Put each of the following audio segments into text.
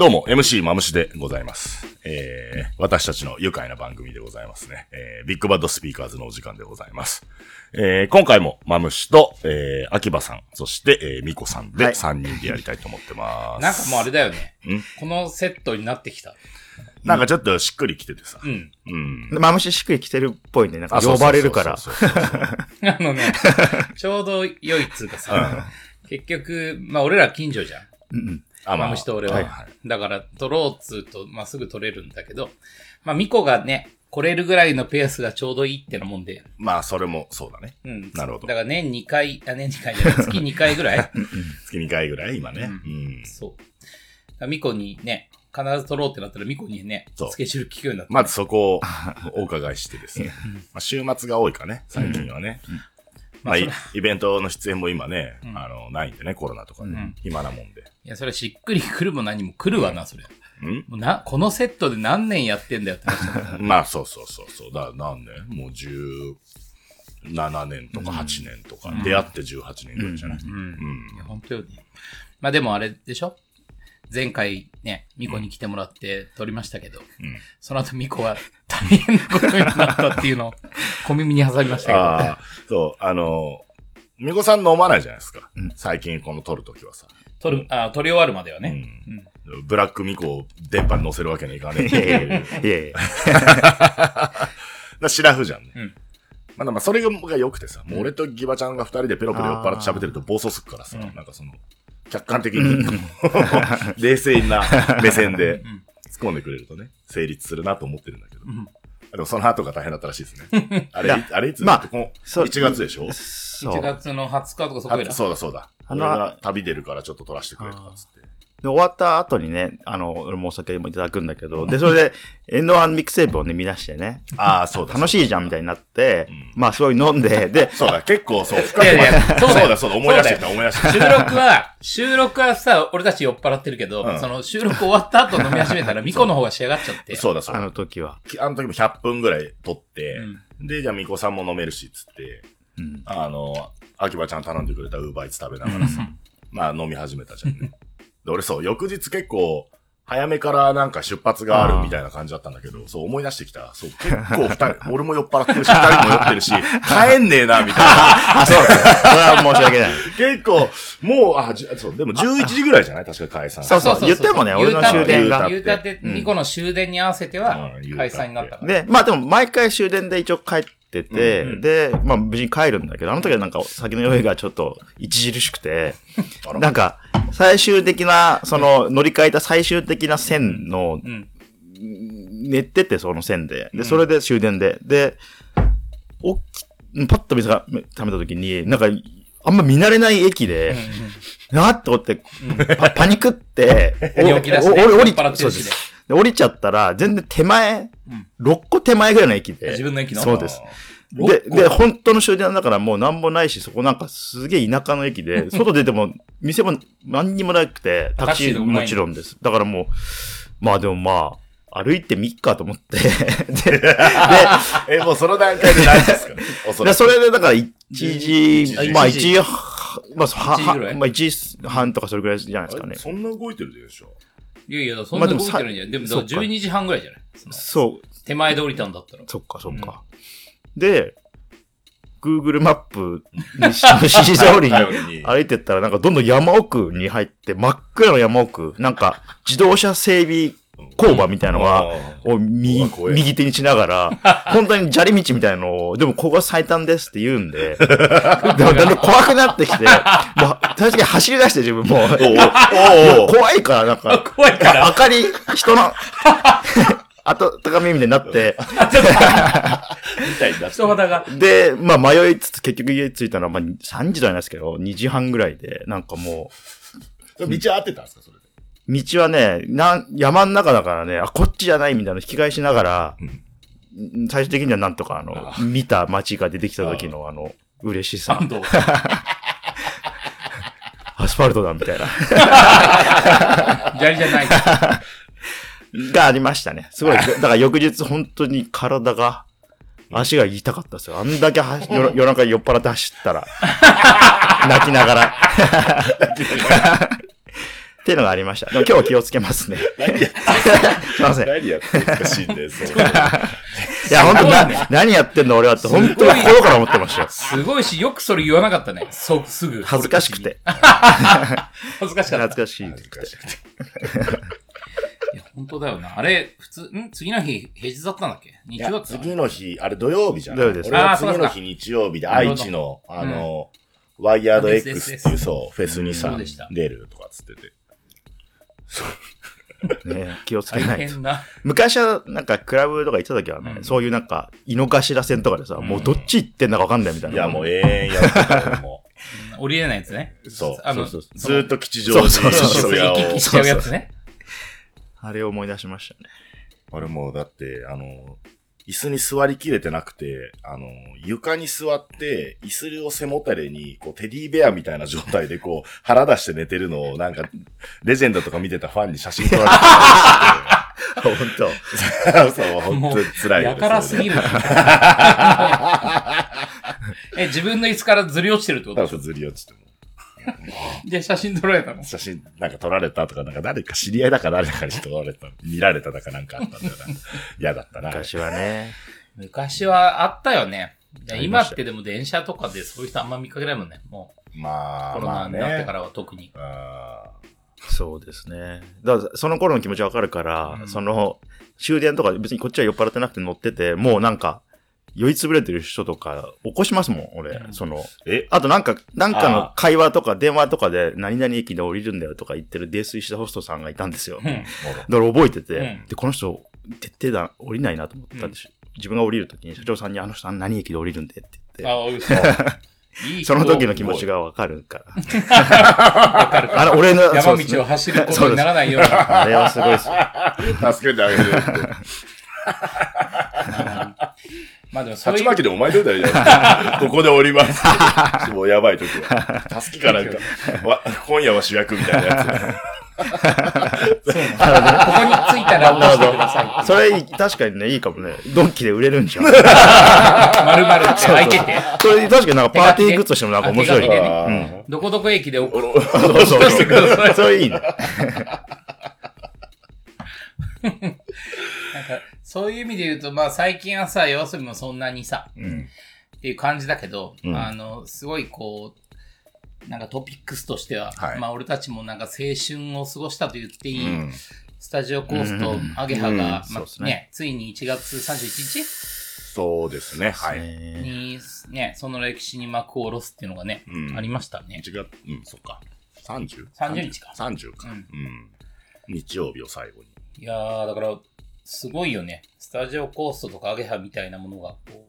どうも、MC マムシでございます。えー、私たちの愉快な番組でございますね。えー、ビッグバッドスピーカーズのお時間でございます。えー、今回もマムシと、えー、秋葉さん、そして、えー、ミコさんではい3人でやりたいと思ってます。なんかもうあれだよねん？このセットになってきた。なんかちょっとしっくりきててさ。うん。うん。マムシしっくり来てるっぽいね。なんか呼ばれるから。あのね、ちょうど良いっつうかさ、結局、まあ俺ら近所じゃん。うんうんあ、マムシと俺は。はいはい。だから、取ろうっつうと、まあすぐ取れるんだけど、まあミコがね、来れるぐらいのペースがちょうどいいってのもんで。まあ、それもそうだね。うん。なるほどだから年2回、あ、年2回じゃない、月2回ぐらい？月2回ぐらい今ね。ううん。そう。ミコにね、必ず取ろうってなったらミコにねそう、スケジュール聞くようになった。まずそこをお伺いしてですね。まあ、週末が多いかね、最近はね。まあ、イイベントの出演も今ね、んあの、ないんでね、コロナとかね。暇なもんで。いや、それしっくり来るも何も来るわな、それ。うん？もうな、このセットで何年やってんだよって話だから。まあ、そうそうそうそう。だから何年もう17年とか8年とか、出会って18年ぐらいじゃない、うん。うんいや、本当よね。まあでもあれでしょ？前回ね、ミコに来てもらって撮りましたけど、んその後ミコは大変なことになったっていうのを小耳に挟みましたけど。ああ、そう、あの、みこさん飲まないじゃないですか。うん最近この撮るときはさ。撮る、あ、撮り終わるまではうね。ん。ブラックミコを電波に乗せるわけにはいかねえいやいやいやいやいやシラフじゃんね。うんまあでもそれが良くてさ、もう俺とギバちゃんが二人でペロペロ酔っ払って喋ってると暴走するからさ、うんなんかその、客観的に、冷静な目線でん突っ込んでくれるとね、成立するなと思ってるんだけど。んでもその後が大変だったらしいですね。あれ、あれいつまあこのそう1月でしょ？そ1う。で月の20日とかそこいらあ。そうだそうだ。あの俺が旅出るからちょっと撮らせてくれとかっつって。終わった後にね、あの、俺もお酒もいただくんだけど、で、それで、エンドワンミックステープをね、見出してね、ああ、そうだ。楽しいじゃんみたいになってうん、まあ、すごい飲んで、で、そうだ、結構そう、深くいやいやまでそうだよそうだ、そうだ、思い出してきた、思い出してき収録は、収録はさ、俺たち酔っ払ってるけど、うんその収録終わった後飲み始めたら、ミコの方が仕上がっちゃって。た。そうだ、そうあだ。の時は。あの時も100分ぐらい撮って、で、じゃあ、みこさんも飲めるし、つって、うん。あの、秋葉ちゃん頼んでくれたウーバーイーツ食べながらさ、まあ飲み始めたじゃんね。で、俺そう、翌日結構、早めからなんか出発があるみたいな感じだったんだけど、そう思い出してきた。そう、結構二人、俺も酔っ払ってるし、二人も酔ってるし、帰んねえな、みたいな。あ、そうだ。それは申し訳ない。結構、もう、あ、じゅそう、でも11時ぐらいじゃない？確か解散。そうそう言ってもね俺の終電が言うたって、ミコの終電に合わせてはうん、解散になったから。で、まあでも毎回終電で一応帰ってて、うんで、まあ無事に帰るんだけど、あの時はなんか先の酔いがちょっと著しくて、なんか最終的な、その乗り換えた最終的な線の、うん。寝ててその線で、で、それで終電で、で、おっき、パッと目が目覚めた時に、なんか、あんま見慣れない駅で、なーって思って、パパニクって、寝起きだしねおお降りそうですで降りちゃったら、全然手前、6個手前ぐらいの駅で。自分の駅の？そうです。で、6個。で、本当の終電だからもうなんもないし、そこなんかすげえ田舎の駅で、外出ても、店も何にもなくて、タクシーももちろんです。だからもう、まあでもまあ、歩いてみっかと思って、で、で、え、もうその段階で何ですか？でそれでだから1時、時まあ1 1時。半、まあ、は、1時はぐらい？まあ1時半とかそれぐらいじゃないですかね。そんな動いてるでしょいやいや、そんな動いてるんじゃん。でも、そうか12時半ぐらいじゃない？そう、手前で降りたんだったら。そっかそっか。で、Google マップにし指示通りに歩いてったら、なんかどんどん山奥に入って、真っ暗の山奥、なんか自動車整備工場みたいなのが、をう右右手にしながら、本当に砂利道みたいなのを、でもここが最短ですって言うんで、だんだんだん怖くなってきて、もう、確かに走り出して自分も、怖いから、なんか、怖いから。明かり、人の、温かみみたいになって、みたいになって人肌が。で、まあ迷いつつ結局家着いたのは、まあ3時じゃないですけど、2時半ぐらいで、なんかもう、道は合ってたんですか、それ。で。道はね、なん山の中だからね、あ、こっちじゃないみたいなの引き返しながら、うん最終的にはなんとかあの、見た街が出てきた時のあの、嬉しさ感、動。アスファルトだみたいな、砂利じゃない。がありましたね。すごい。だから翌日本当に体が、足が痛かったですよ。あんだけは夜夜中酔っ払って走ったら、泣きながら。っていうのがありました。でも今日は気をつけますね。すいません。い何やってんですか、死んで、そう。や、本当な、何やってんの俺はって、本当に心から思ってましたよ。すごいし、よくそれ言わなかったね。そう、すぐ。恥ずかしくて。恥ずかし かった。懐かしい。いや、本当だよな。あれ、普通、ん？次の日、平日だったんだっけ？日曜だった次の日、あれ土曜日じゃない土曜日です俺はあーそうですか次の日日曜日で愛知の、あの、ワイヤード X っていう、そう、フェスにさそうでした、出るとかっつってて。ね気をつけ大ないと。昔は、なんか、クラブとか行ってた時はね、うんそういうなんか、井の頭線とかでさ、もうどっち行ってんだかわかんないみたいな。いや、もう永遠やって 降りれないやつね。う。そう。あの、そうそうずーっと吉祥寺にそうそうそう。行き来しちゃうやつね。あれを思い出しましたね。俺もうだって、あの、椅子に座りきれてなくて、あの、床に座って、椅子を背もたれに、こう、テディベアみたいな状態で、こう、腹出して寝てるのを、なんか、レジェンドとか見てたファンに写真撮られて 本当。たそう、本当に辛いよやからすぎる。え、自分の椅子からずり落ちてるってことでしょずり落ちても。で、写真撮られたの？写真なんか撮られたとか、なんか誰か知り合いだか誰だかに撮られた、見られただかなんかあったんだよな。嫌だったな。昔はね。昔はあったよね。今ってでも電車とかでそういう人あんま見かけないもんね。もう、まあ、コロナまあね。になってからは特に。あそうですね。だから、その頃の気持ちわかるから、うんその、終電とか別にこっちは酔っ払ってなくて乗ってて、もうなんか、酔いつぶれてる人とか起こしますもん、俺。うんその、ーえ？あとなんか、なんかのあ会話とか電話とかで、何々駅で降りるんだよとか言ってる泥酔したホストさんがいたんですよ。うん。だから覚えてて、うんで、この人、徹底だ、降りないなと思ったんです、自分が降りるときに社長さんにあの人は何駅で降りるんでって言って、あ、その時の気持ちがわかるから。わかる あの、俺の、山道を走ることにならないように。あれはすごいですよ。助けてあげる。まあでもそういう勝ち負けでお前どうだよ。ここで降ります。もうやばい時は。たすきかなんか、わ今夜は主役みたいなやそうなんだここに着いたら落としてください。それ、確かにね、いいかもね。ドンキで売れるんじゃん。丸々って開いてて。それ、確かになんかパーティーグッズとしてもなんか面白いね。ねどこどこ駅で落うそうとしてください。それいいね。なんか、そういう意味で言うと、まあ最近はさ、要するにもそんなにさ、うん。っていう感じだけど、うんあの、すごいこう、なんかトピックスとしては、はいまあ俺たちもなんか青春を過ごしたと言っていい、うんスタジオコースとうんアゲハが、うんまあそうですねね、ついに1月31日そうですね。はい。ねに、ね、その歴史に幕を下ろすっていうのがね、うんありましたね。1月、うん、そっか。30? 30日か30か。ううんん。日曜日を最後に。いやー、だから、すごいよね。スタジオコーストとかアゲハみたいなものが、こ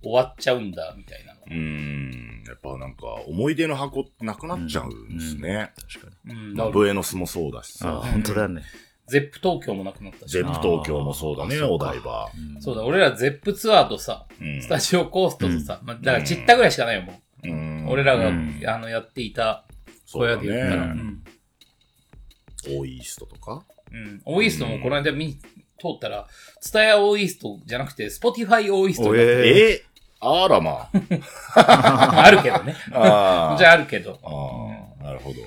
う、終わっちゃうんだ、みたいなの。うーん。やっぱなんか、思い出の箱ってなくなっちゃうんですね。確かに。うん、ブエノスもそうだしあ、さ。本当だね。ゼップ東京もなくなったしゼッな。プ東京もそうだね、お台場。そうだ、俺らゼップツアーとさ、うんスタジオコーストとさ、まあ、だから散ったぐらいしかないよ、もう。うん俺らが、うんあの、やっていた小そうだ屋で言ったら。オーイーストとか？うん。オーイーストもこの間見、通ったら、ツタヤオーイーストじゃなくて、スポティファイオーイーストおになってええあらま あるけどね。あ。あじゃああるけど。ああ、なるほど。い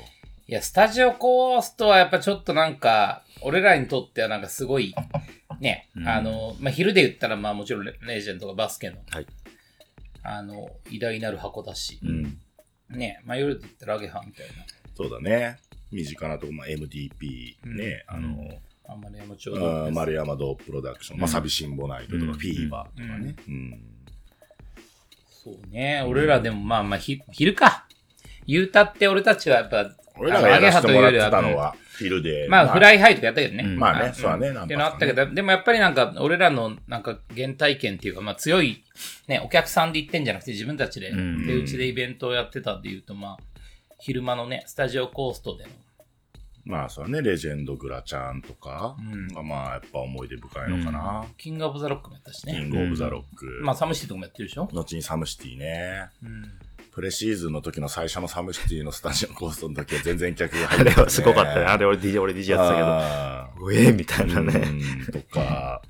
や、スタジオコーストはやっぱちょっとなんか、俺らにとってはなんかすごい、ね、うんあの、まあ、昼で言ったらまあもちろんレレジェンドがバスケの、はいあの、偉大なる箱だし、うん。ね、まあ夜で言ったらアゲハみたいな、そうだね。身近なとこ、まあ、MDP ね、あの、あんまり山町あー丸山堂プロダクション、まあ、サビシンボナイトとか、うん。フィーバーとかね。うん。そうね、俺らでもまあまあひ昼か。言うたって俺たちはやっぱ、俺らがやらせてもらってたアゲハというよりはのは、昼で。まあフライハイとかやったけどね。うん。まあね、そうだね、なんっていうのあったけど、でもやっぱりなんか、俺らのなんか原体験っていうか、まあ強い、ね、お客さんで行ってんじゃなくて自分たちで、うん。手打ちでイベントをやってたっていうと、まあ、昼間のね、スタジオコーストでの、まあ、そうだね、レジェンド、グラちゃんとかまあ、やっぱ思い出深いのかな。キングオブザロックもやったしね。キングオブザロック。まあ、サムシティとかもやってるでしょ？後にサムシティね。うん。プレシーズンの時の最初のサムシティのスタジオコーストの時は全然客が入あってれはすごかったね。あれ俺 DJ、俺 DJ やってたけど。あうえーみたいなーね。うんとか、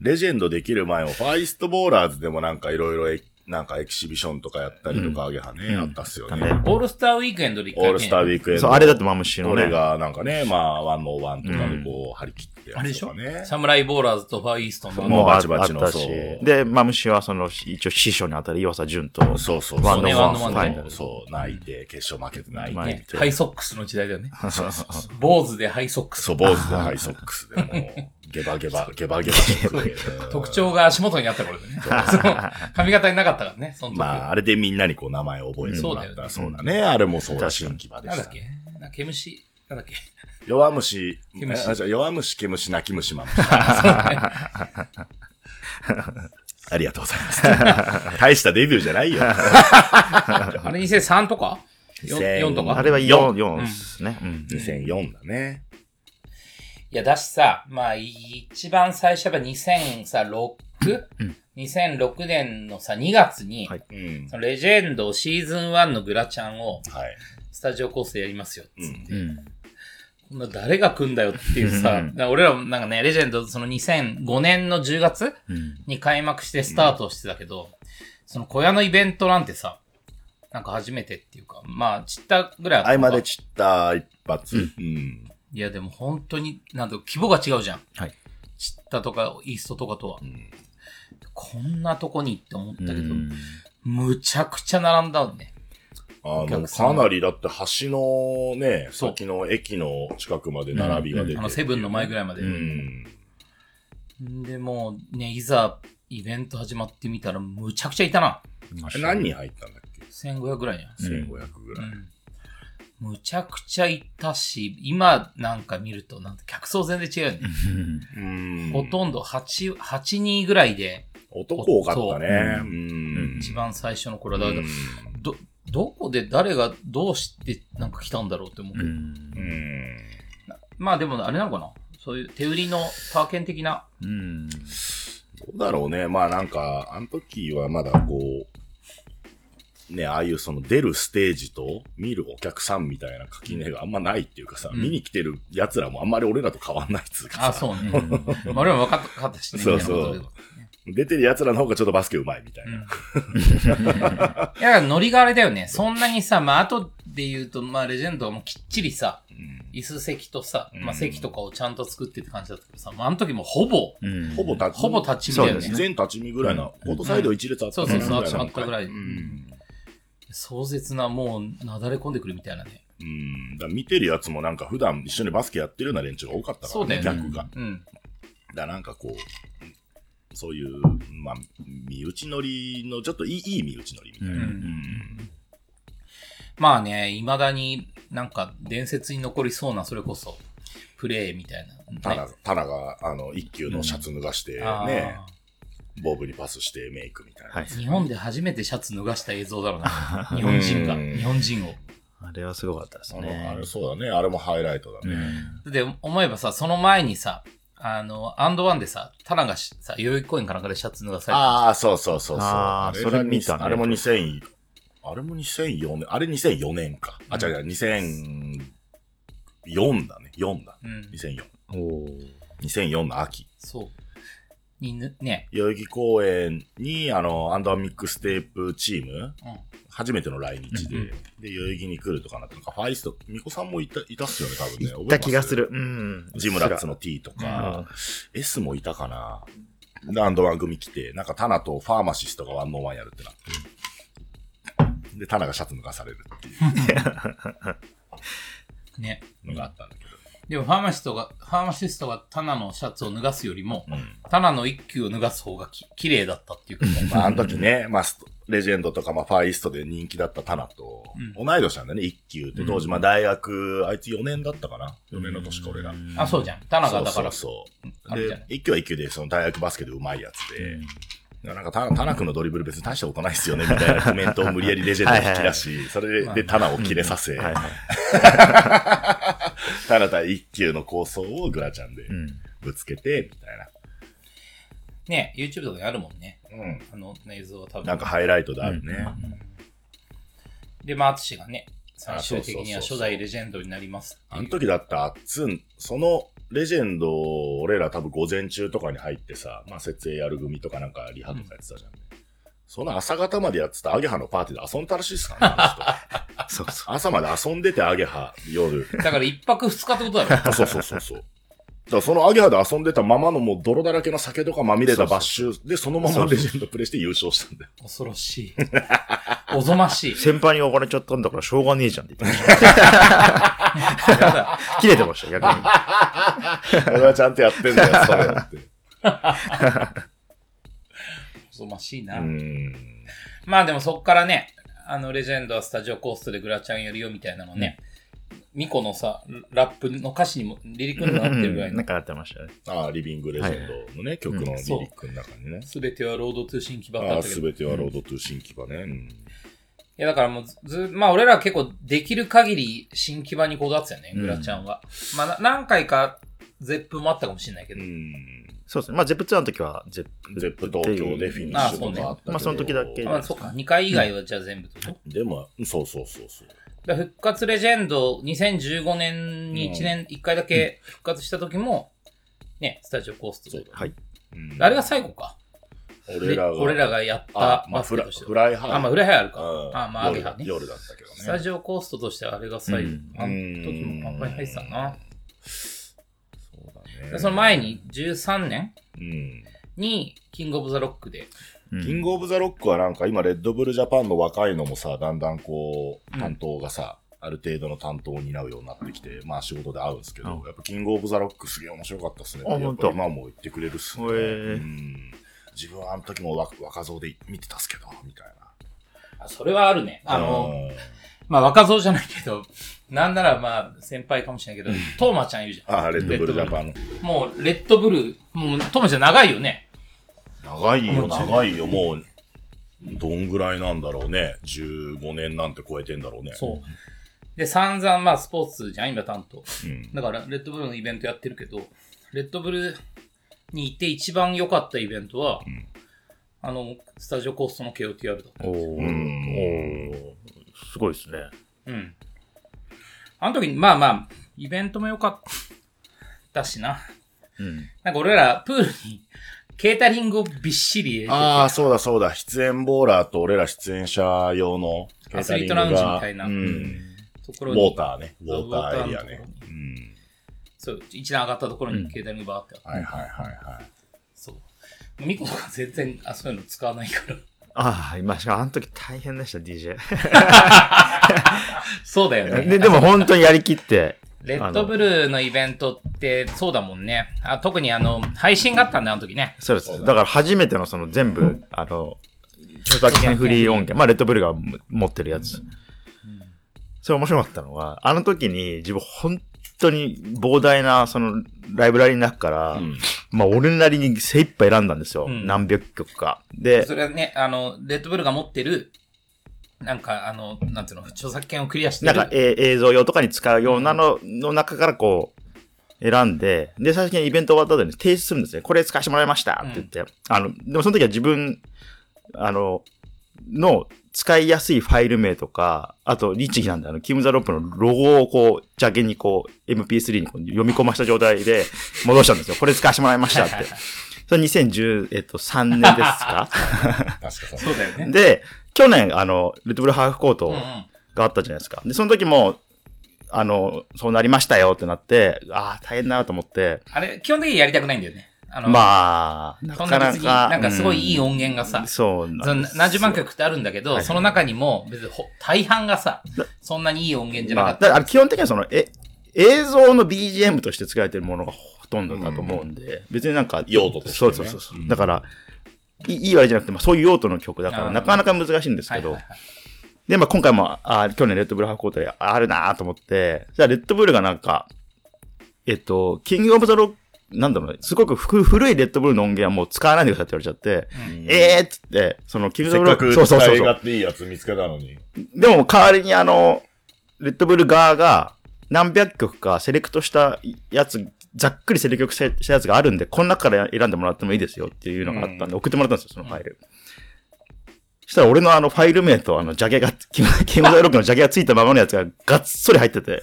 レジェンドできる前も、ファイストボーラーズでもなんかいろいろ、なんかエキシビションとかやったりとか、あげはね、うんあったっすよあね。ねオールスターウィークエンドで一回オールスターウィークエンド。そう、あれだってマムシのね。俺がなんかね、まあ、101とかでこう、張り切ってやあれでしょ？ね。サムライボーラーズとファーイーストのもうバチあバチのあったしそう。で、マムシはその、一応師匠にあたる岩佐淳と、そうそうワンそう。ドワンドワンそうでそう、泣いて、決勝負けて泣いてみたいな。ハイソックスの時代だよね。坊主でハイソックス。そう、坊主でハイソックスでもう、ゲバゲバ、ゲバゲバしてくれて特徴が足元にあった頃でね。その髪型になかったからね、その時。まあ、あれでみんなにこう名前を覚えてもらったらそうだね。あれもそうだ、新規場でしたなんだっ。け？な毛虫、なんだっけ？弱虫、弱虫、毛虫、泣き虫、マムシ。ありがとうございます。大したデビューじゃないよ。あれ2003とか？4, 4とか？あれは四4、4ですね。うん。2004だね。いや、だしさ、まあ、一番最初は 2006?2006、2006年のさ、2月に、はいうん。そのレジェンドシーズン1のグラちゃんをはい。スタジオコースでやりますよ、つって。うん。こんな誰が来んだよっていうさ、俺らもなんかね、レジェンドその2005年の10月うん。に開幕してスタートしてたけど、その小屋のイベントなんてさ、なんか初めてっていうか、まあ、散ったぐらいあったのか合間で散った一発。うん。いや、でも本当に、なんと規模が違うじゃん。はい。散ったとか、イーストとかとは。んこんなとこにって思ったけど、うんむちゃくちゃ並んだね。あの、かなりだって橋のね、先の駅の近くまで並びが出て、あの、セブンの前ぐらいまで。うん。で、もうね、いざ、イベント始まってみたら、むちゃくちゃいたな。何人入ったんだっけ？1500ぐらいじゃん。?1500 ぐらい。うんむちゃくちゃいたし、今なんか見ると、なんて客層全然違うよね。うん。ほとんど8、8人ぐらいで、男多かったね。そううん。一番最初の頃だけど、うんど、どこで誰がどうしてなんか来たんだろうって思うけど。うんうん。まあでもあれなのかなそういう手売りのパーケン的な。うん。どうだろうね。まあなんか、あの時はまだこう、ね、ああいうその出るステージと見るお客さんみたいな垣根があんまないっていうかさ、うん見に来てる奴らもあんまり俺らと変わんないっつうかさ。あ、そうね。まあ俺も分かったかったしね。そうそう出てる奴らの方がちょっとバスケ上手いみたいな。でいや、ノリがあれだよね。そんなにさ、まあ後で言うと、まあレジェンドはもうきっちりさ、うん椅子席とさ、まあうん席とかをちゃんと作ってって感じだったけどさ、まああの時もほぼ、うんほぼ立ちほぼ立ち見だよね。全立ち見ぐらいな、コートサイド一列あったそうそうそうぐらいな集まったぐらいうん。壮絶なもうなだれ込んでくるみたいなね。うん。だ見てるやつもなんか普段一緒にバスケやってるような連中が多かったから、そうだよね逆が。うん。らなんかこう、そういう、まあ、身内乗りの、ちょっといい、いい身内乗りみたいな。うんうんまあね、未だになんか伝説に残りそうな、それこそ、プレイみたいな。タナ、タナが、あの、一級のシャツ脱がして、ね、ボブにパスしてメイクみたいな。はい。日本で初めてシャツ脱がした映像だろうな。日本人が。うん日本人を。あれはすごかったですね。あれそうだね。あれもハイライトだうね。ん。で、思えばさ、その前にさ、あの、アンドワンでさ、タナがしさ、代々木公園かなんかでシャツ脱がされてああ、そうそうそうそう。あーそれ見たねあれも2000、あれも2004年、あれ2004年か。あ、違う違う、2004だね。4だ。うん。2004。おー2004の秋。そう。にぬ、ね。代々木公園に、あの、アンドワンミックステープチーム、うん。初めての来日で、うんで、代々木に来るとかなって、なんかファーイースト、ミコさんもいた、いたっすよね、多分ね。行った気がする。る。うん。ジムラッツの T とか、S もいたかな。で、アンドワン組来て、なんかタナとファーマシストがワンオンワンやるってなって。で、タナがシャツ脱がされるっていう ね。のがあったんだけでも、ファーマシストが、ファーマシストがタナのシャツを脱がすよりも、ど。うん。タナの一球を脱がす方がき綺麗だったっていうか、まあ、あの時ね、まあ、レジェンドとか、まあ、ファーイーストで人気だったタナと、う同い年なんだね、一級って。当時、まあ、大学、あいつ4年だったかな ?4 年の年か、俺ら。あ、そうじゃん。タナがだから、そうそうで一級は一級で、その大学バスケで上手いやつで、なんかタナ、タナ君のドリブル別に大したことないっすよね、みたいなコメントを無理やりレジェンドに引き出し、それでタナを切れさせ。ただただ一級の構想をグラちゃんでうん。ぶつけて、みたいな。ね、YouTube とかにあるもんね。うん。あの映像は多分。なんかハイライトであるね。で、まあ、淳がね、最終的には初代レジェンドになりますっていうあの時だったあっつん、そのレジェンドを俺ら多分午前中とかに入ってさ、まあ設営やる組とかなんかリハとかやってたじゃん。その朝方までやってたアゲハのパーティーで遊んだらしいっすからね あの人。そうそ朝まで遊んでてアゲハ、夜。だから一泊二日ってことだろ。そうそうそうそう。だからそのアゲハで遊んでたままのもう泥だらけの酒とかまみれたバッシュでそのままレジェンドプレイして優勝したんだよ。恐ろしい。おぞましい。先輩に呼ばれちゃったんだからしょうがねえじゃんって言ってました。切れてました、逆に。俺はちゃんとやってんだよ、それって。おぞましいな。うん。まあでもそっからね、あの、レジェンドはスタジオコーストでグラちゃんやるよみたいなのね、ミコのさ、ラップの歌詞にもリリックにもなってるぐらいのなん、かなってましたね。ああ、リビングレジェンドのね、曲のリリックの中にね。すべては Road to 新木場ってああ、あったけど。いすべては Road to 新木場ね。うんやだからもうずず、まあ俺らは結構できる限り新木場にこだわってたよね、うんグラちゃんは。まあな何回かゼップもあったかもしれないけど。うん。そうですね。まあ、ゼップツアーの時は、ゼップ。ゼップ東京でフィニッシュとかあったけど。まあその時だけまあそっか、2回以外はじゃあ全部ってこと、でも、そうそうそうそう。復活レジェンド2015年に1年、1回だけ復活した時も、ね、スタジオコーストで。はい。うんあれが最後か。俺らが、俺らがやったあ、まあ、ケとしてはフライハー。あ、まあ、フライハイあるか。うんあ、まあ、アゲハね。夜夜だったけどね。スタジオコーストとしてはあれが最後。うんあの時もあんまり入ってたな。でその前に13年うん。にキングオブザロックで、うんキングオブザロックはなんか今、レッドブルジャパンの若いのもさ、だんだんこう、担当がさ、ある程度の担当を担うようになってきて、まあ仕事で会うんですけど、うんやっぱキングオブザロックすげえ面白かったっすねって。やっぱ今も言ってくれるっすね。へえうん。自分はあの時も若若造で見てたっすけど、みたいな。あそれはあるね。あの、うんまあ若造じゃないけど、なんならまあ先輩かもしれないけど、トーマちゃんいるじゃあ、レッドブルジャパン。ん。もうレッドブル、もうトーマちゃん長いよね。長いよ、長いよ、もう、どんぐらいなんだろうね。15年なんて超えてんだろうね。そう。で、散々まあスポーツじゃん、今担当。うん。だから、レッドブルのイベントやってるけど、レッドブルに行って一番良かったイベントは、んあの、スタジオコーストの KOTR だった。おーうんおーすごいですね。うん。あの時に、まあまあ、イベントも良かったしな。うん。なんか俺ら、プールに、ケータリングをびっしり入れててああ、そうだそうだ。出演ボーラーと俺ら出演者用のケータリングがアスリートラウンジみたいなうん。ところに、ウォーターね。ウォーターエリアね。うん。そう、一段上がったところにうんケータリングバーってあって、はいはいはいはい。そう。ミコとか全然、あ、そういうの使わないから。ああ、今、しかもあの時大変でした、DJ。そうだよね。で、でも本当にやりきって、レッドブルのイベントってそうだもんね。あ特にあの、配信があったんだ、あの時ね。そうです。だから初めてのその全部、あの、著作権フリー音源、まあ、レッドブルが持ってるやつ。それ面白かったのは、あの時に自分本当に膨大なそのライブラリの中から、うんまあ俺なりに精一杯選んだんですよ。うん何百曲か。でそ、れはね、あの、レッドブルが持ってる、なんかあの、なんていうの、著作権をクリアしてる。なんか、えー映像用とかに使うようなのの中からこう、選んで、で、最初にイベント終わった後に提出するんですね。これ使わせてもらいましたって言って。あの、でもその時は自分、あの、の使いやすいファイル名とか、あと、律儀なんで、あの、キムザロップのロゴをこう、ジャケにこう、MP3 にこう読み込ました状態で戻したんですよ。これ使わせてもらいましたって。それ2013、えっと、3年ですか？確かそう。そうだよね。で、去年、あの、レッドブルハーフコート。があったじゃないですか。で、その時も、あの、そうなりましたよってなって、ああ、大変だなと思って、あれ、基本的にやりたくないんだよね。あの、まあ、なかなそんな別に、か。なんかすごいいい音音源がさ、そうそのなん何十万曲ってあるんだけど、はい。その中にも別にほ大半がさ、そんなにいい音源じゃなまあ、かった。だから基本的にはその、え、映像の BGM として作られてるものがほとんどだと思うんで、別になんか、用途としてね。そうそうそうそう、うんだから、いいい悪いじゃなくて、まあそういう用途の曲だから、なかなか難しいんですけど、はいはいはい。で、まあ今回も、あ去年レッドブルハコートであるなと思って、じゃあレッドブルがなんか、えっと、キングオブザロック、なんだろうね、すごくふ古いレッドブルの音源はもう使わないでくださいって言われちゃって、うんえーっつって、そのキングオせっかブザロック、くそうそうそう。使い勝手いいやつ見つけたのに。でも代わりにあの、レッドブル側が、何百曲かセレクトしたやつ、ざっくりセレクトしたやつがあるんで、この中から選んでもらってもいいですよっていうのがあったんで、送ってもらったんですよ、そのファイル。そしたら俺のあのファイル名とあのジャケが、キムキムザイロックのジャケがついたままのやつががっそり入ってて、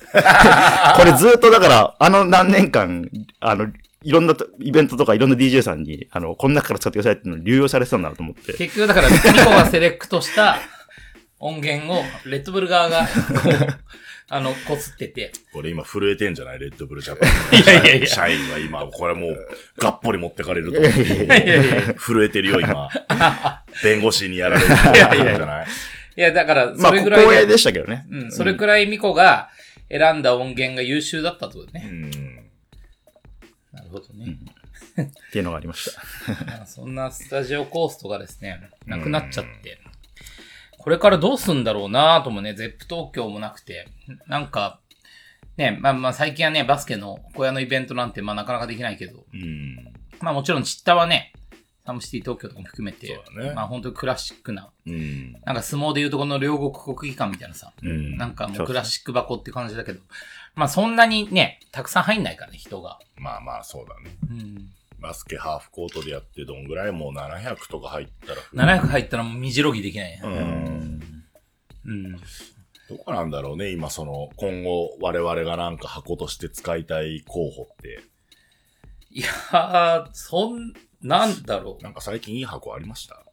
これずっとだから、あの何年間、あの、いろんなとイベントとかいろんな DJ さんに、あの、この中から使ってくださいっていうのを流用されてたんだなと思って。結局だから、ニコがセレクトした 音源を、レッドブル側が、こう、あの、こすってて。これ今震えてんじゃない？レッドブルジャパン。いやいやいや社員は今、これもう、がっぽり持ってかれるといやいやいやいやいやいや震えてるよ、今。弁護士にやられるんじゃない？いや、だから、まあ、それぐらいで、光栄でしたけどね。うん、それくらいミコが選んだ音源が優秀だったとうね。ん。ほどね。っていうのがありました。まあそんなスタジオコーストがですね、なくなっちゃって、これからどうすんだろうなともね、ゼップ東京もなくて、なんか、ね、まあまあ最近はね、バスケの小屋のイベントなんてまあなかなかできないけど、うん。まあもちろんチッタはね、サムシティ東京とかも含めて、ねまあ本当にクラシックな、うん。なんか相撲でいうとこの両国国技館みたいなさ、うん。なんかもうクラシック箱って感じだけど、まあそんなにね、たくさん入んないからね、人が。まあまあ、そうだね。うん。バスケハーフコートでやってどんぐらいもう700とか入ったら。700入ったらもう身じろぎできないね。うん。うん。どこなんだろうね、今その、今後我々がなんか箱として使いたい候補って。いやー、そん、なんだろう。なんか最近いい箱ありました？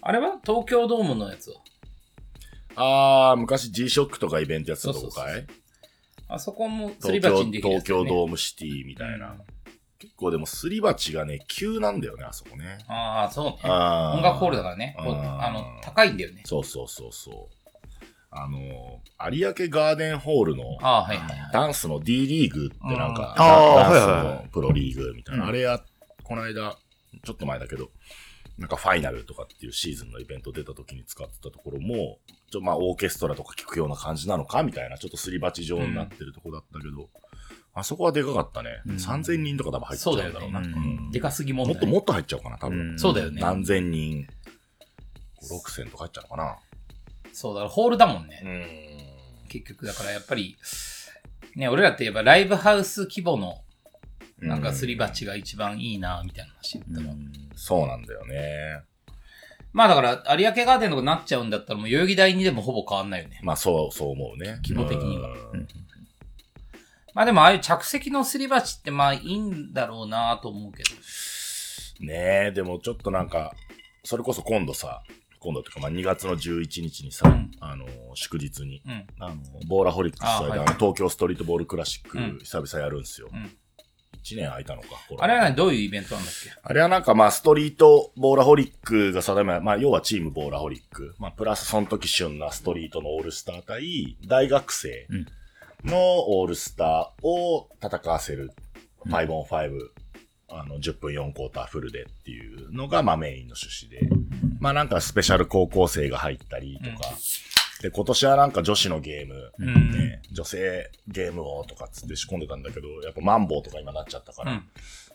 あれは？東京ドームのやつはあー、昔 G-SHOCK とかイベントやってたとこかい？あそこもすり東京鉢にできるや東京ドームシティみたいな。結構でもすり鉢がね、急なんだよね、あそこね。ああ、そうね。音楽ホールだからね。あの、高いんだよね。そうそうそうそう。あの、有明ガーデンホールの、ああ、はいはいはい。ダンスの D リーグってなんか、ダンスのプロリーグみたいな。うんあれや、この間、ちょっと前だけど、なんかファイナルとかっていうシーズンのイベント出た時に使ってたところも、ちょまあオーケストラとか聞くような感じなのかみたいな、ちょっとすり鉢状になってるとこだったけど、あそこはでかかったね。うん3000人とか多分入っちゃうんだろうな。そうねうんでかすぎもんもっともっと入っちゃうかな、多分。うんそうだよね。何千人、5、6千とか入っちゃうのかな。そうだホールだもんね。うん。結局、だからやっぱり、ね、俺らって言えばライブハウス規模の、なんかすり鉢が一番いいな、みたいな話だったら。そうなんだよね。まあだから、有明ガーデンとかなっちゃうんだったら、もう代々木第二でもほぼ変わんないよね。まあそう、そう思うね。規模的にはうんまあでも、ああいう着席のすり鉢ってまあいいんだろうなと思うけど。ねえ、でもちょっとなんか、それこそ今度さ、今度っていうか、まあ2月の11日にさ、うんあの、祝日に、うん。あの、ボーラホリックスあはい東京ストリートボールクラシック、うん久々やるんすよ。うん1年空いたのか、あれはね、どういうイベントなんだっけ？あれはなんかまあ、ストリートボーラホリックが定め、まあ、要はチームボーラホリック。まあ、プラスその時旬なストリートのオールスター対、大学生のオールスターを戦わせる。うん5 on 5、あの、10分4クォーターフルでっていうのが、まあメインの趣旨で。まあなんかスペシャル高校生が入ったりとか。で、今年はなんか女子のゲーム、うんね、女性ゲームをとかっつって仕込んでたんだけど、やっぱマンボウとか今なっちゃったから、うん。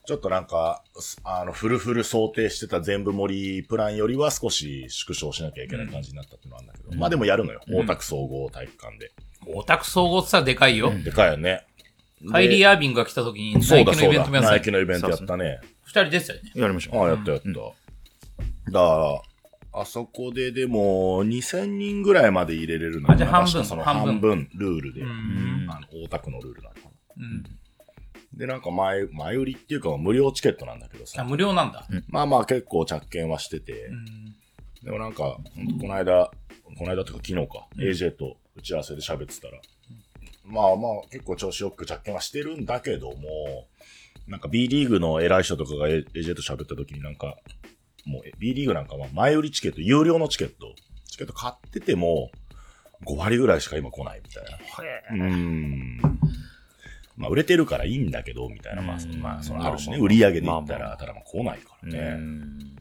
ちょっとなんか、すあの、フルフル想定してた全部盛りプランよりは少し縮小しなきゃいけない感じになったっていうのはあるんだけど、まあでもやるのよ。ん大田区総合体育館で。オタク総合ってさ、でかいよ。でかいよね。カイリーー・アービングが来た時に、ナそうだそうだイキのイベント。もやったよイキのイベントやったね。二人出てたよね。やりましょう。ああ、やったやった。だから、あそこででも、2000人ぐらいまで入れれるのあじゃあ半分確かその半分半分ルールで。うんあの、大田区のルールなのかな。うん。で、なんか前、前売りっていうか無料チケットなんだけどあ、さ。無料なんだ。まあまあ結構着券はしてて、うん。でもなんか、ほんとこの間、この間とか昨日か、AJ と打ち合わせで喋ってたら、まあまあ結構調子よく着券はしてるんだけども、なんか B リーグの偉い人とかが AJ と喋った時になんか、もう B リーグなんかは前売りチケット、有料のチケット、チケット買ってても、5割ぐらいしか今来ないみたいな。うーん。まあ売れてるからいいんだけど、みたいな。まあ、うんまあ、そのあるしね、売り上げで言ったら、ただまあ来ないからね。うん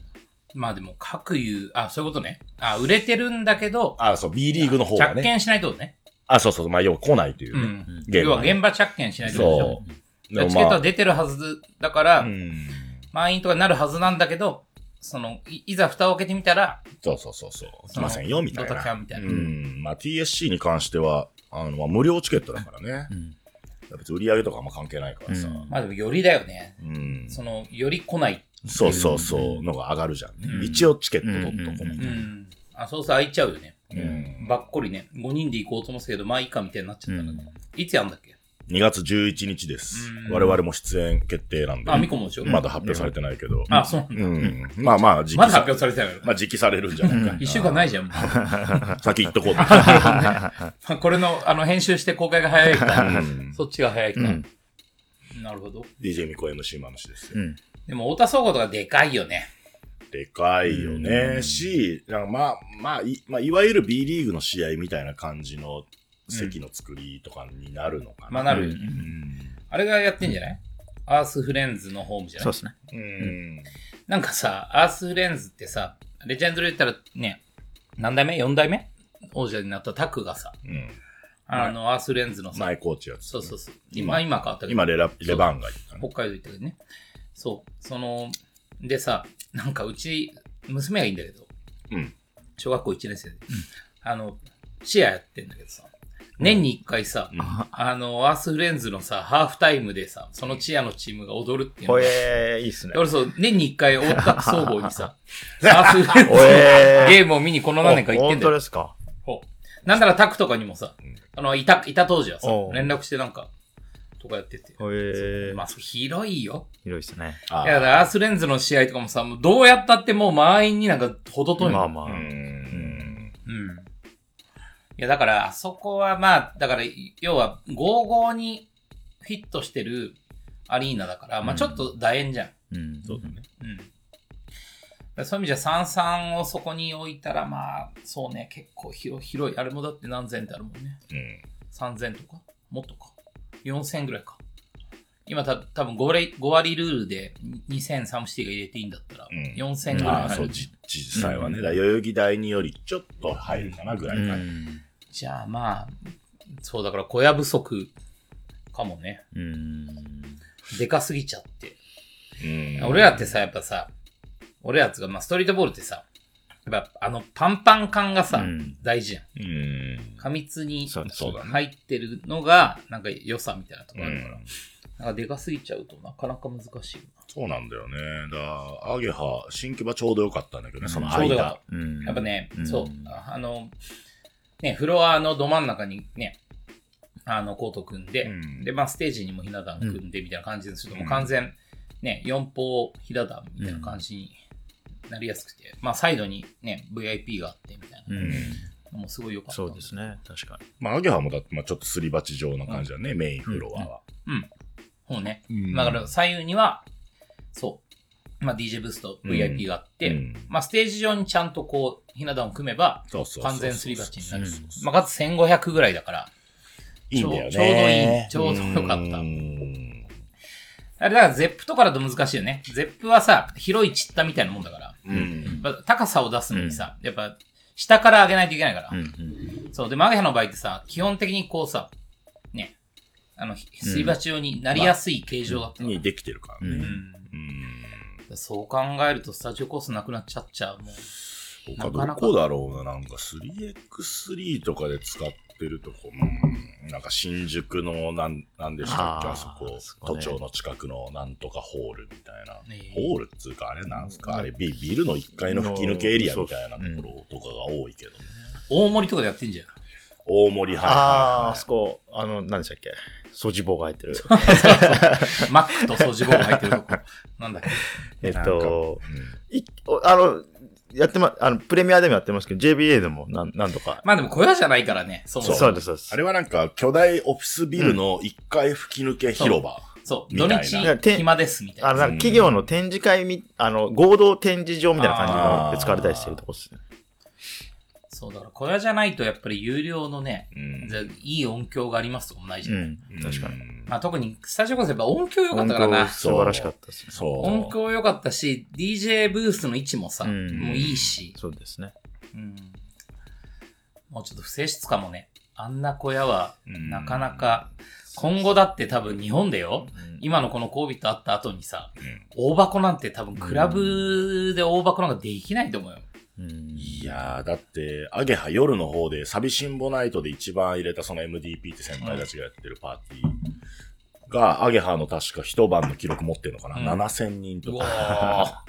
まあでも、各言う、あ、そういうことね。あ、売れてるんだけど、あ、そう、B リーグの方がね。着券しないとね。あ、そうそうまあ、要は来ないというね。うん。要は現場着券しないとでしょそう。でチケットは出てるはずだから、うん。満員とかになるはずなんだけど、その、いいざ蓋を開けてみたら、そうそうそうそう。来ませんよ、みたいな。ドタキャンみたいなうん。まあ、TSC に関しては、あの、まあ、無料チケットだからね。うん別に売り上げとかあんま関係ないからさ。うんまあでもよりだよね。うん。その、より来ない。そうそうそう、のが上がるじゃんね。うん一応チケット取っとこうみうたいな。ん。あ、そうそう、空いちゃうよね。うんばっこりね。5人で行こうと思ってたけど、まあいいかみたいになっちゃったのね。いつやんだっけ？2月11日ですう。ん我々も出演決定なんで。あ、ミコもでしょまだ発表されてないけど。あ、そう。うん。まあまあ、時期まだ発表されてないのまあ時期されるんじゃないかな。一週間ないじゃん。も先言っとこう これの、あの、編集して公開が早いかうら、んそっちが早いかうら。ん。なるほど。DJ ミコ MC マムシです。でも、太田総合とかでかいよね。でかいよね。し、まあ、まあ、い、まあ、いわゆる B リーグの試合みたいな感じの席の作りとかになるのかな。まあ、なる。うん。あれがやってんじゃない？アースフレンズのホームじゃない？そうですね。うん。なんかさ、アースフレンズってさ、レジェンドで言ったらね、何代目 ?4 代目？王者になったタクがさ、うん。あの、アースフレンズのさ、前コーチやつ。そうそうそう。今今、今変わったけど。今レラ、レバンが言ったね。北海道行ったけどね。そう。その、でさ、なんかうち、娘がいいんだけど、うん。小学校1年生で、あの、チアやってんだけどさ、年に1回さ、うんあの、アースフレンズのさ、ハーフタイムでさ、そのチアのチームが踊るっていうのえー、いいっすね。俺そう、年に一回大田区総合にさ、アースフレンズおえーゲームを見にこの何年か行ってん本だよ。当ですか？ほうなんならタクとかにもさ、あの、いた、いた当時はさ連絡してなんか、とかやってて。ほえーまあ、広いよ。広いっすね。あいや、だからアースレンズの試合とかもさ、もうどうやったってもう満員になんかほど遠いの。まあまあ。う。うんや、だから、あそこはまあ、だから、要は、55にフィットしてるアリーナだから、まあちょっと楕円じゃん。うん。そうだね。うん。そういう意味じゃ、33をそこに置いたら、まあ、そうね、結構広い、広い。あれもだって何千ってあるもんね。うん。3000とか？もっとか？4000ぐらいか。今た多分 5, 割5割ルールで2000サムシティが入れていいんだったら、うん4000ぐらいああ、そう、入る。じ実際はね。だから代々木台によりちょっと入るかなぐらいかな。うん。じゃあまあ、そうだから小屋不足かもね。うん。でかすぎちゃって。うん俺らってさ、やっぱさ、俺らっつうか、まあストリートボールってさ、やっぱあのパンパン感がさ、うん大事じゃん。うん。過密に。入ってるのが、なんか良さみたいなところあるから。うんなんかでかすぎちゃうとなかなか難しいよそうなんだよね。だアゲハ、新木場ちょうどよかったんだけどね、そのちょうど。やっぱね、うんそう、ああの、ね、フロアのど真ん中にね、あの、コート組んで、うんで、まあ、ステージにもひな壇組んでみたいな感じですると、もう完全、ね、四方ひな壇みたいな感じになりやすくて、まあ、サイドにね、VIP があってみたいなうん。のもすごい良かった。そうですね。確かに。まあ、アゲハもだって、まあ、ちょっとすり鉢状な感じだね、メインフロアは。うん。そうね。うんだから、左右には、そう、まあ、DJ ブースト、うん VIP があって、うんまあ、ステージ上にちゃんとこう、ひな壇を組めば、完全すり鉢になるまあ、かつ1500ぐらいだから、いいんだよね。ちょうどいいちょうどよかったうんあれだから、ゼップとかだと難しいよね。ゼップはさ、広い散ったみたいなもんだから、うん。高さを出すのにさ、やっぱ、下から上げないといけないから。うん。うん。そう。で、マゲハの場合ってさ、基本的にこうさ、ね、あの、すり鉢用になりやすい形状だったから。にできてるからね。うんうん。そう考えると、スタジオコースなくなっちゃっちゃう。もう。他なかなかどこだろうな、なんか 3x3 とかで使ってるとこ、うん、なんか新宿のなん、なんでしたっけ、あそこ、そこね都庁の近くのなんとかホールみたいな。ねホールっつうか、あれなんすか、あれビビルの1階の吹き抜けエリアみたいなところとかが多いけどね。大盛りとかでやってんじゃん。大盛りあはあ、あそこ、あの、何でしたっけ？ソジ棒が入ってる。マックとソジボが入ってるとこ。なんだっけ。えっと、いあの、やってま、あの、プレミアでもやってますけど、JBA でもなん何度か。まあでも小屋じゃないからね、そもそも。そうです、そうです。あれはなんか巨大オフィスビルの1階吹き抜け広場。そう。みたいな土日暇です、みたいな。あの、なんか企業の展示会み、あの、合同展示場みたいな感じので使われたりしてるとこですね。そう、だから小屋じゃないとやっぱり有料のね、うんじゃあいい音響がありますとかもないじゃん。うん、確かに。に。まあ特にスタジオこそやっぱ音響良かったから本な当。素晴らしかったですね。そう。音響良かったし、DJ ブースの位置もさ、うんもういいし、そうですね。うん。もうちょっと不正室かもね。あんな小屋は、うんなかなか、今後だって多分日本でよ、うん今のこの COVID あった後にさ、うん大箱なんて多分クラブで大箱なんかできないと思うよ。うん。いやー、だって、アゲハ夜の方で、サビシンボナイトで一番入れたその MDP って先輩たちがやってるパーティーが、アゲハの確か一晩の記録持ってるのかな、うん ?7000 人とうか。わ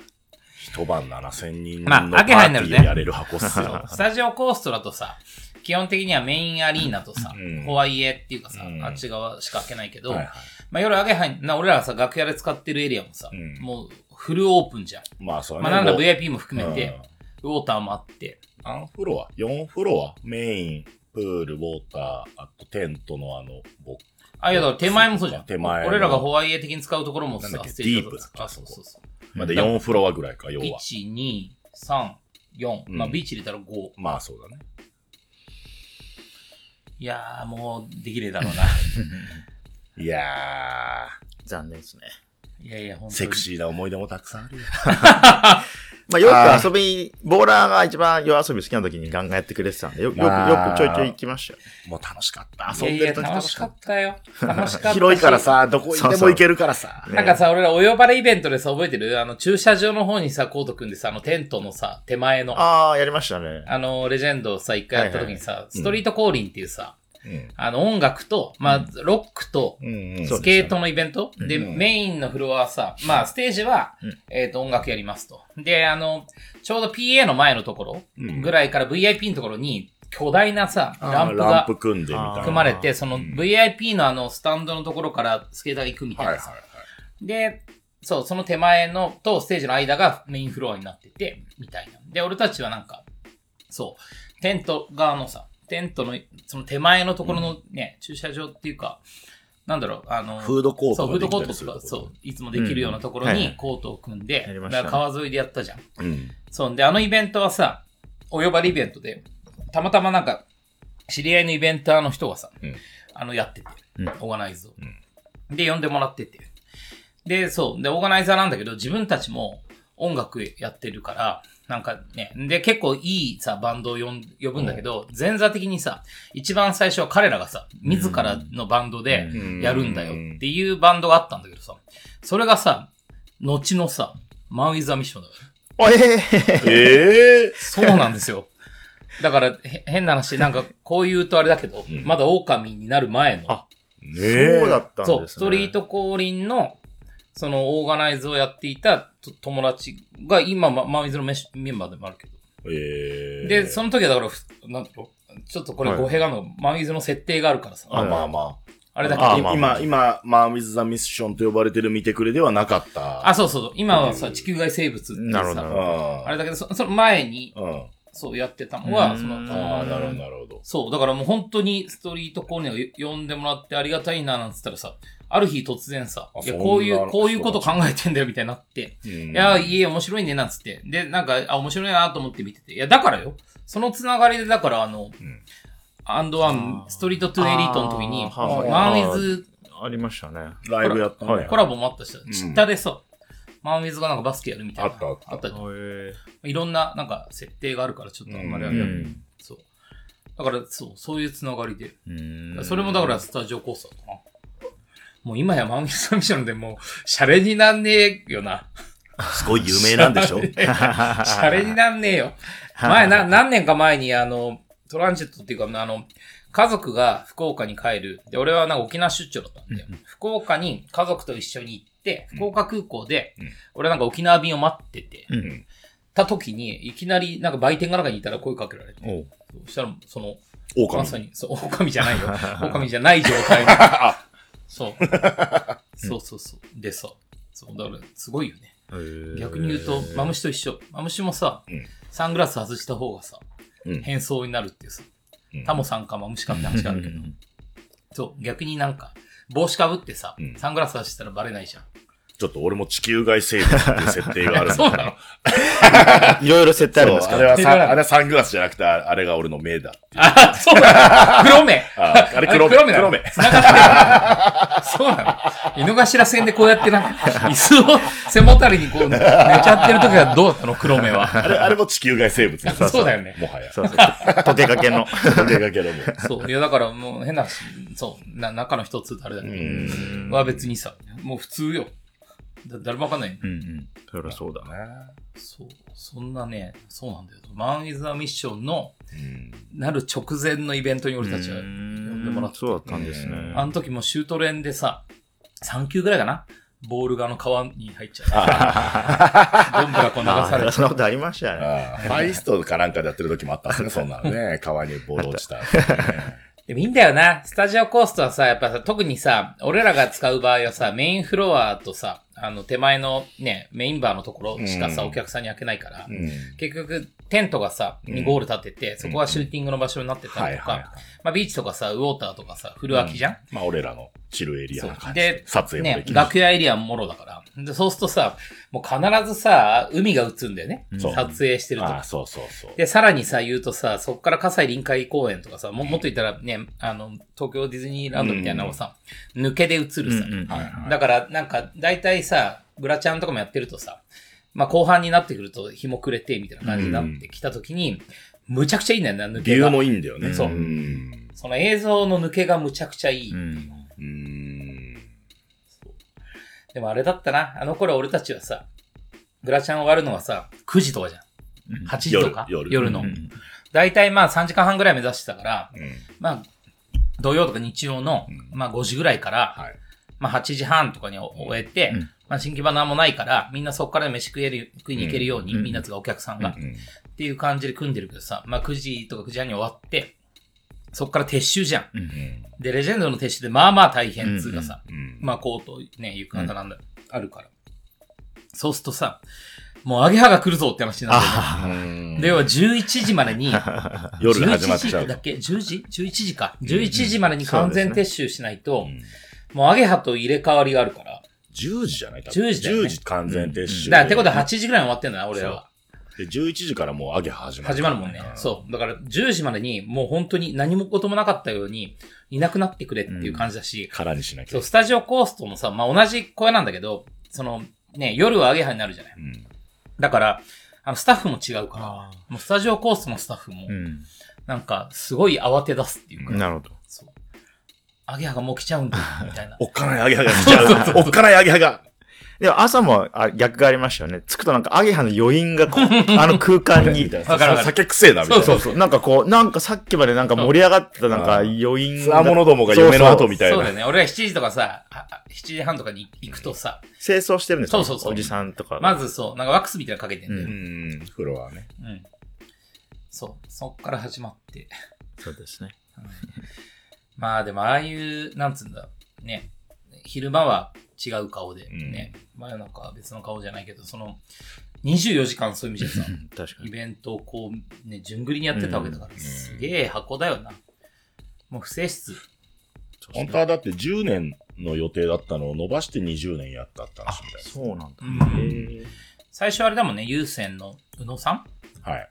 一晩7000人のまあパーテアゲハになるね。ィーをやれる箱っすよ。ー。スタジオコーストだとさ、基本的にはメインアリーナとさ、うん。ホワイエっていうかさ、うん。あっち側しか開けないけど、はいはい。まあ夜アゲハに、な俺らがさ、楽屋で使ってるエリアもさ、うん。もうフルオープンじゃん。まあ、そうまあなんだ VIP も含めて、うんウォーターもあって、何フロア ?4 フロアメイン、プール、ウォーター、あとテントのあの、ボあ、いやだから手前もそうじゃん。手前の俺らがホワイエ的に使うところもさ、ディープだっけあ、そうそうそう。まで4フロアぐらいか、要は。1、2、3、4。うんまあビーチ入れたら5。まあ、そうだね。いやー、もう、できれだろうな。いや残念ですね。いやいや、本ー、当に。セクシーな思い出もたくさんあるよ。まあ、よく遊び、ボーラーが一番夜遊び好きな時にガンガンやってくれてたんで、よく、よく、よまあくちょいちょい行きましたよ。もう楽しかった。遊んでる時楽しかったよ。楽しかったし。広いからさ、どこにでも行けるからさ。ねなんかさ、俺らお呼ばれイベントでさ、覚えてる？あの、駐車場の方にさ、コート組んでさ、あの、テントのさ、手前の、あああ、やりましたね。の、レジェンドをさ、一回やった時にさ、ストリート降臨っていうさ、うんあの、音楽と、まあ、ロックと、スケートのイベント。で、うん。メインのフロアはさ、まあ、ステージは、うん。えっ、と、音楽やりますと。で、あの、ちょうど PA の前のところうん。ぐらいから VIP のところに、巨大なさ、ランプが組まれて、そのうん。VIP のあの、スタンドのところからスケーターが行くみたいないさ。はい。で、そう、その手前のとステージの間がメインフロアになってて、みたいな。で、俺たちはなんか、そう、テント側のさ、テントの、その手前のところのね、駐車場っていうか、なんだろう、あの、フードコーそう、フードコートとか、そう、いつもできるようなところうんはいにコートを組んで、やりましたねだから川沿いでやったじゃん。う。うん。そう、で、あのイベントはさ、お呼ばれイベントで、たまたまなんか、知り合いのイベンターの人がさ、うんあの、やってて、うんオーガナイズを。で、呼んでもらってて。で、そう、で、オーガナイザーなんだけど、自分たちも音楽やってるから、なんかね、で、結構いいさ、バンドを呼ん呼ぶんだけど、前座的にさ、一番最初は彼らがさ、自らのバンドでうんやるんだよっていうバンドがあったんだけどさ、それがさ、後のさ、マン・ウィザ・ミッションだから。おえ えええそうなんですよ。だから、へ変な話、なんか、こう言うとあれだけど、うんまだ狼になる前の、あねえ。そうだったんですね。そう、ストリート降臨の、その、オーガナイズをやっていたと友達が、今、ま、マンウィズのメシメンバーでもあるけど。ええで、その時はだからふ、なんだろう、ちょっとこれはい語弊があるの、マンウィズの設定があるからさ。あ、まあまあれだけあ。ど、まあまあ今、今、マン・ウィズ・ザ・ミッションと呼ばれてる見てくれではなかった。あ、そうそうそう、今はさ、地球外生物ってさなるほどああれだけど、そその前に、うん。そうやってたのは、うんその、ああ、なるほど、なるほど。そう、だからもう本当にストリートコールに呼んでもらってありがたいななんつったらさ、ある日突然さあ、いや、こういう、こういうこと考えてんだよみたいになって、いいや、いいえ、面白いねなんつって。で、なんか、あ、面白いなと思って見てて。いや、だからよ。そのつながりで、だからあの、んアンドワン、ストリートトゥエリートの時に、マンウィズありましたね。ライブやったね。コラボもあったし、んチッタでさ、マンウィズがなんかバスケやるみたいな。あったあったあったじゃん。えいろんな、なんか、設定があるから、ちょっとあんまりあうれだけどん。そう。だから、そう、そういうつながりで。うんそれもだからスタジオコースだったな。もう今やマンウィズミッションでもう、シャレになんねえよな。すごい有名なんでしょ？シャレになんねえよ。前な、何年か前にあの、トランジットっていうか、あの、家族が福岡に帰る。で、俺はなんか沖縄出張だったんで、福岡に家族と一緒に行って、福岡空港でうん、俺なんか沖縄便を待ってて、うんた時に、いきなりなんか売店が中にいたら声かけられて、そしたら、その、狼ま。さに、そう、狼じゃないよ。狼じゃない状態の。そう。そうそうそう。でさ、そう、だから、すごいよね。逆に言うと、マムシと一緒。マムシもさ、うんサングラス外した方がさ、うん変装になるっていうさ、うんタモさんかマムシかって話があるけど、うんそう、逆になんか、帽子かぶってさ、うんサングラス外したらバレないじゃん。ちょっと俺も地球外生物っていう設定があるんだ そうなの いろいろ設定あるんですそうかあれはさ、あれはサングラスじゃなくて、あれが俺の目だ。あ、そうなの 黒目ああれ黒目。黒目黒目。繋がってる。そうなの井の頭線でこうやってなんか、椅子を背もたれにこう寝ちゃってる時はどうだったの黒目は。あれ、あれも地球外生物ねそうだよねもはや。そうそう。溶けかけの。手がけども。そう。いや、だからもう変な話、そう、な、中の一つあれだけど、うんは別にさ、もう普通よ。だ誰もわかんない。うんうん。そりゃそうだ。ね。そう。そんなね、そうなんだよ。マン・イズ・ア・ミッションのうん。なる直前のイベントに俺たちは呼呼んでもらって。そうだったんですね。あの時もシュート練でさ、3球ぐらいかなボールがあの川に入っちゃう。どんぶらこう流されて。あそんなことありましたね。ファイストかなんかでやってる時もあったんですね、そんなのね。川にボール落ちた。でもいいんだよな。スタジオコーストはさ、やっぱさ、特にさ、俺らが使う場合はさ、メインフロアとさ、あの、手前のね、メインバーのところしかさ、うんお客さんに開けないから、うん。結局、テントがさ、にゴール立ってて、そこはシューティングの場所になってたりとか、まあ、ビーチとかさ、ウォーターとかさ、フル空きじゃん、まあ、俺らのチルエリアな感じでで。撮影もねでき、る。楽屋エリアももろだから。で、そうするとさ、もう必ずさ、海が映るんだよね。撮影してるとああ、そうそうそう。で、さらにさ、言うとさ、そっから葛西臨海公園とかさ、ももっと言ったらね、あの、東京ディズニーランドみたいなのをさ、抜けで映るさ。うんうんはいはいだから、なんか、大体さ、グラちゃんとかもやってるとさ、まあ後半になってくると日も暮れて、みたいな感じになってきたときに、むちゃくちゃいいんだよな、抜けが。理由もいいんだよね。そううん。その映像の抜けがむちゃくちゃいい。うん。うん。でもあれだったな、あの頃俺たちはさ、グラちゃん終わるのはさ、9時とかじゃん。8時とか？夜夜の。うん大体まあ3時間半ぐらい目指してたから、うん。まあ、土曜とか日曜の、まあ5時ぐらいから、はい。まあ8時半とかに終えて、うんまあ新規場なんもないから、みんなそこから飯食える、食いに行けるように、うんみんなつがお客さんが、うん。っていう感じで組んでるけどさ、まあ9時とか9時半に終わって、そこから撤収じゃん。うんで、レジェンドの撤収でまあまあ大変っつうかさ、うん。まあコートね、行くなんだなんだ、あるから。そうするとさ、もうアゲハが来るぞって話になってね。うんで、要は11時までに、夜が始まっちゃ11うと時だっ。け ?10 時 ?11 時か。11時までに完全撤収しないと、うんもうアゲハと入れ替わりがあるから。10時じゃない？多分10時だよね10時完全撤収。だから、ってことは8時ぐらいに終わってんだな、俺らは。で、11時からもうアゲハ始まる。始まるもんね。そう。だから、10時までに、もう本当に何もこともなかったように、いなくなってくれっていう感じだし、空にしなきゃそう、。スタジオコーストもさ、まあ同じ小屋なんだけど、その、ね、夜はアゲハになるじゃない。うん。だから、あの、スタッフも違うから、もうスタジオコーストのスタッフもう、ん。なんか、すごい慌て出すっていうか、なるほど。そう。アゲハがもう来ちゃうんだ、みたいな。おっかないアゲハが来ちゃう。おっかないアゲハが。でも朝もあ逆がありましたよね。着くとなんかアゲハの余韻がこう、あの空間に。みたいな。わかるわかる酒くせえな、みたいな。そうそうなんかこう、なんかさっきまでなんか盛り上がってたなんか余韻つわものどもが夢の後みたいな。そうだよね。俺は7時とかさ、ああ7時半とかに行くとさ、清掃してるんですよ。そうそうそうおじさんとか。まずそう、なんかワックスみたいなのかけてんだよ。ううん。ん。フロアね。そう。そっから始まって。そうですね。まあでもああいう、なんつうんだ、ね、昼間は違う顔で、ね、真夜中は別の顔じゃないけど、その、24時間そういう意味じゃさう、ん 確かに。イベントをこう、ね、順繰りにやってたわけだから、すげえ箱だよな。もう不正室。本当はだって10年の予定だったのを伸ばして20年やったって話みたいです。そうなんだ。うん最初あれだもんね、優先の宇野さん？はい。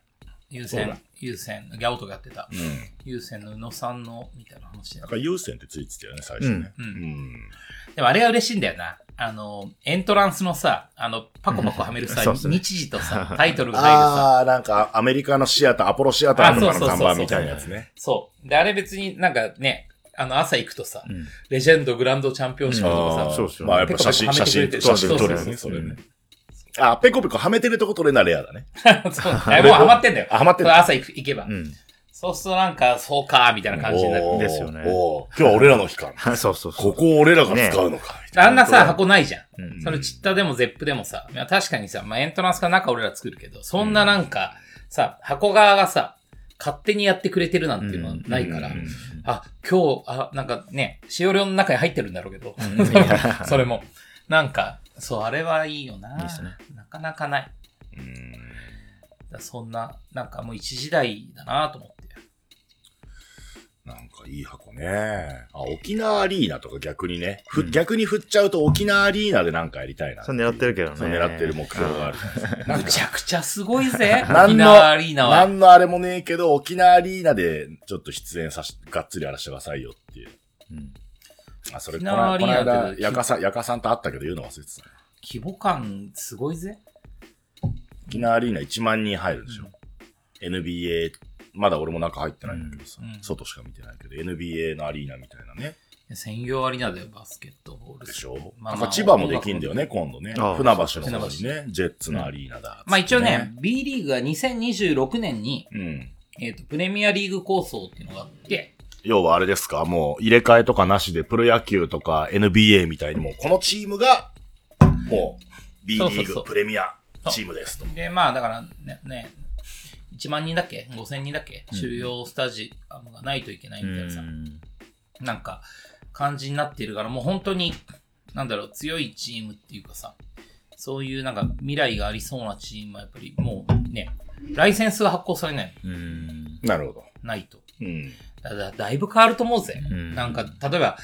優先、優先、ギャオとかやってたう。ん。優先の宇野さんの、みたいな話でなん。か優先ってついてたよね、最初ね。うんうん。でもあれが嬉しいんだよな。あの、エントランスのさ、あの、パコパコはめるさ、そうそう日時とさ、タイトルが入るさ。あー、なんかアメリカのシアター、アポロシアターとかの看板みたいなやつね。そう。で、あれ別になんかね、あの、朝行くとさ、うんレジェンドグランドチャンピオンシップとかさ、そうそうまあやっぱ写真、写真、写真撮るよね、それね。あ、ペコペコはめてるとこ撮れなレアだね。そう。あもうハマってんだよ。あハマってんだ朝行く行けば。うん。そうするとなんか、そうか、みたいな感じになる。おーですよねおー今日は俺らの日か。そうそうそう。ここを俺らが使うのか。みたいあんなさ、箱ないじゃん。うんそのチッタでもゼップでもさ、いや確かにさ、まあ、エントランスか中俺ら作るけど、そんななんか、さ、箱側がさ、勝手にやってくれてるなんていうのはないから、うんあ、今日、あ、なんかね、使用量の中に入ってるんだろうけど、それも。なんか、そう、あれはいいよな。いいっすねなかなかない。なうんだそんな、なんかもう一時代だなと思って。なんかいい箱ね。あ、沖縄アリーナとか逆にね。ふ逆に振っちゃうと沖縄アリーナでなんかやりたいな。そう狙ってるけどね。そう狙ってる目標がある。なんかむちゃくちゃすごいぜ、沖縄アリーナは。なんのあれもねえけど、沖縄アリーナでちょっと出演さし、がっつりやらせてくださいよっていう。うんあ、それ、沖このこの間、ってやかさん、やかさんと会ったけど言うの忘れてたね。規模感すごいぜ。沖縄アリーナ1万人入るでしょ。NBA、まだ俺も中入ってないんだけどさ、うん外しか見てないけど、NBA のアリーナみたいなね。専業アリーナだよ、バスケットボール。でしょまあなんか千葉もできんだよね、今度ね。ああ船橋の方にね、ジェッツのアリーナだ。まあ一応ね、B リーグが2026年に、うん。えっ、と、プレミアリーグ構想っていうのがあって、要はあれですか、もう入れ替えとかなしでプロ野球とか NBA みたいにもうこのチームが、もう B リーそうそうそうグプレミアチームですと。で、まあだからね、ね、1万人だっけ ?5000 人だっけ、収容スタジアムがないといけないみたいなさ、なんか、感じになっているから、もう本当に、なんだろう、強いチームっていうかさ、そういうなんか未来がありそうなチームはやっぱりもうね、ライセンスが発行されないうん。なるほど。ないと。うん。だだだいぶ変わると思うぜ。うんなんか、例えば、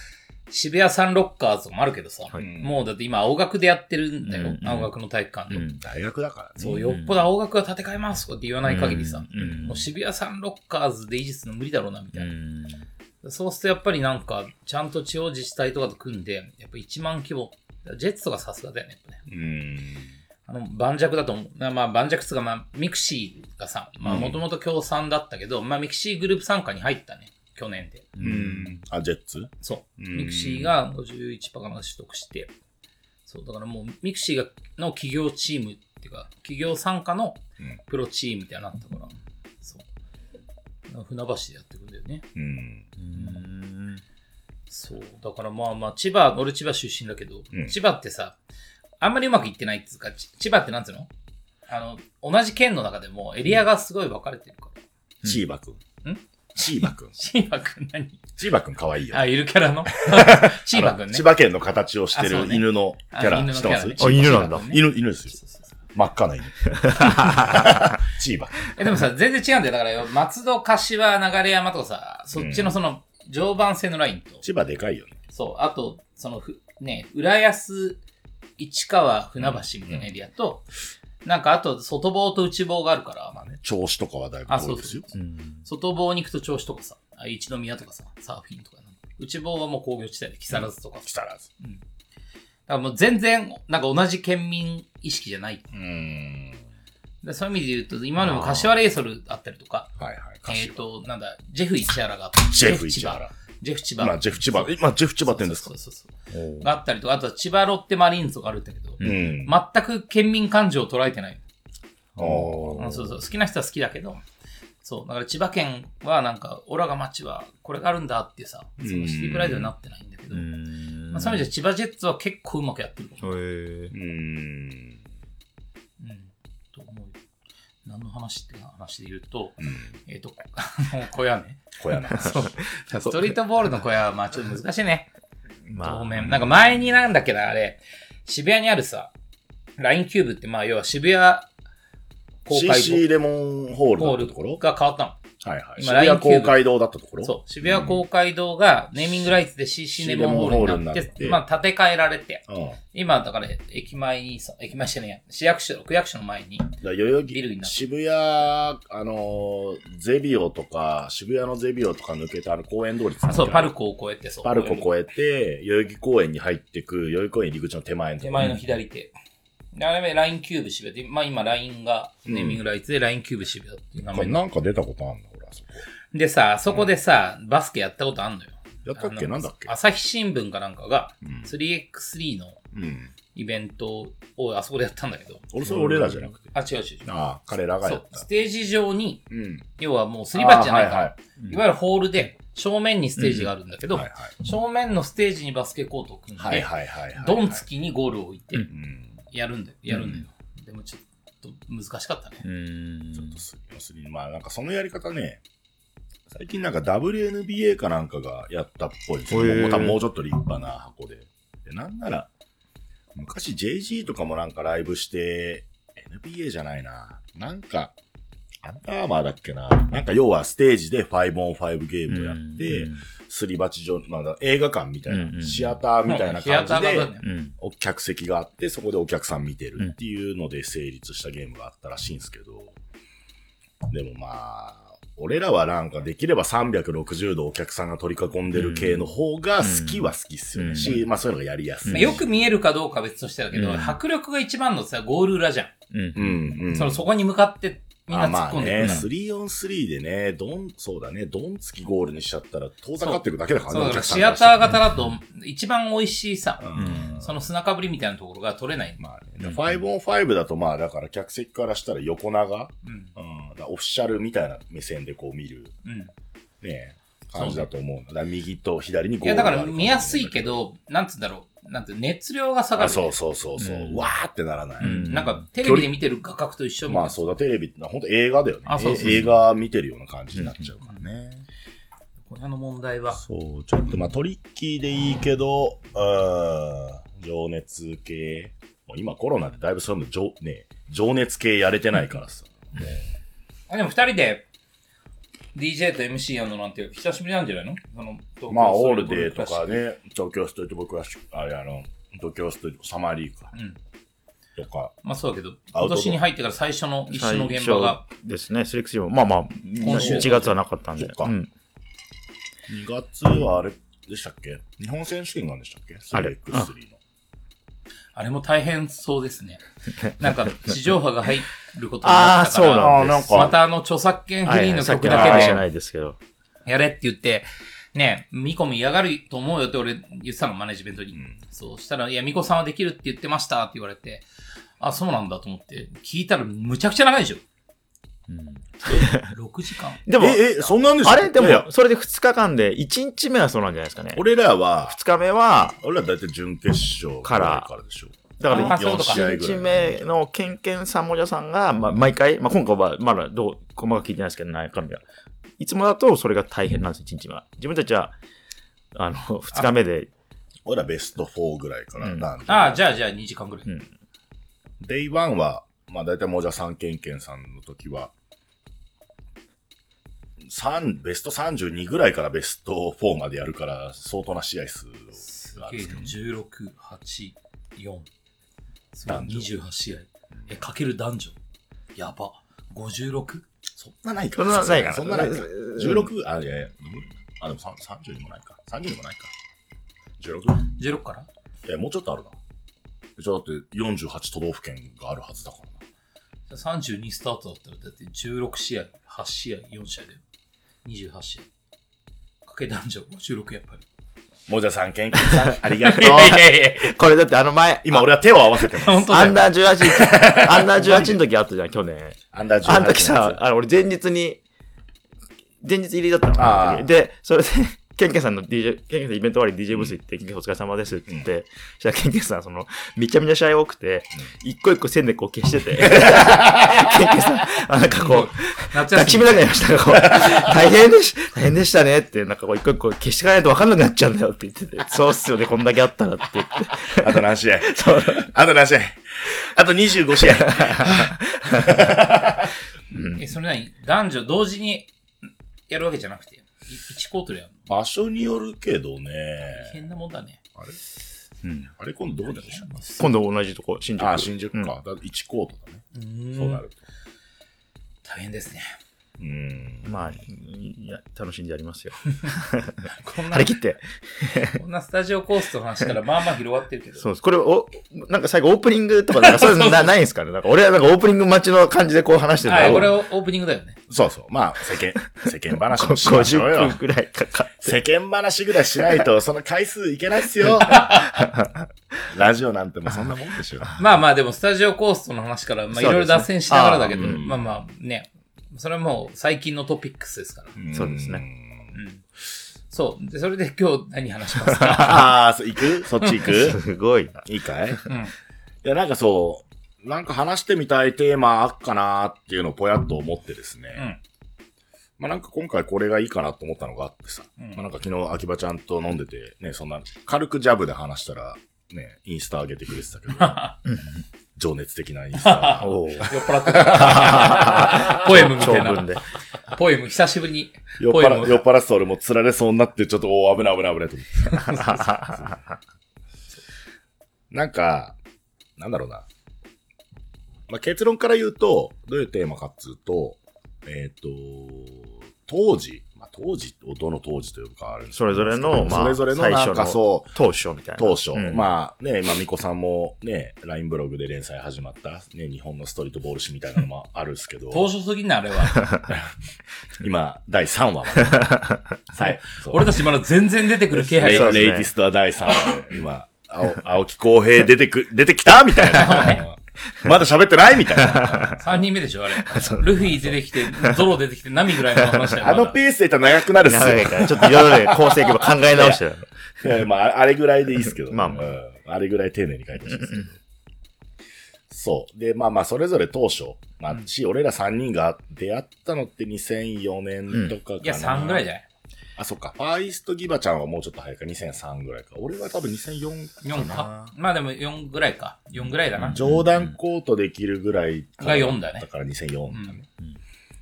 渋谷サンロッカーズもあるけどさ、はいもうだって今青学でやってるんだよ。うん青学の体育館で。うん大学だからね。そう、よっぽど青学が建て替えますとかって言わない限りさ、うんもう渋谷サンロッカーズで維持するの無理だろうな、みたういな。ん。そうするとやっぱりなんか、ちゃんと地方自治体とかと組んで、やっぱ1万規模。ジェッツとかさすがだよね、やっぱね。うん。あの、盤石だと思う。なまあ、盤石っつうか、まあ、ミクシーがさ、まあ、うんもともと協賛だったけど、まあ、ミクシーグループ傘下に入ったね。去年で。うん。あ、ジェッツ？そう。うんミクシーが51%かなんか取得して、そう、だからもう、ミクシーがの企業チームっていうか、企業傘下のうんプロチームみたいになったから、そう。船橋でやってくんだよね。うん。うん。そう。だからまあまあ、千葉、俺千葉出身だけど、うん千葉ってさ、あんまりうまくいってないっていうか、ち千葉ってなんつうの？あの、同じ県の中でもエリアがすごい分かれてるから。チーバくん。んチーバくん。千葉くん何？チーバくんかわいいよ。あ、いるキャラの？千葉くんね。千葉県の形をしてる犬のキャあラ犬のキャラね知ってます？あ犬なんだ犬、犬ですよ。そうそうそう真っ赤な犬。チーバ。え、でもさ、全然違うんだよ。だからよ、松戸、柏、流山とかさ、そっちのその、常磐線のラインと、千葉でかいよね。そう、あと、その、ふ、ね、浦安、市川、船橋みたいなエリアと、なんかあと、外房と内房があるから、まあね、銚子とかはだいぶあ、そう遠いですよ。うん。外房に行くと銚子とかさ、あ一宮とかさ、サーフィンとかなんか内房はもう工業地帯で木更津とかさ、木更津。だからもう全然、なんか同じ県民意識じゃない。うーん。でそういう意味で言うと、今でも柏レイソルあったりとか、はいはい。えっ、と、なんだ、ジェフ市原が、ジェフ市原。ジェフ千葉。まあ、ジェフ千葉。今、ジェフ千葉って言うんですかそうそうそう。があったりとか、あとは千葉ロッテマリーンズとかあるんだけど、うん。全く県民感情を捉えてない。そうそう。好きな人は好きだけど、そう。だから千葉県はなんか、オラが町はこれがあるんだってさ、そのシティプライドになってないんだけど、うん。まあ、そういう意味じゃ千葉ジェッツは結構うまくやってると思う。へえ。うーん。うん。と思うよ。何の話って話で言うと、うん。えっ、と、あ の小屋ね。小屋 の話。ストリートボールの小屋はまあちょっと難しいね。ま当面。なんか前になんだっけな、あれ、渋谷にあるさ、ラインキューブってまあ要は渋谷公会 CC レモンホールホールだったところが変わったの。はいはい。今渋谷公会堂だったところ？そう。渋谷公会堂がネーミングライツで CC レモンホールになって、シーレモンホールになって。まあ建て替えられて、うん。今だから駅前にさ、駅前してね、市役所、区役所の前に、代々木ビルになって。渋谷、あのーゼビオとか、渋谷のゼビオとか抜けてある公園通りあそう、パルコを越えて、そう。パルコ越えて、代々木公園に入ってく、代々木公園入り口の手前の手前の左手。で、あれは LINE キューブ渋谷で、まあ今 LINE がネーミングライツで LINE キューブ渋谷っていう名前。になっなんか出たことあんの？でさ、そこでさ、バスケやったことあんのよ。やったっけ？なんだっけ？朝日新聞かなんかが、うん 3x3 のうん。イベントをあそこでやったんだけど、俺、それ俺らじゃなくて。あ、違う違う違う。ああ、彼らがそやっ、たうス。テージ上に、うん。要はもうすり鉢じゃないから、いいわゆるホールで、正面にステージがあるんだけど。正面のステージにバスケコートを組んで、はいはいはいはい。ドン付きにゴールを置いて、うん。やるんだよ、やるんだよ。でもちょっと難しかったね。うんちょっとす、要するに、まあなんかそのやり方ね、最近なんか WNBA かなんかがやったっぽいですよ。へーもう多分もうちょっと立派な箱で。で、なんなら、昔 JG とかもなんかライブして、NBA じゃないな。なんか、アンダーマーだっけな。なんか要はステージで 5on5 ゲームをやって、すり鉢状、まあ映画館みたいな、うんうんシアターみたいな感じで。お客席があって、そこでお客さん見てるっていうので成立したゲームがあったらしいんですけど、でもまあ、俺らはなんかできれば360度お客さんが取り囲んでる系の方が好きは好きっすよね。うんし、まあそういうのがやりやすい。まあよく見えるかどうかは別としてだけど、うん迫力が一番のさ、ゴール裏じゃん、うん。その、そこに向かってみんな突っ込んでくる。あまあね、3 on 3でね、ドン、そうだね、ドン付きゴールにしちゃったら、遠ざかっていくだけだからねそうシアター型だと、一番美味しいさ、うん。その砂かぶりみたいなところが取れない。まあね、5 on 5だとまあ、だから客席からしたら横長、うん。うん、オフィシャルみたいな目線でこう見る、うん。ね、感じだと思う。だから右と左にゴいや、だから見やすいけど、なんつうんだろう。なんて熱量が下がる。あそうそうそうそう、うんわーってならない。うん。なんか、テレビで見てる画角と一緒みたいな。まあそうだ、テレビってのは本当映画だよね。あそうそうそうえ映画見てるような感じになっちゃうからね。これの問題は。そう、ちょっとまあトリッキーでいいけど、うん、情熱系。もう今コロナでだいぶそういうの、情ね、情熱系やれてないからさ。あ、でも二人で、DJ と MC やるのなんて久しぶりなんじゃないの？その、まあ、オールデーとか。ね、東京ストリート僕はし、あれあの、東京ストリートサマーリーかうん。とか、まあそうだけど、今年に入ってから最初の一緒の現場が、ですね、セレクション。まあまあ、今週1月はなかったんで。そうん。2月はあれでしたっけ？日本選手権があるんでしたっけ？あれ ?3x3 の。あれも大変そうですね。なんか、地上波が入ることになったから、あーそうなんまたあの著作権フリーの曲だけの話じゃなでいですけど。やれって言って、ね、ミコも嫌がると思うよって俺言ってたの、マネジメントに。んそうしたら、いや、ミコさんはできるって言ってましたって言われて、あ、そうなんだと思って、聞いたらむちゃくちゃ長いでしょ。6時間。でも、え、え、そんなんでしたあれでも、それで2日間で、1日目はそうなんじゃないですかね。俺らは、2日目は、俺らだいたい準決勝からからでしょ。だからあそういうことか4 1日目のケンケンさんもじゃさんが、まあ、毎回、まあ、今回はまだどう、細かく聞いてないですけど、中身は。いつもだとそれが大変なんです、1日目は。自分たちは、あの、2日目で、俺らベスト4ぐらいからうんなんで。ああ、じゃあじゃあ2時間ぐらい。うんデイ1は、まあ大体もじゃさんけんけんさんの時は、三ベスト32ぐらいからベスト4までやるから、相当な試合数があるんですけど。16、8、4。男女28試合。え、かける男女。やば。56? そんなないか。そんなないかなそんなないか。うん16、あ、いやいや、うんあ、でもさ30にもないか。30にもないか。16? 16から？いや、もうちょっとあるな。じゃあだって48都道府県があるはずだからな。じゃあ32スタートだったら、だって16試合、8試合、4試合で。28試合。かけ男女56やっぱり。もじゃさんけんけんさん、ありがとう。これだってあの前、今俺は手を合わせてます。本当だよ。アンダー18、アンダー18の時あったじゃん、去年。アンダー18あの時さ、あの俺前日に、前日入りだったので、それで、ケンケンさんの DJ、ケンケンさんイベント終わり DJ ブース行って、ケンケンさんお疲れ様ですって言って、そしたらケンケンさん、その、めちゃめちゃ試合多くて、一個一個線でこう消してて、ケンケンさん、あなんかこう、抱きしめなくなりましたが、こう、大変でし、大変でしたねって、なんかこう一個一個消していかないと分かんなくなっちゃうんだよって言ってて、そうっすよね、こんだけあったらって言って。あと何試合？あと何試合？あと25試合。え、それ何？男女同時にやるわけじゃなくて、1コートでやるの場所によるけどね。大変なもんだね。あれ？うんあれ今度どこでしょ今度同じとこ、新宿。あ、新宿か。うんだ1コートだね。うんそうなると。大変ですね。うん。まあ、いや、楽しんでやりますよ。こんな張り、切って。こんなスタジオコーストの話からまあまあ広がってるけど。そうです。これ、お、なんか最後オープニングとか、なんか そういうのなないんですかね？なんか俺はなんかオープニング待ちの感じでこう話してるはい、これをオープニングだよね。そうそう。まあ、世間、世間話もしましょう50よ分。くらいかかって。世間話ぐらいしないと、その回数いけないっすよ。ラジオなんてもうそんなもんでしょ。まあまあでもスタジオコーストの話から、まあいろいろ脱線しながらだけど、まあまあね、それはもう最近のトピックスですから。そうですねうん。そう。で、それで今日何話しますか？ああ、そう行く？そっち行く？すごいな。いいかい？いうん。や、なんかそう、なんか話してみたいテーマあっかなっていうのをぽやっと思ってですね。うん。まあなんか今回これがいいかなと思ったのがあってさ。うんまあなんか昨日秋葉ちゃんと飲んでて、ね、そんな軽くジャブで話したら、ね、インスタ上げてくれてたけど、情熱的なインスタ。酔っ払ってた。ポエムみたいな。ポエム、久しぶりに。酔っポエム払酔っ払ってた俺も釣られそうになって、ちょっと、おー危ない危ない危ないと思って。なんか、なんだろうな。まあ、結論から言うと、どういうテーマかっつうと、えっ、と、当時、まあ、当時、どの当時というかあるんですそれぞれの、まあ、それぞれのなんかそう、当初みたいな。当初。うんまあね、今、ミコさんもね、LINE ブログで連載始まった、ね、日本のストリートボール誌みたいなのもあるんですけど、当初すぎんな、あれは。今、第3話まで。はい。俺たちまだ全然出てくる気配ねレイティストは第3話で、今、青青木公平出てく、出てきたみたいな。まだ喋ってないみたいな。3人目でしょ、あれ。ルフィ出てきて、ゾロ出てきて、ナミぐらいの話だよ。あのペースでいったら長くなるっすよ。長いから、ちょっといろいろね、構成も考え直してる。いやまあ、あれぐらいでいいですけど、まあまあうんあれぐらい丁寧に書いてほしいですけど。そう。で、まあまあ、それぞれ当初、まあ、し、俺ら3人が出会ったのって2004年とかかな。いや、3ぐらいじゃないあ、そっか。ファーイーストギバちゃんはもうちょっと早いか、2003ぐらいか。俺は多分2004 ?4 か。まあでも4ぐらいか。4ぐらいだな。上段コートできるぐらいが4だねだから2004だね。うん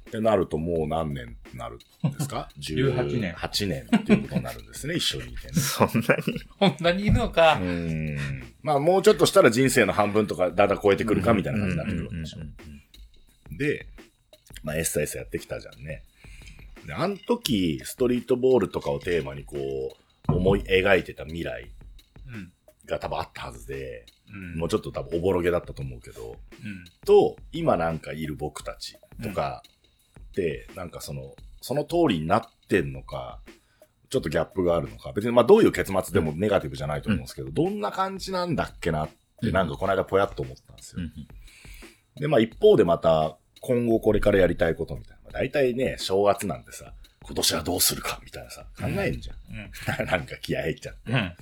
ってなるともう何年になるんですか？18年 ?8 年っていうことになるんですね、一緒にいてね。そんなに？こんなにいるのかう。ーん。まあもうちょっとしたら人生の半分とかだんだん超えてくるかみたいな感じになってくるわけでしょ。で、まあ SS やってきたじゃんね。で、あの時、ストリートボールとかをテーマにこう、思い描いてた未来うん。が多分あったはずで、うん。もうちょっと多分おぼろげだったと思うけど、うん。と、今なんかいる僕たちとかって、なんかその、その通りになってんのか、ちょっとギャップがあるのか、別にまあどういう結末でもネガティブじゃないと思うんですけど、どんな感じなんだっけなって、なんかこの間ぽやっと思ったんですよ。で、まあ一方でまた、今後これからやりたいことみたいな。まあ、大体ね、正月なんてさ、今年はどうするかみたいなさ、考えんじゃん。なんか気合入っちゃって。うん。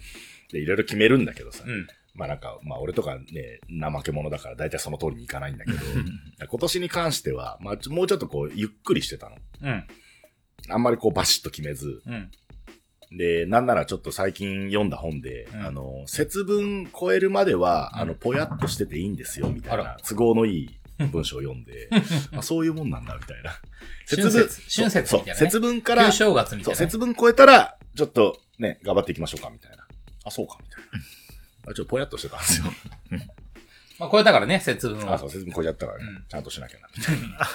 で、いろいろ決めるんだけどさ、うん。まあなんか、まあ俺とかね、怠け者だから大体その通りにいかないんだけど、今年に関しては、まあちょもうちょっとこう、ゆっくりしてたの。うん。あんまりこうバシッと決めず。うん。で、なんならちょっと最近読んだ本で、うんあの、節分超えるまでは、あの、ぽやっとしてていいんですよ、みたいあな、都合のいい文章を読んで、あそういうもんなんだ、みたいな。春節春節みたいなね節分から、正月みたいなね。節分超えたら、ちょっとね、頑張っていきましょうか、みたいな。あ、そうか、みたいな。あちょっとぽやっとしてたんですよ。まあ、これだからね、節分あ、はそ。う、節分超えちゃったからね、うんちゃんとしなきゃな、みたいな。